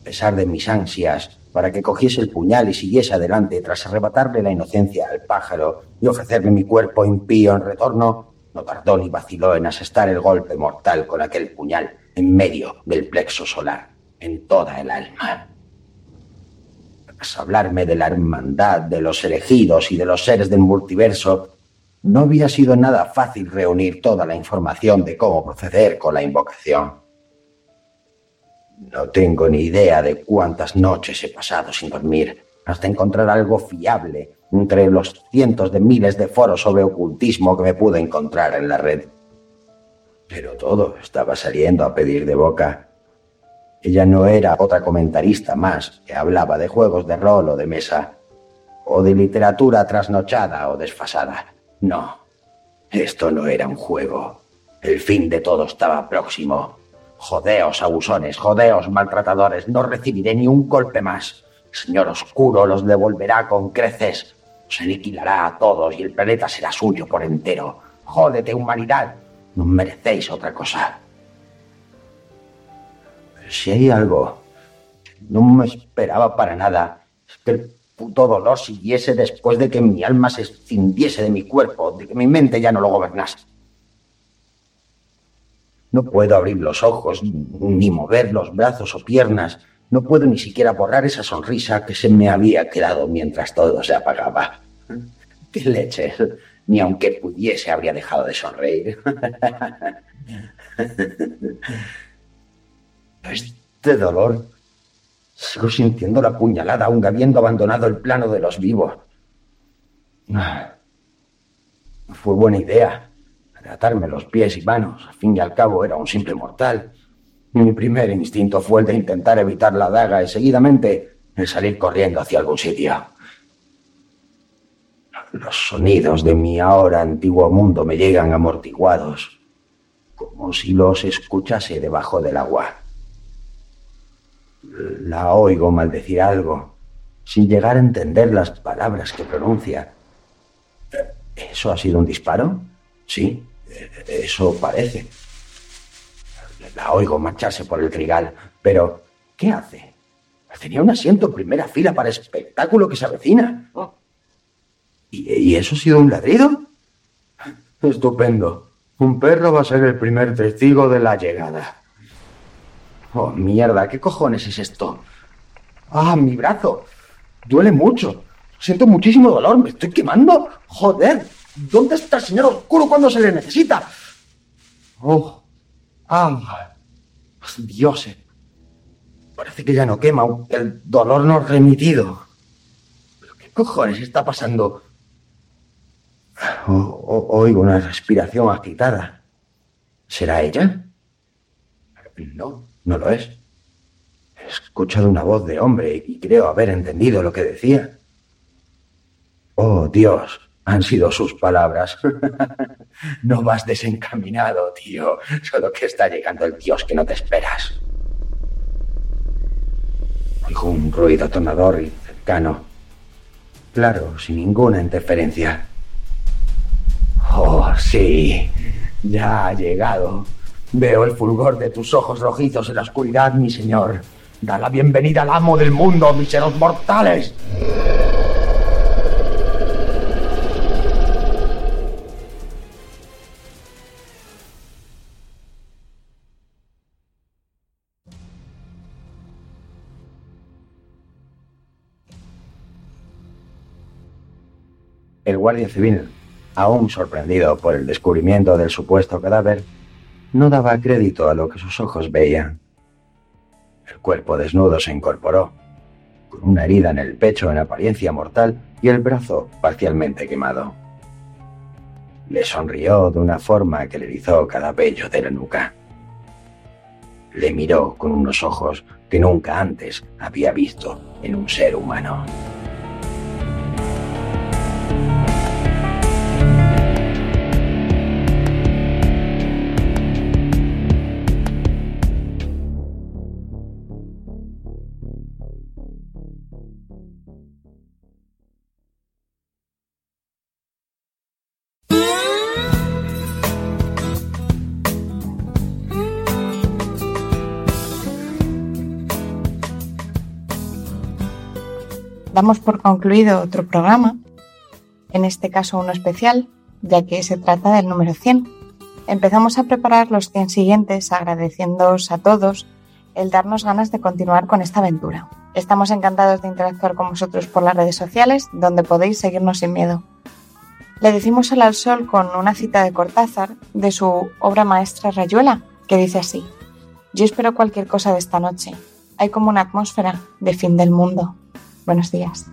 A pesar de mis ansias para que cogiese el puñal y siguiese adelante tras arrebatarle la inocencia al pájaro y ofrecerle mi cuerpo impío en retorno, no tardó ni vaciló en asestar el golpe mortal con aquel puñal en medio del plexo solar, en toda el alma. Tras hablarme de la hermandad, de los elegidos y de los seres del multiverso, no había sido nada fácil reunir toda la información de cómo proceder con la invocación. No tengo ni idea de cuántas noches he pasado sin dormir hasta encontrar algo fiable entre los cientos de miles de foros sobre ocultismo que me pude encontrar en la red. Pero todo estaba saliendo a pedir de boca. Ella no era otra comentarista más que hablaba de juegos de rol o de mesa, o de literatura trasnochada o desfasada. No, esto no era un juego. El fin de todo estaba próximo. Jodeos, abusones, jodeos, maltratadores, no recibiré ni un golpe más. El Señor Oscuro los devolverá con creces. Os aniquilará a todos y el planeta será suyo por entero. Jódete, humanidad. No merecéis otra cosa. Pero si hay algo no me esperaba para nada, es que el puto dolor siguiese después de que mi alma se escindiese de mi cuerpo, de que mi mente ya no lo gobernase. No puedo abrir los ojos, ni mover los brazos o piernas. No puedo ni siquiera borrar esa sonrisa que se me había quedado mientras todo se apagaba. ¡Qué leches! Ni aunque pudiese habría dejado de sonreír. Este dolor Sigo sintiendo la puñalada aún habiendo abandonado el plano de los vivos. Ah, fue buena idea atarme los pies y manos. Al fin y al cabo era un simple mortal. Mi primer instinto fue el de intentar evitar la daga y seguidamente el salir corriendo hacia algún sitio. Los sonidos de mi ahora antiguo mundo me llegan amortiguados, como si los escuchase debajo del agua. La oigo maldecir algo, sin llegar a entender las palabras que pronuncia. ¿Eso ha sido un disparo? Sí, eso parece. La oigo marcharse por el trigal, pero ¿qué hace? Tenía un asiento en primera fila para espectáculo que se avecina. ¿Y, eso ha sido un ladrido? Estupendo. Un perro va a ser el primer testigo de la llegada. Oh, mierda, ¿qué cojones es esto? Ah, mi brazo. Duele mucho. Siento muchísimo dolor. ¿Me estoy quemando? Joder. ¿Dónde está el señor oscuro cuando se le necesita? Oh. Ah. Dios. Parece que ya no quema, el dolor no remitido. ¿Pero qué cojones está pasando? oigo una respiración agitada. ¿Será ella? No, no lo es. He escuchado una voz de hombre y creo haber entendido lo que decía. Oh, Dios, han sido sus palabras. <laughs> no vas desencaminado, tío. Solo que está llegando el Dios que no te esperas. Oigo un ruido atonador y cercano. Claro, sin ninguna interferencia. Oh, sí, ya ha llegado. Veo el fulgor de tus ojos rojizos en la oscuridad, mi señor. Da la bienvenida al amo del mundo, miseros mortales. El guardia civil aún sorprendido por el descubrimiento del supuesto cadáver, no daba crédito a lo que sus ojos veían. El cuerpo desnudo se incorporó, con una herida en el pecho en apariencia mortal y el brazo parcialmente quemado. Le sonrió de una forma que le erizó cada vello de la nuca. Le miró con unos ojos que nunca antes había visto en un ser humano. Damos por concluido otro programa, en este caso uno especial, ya que se trata del número 100. Empezamos a preparar los 100 siguientes agradeciéndoos a todos el darnos ganas de continuar con esta aventura. Estamos encantados de interactuar con vosotros por las redes sociales, donde podéis seguirnos sin miedo. Le decimos al sol con una cita de Cortázar de su obra maestra Rayuela, que dice así: Yo espero cualquier cosa de esta noche. Hay como una atmósfera de fin del mundo. Buenos días.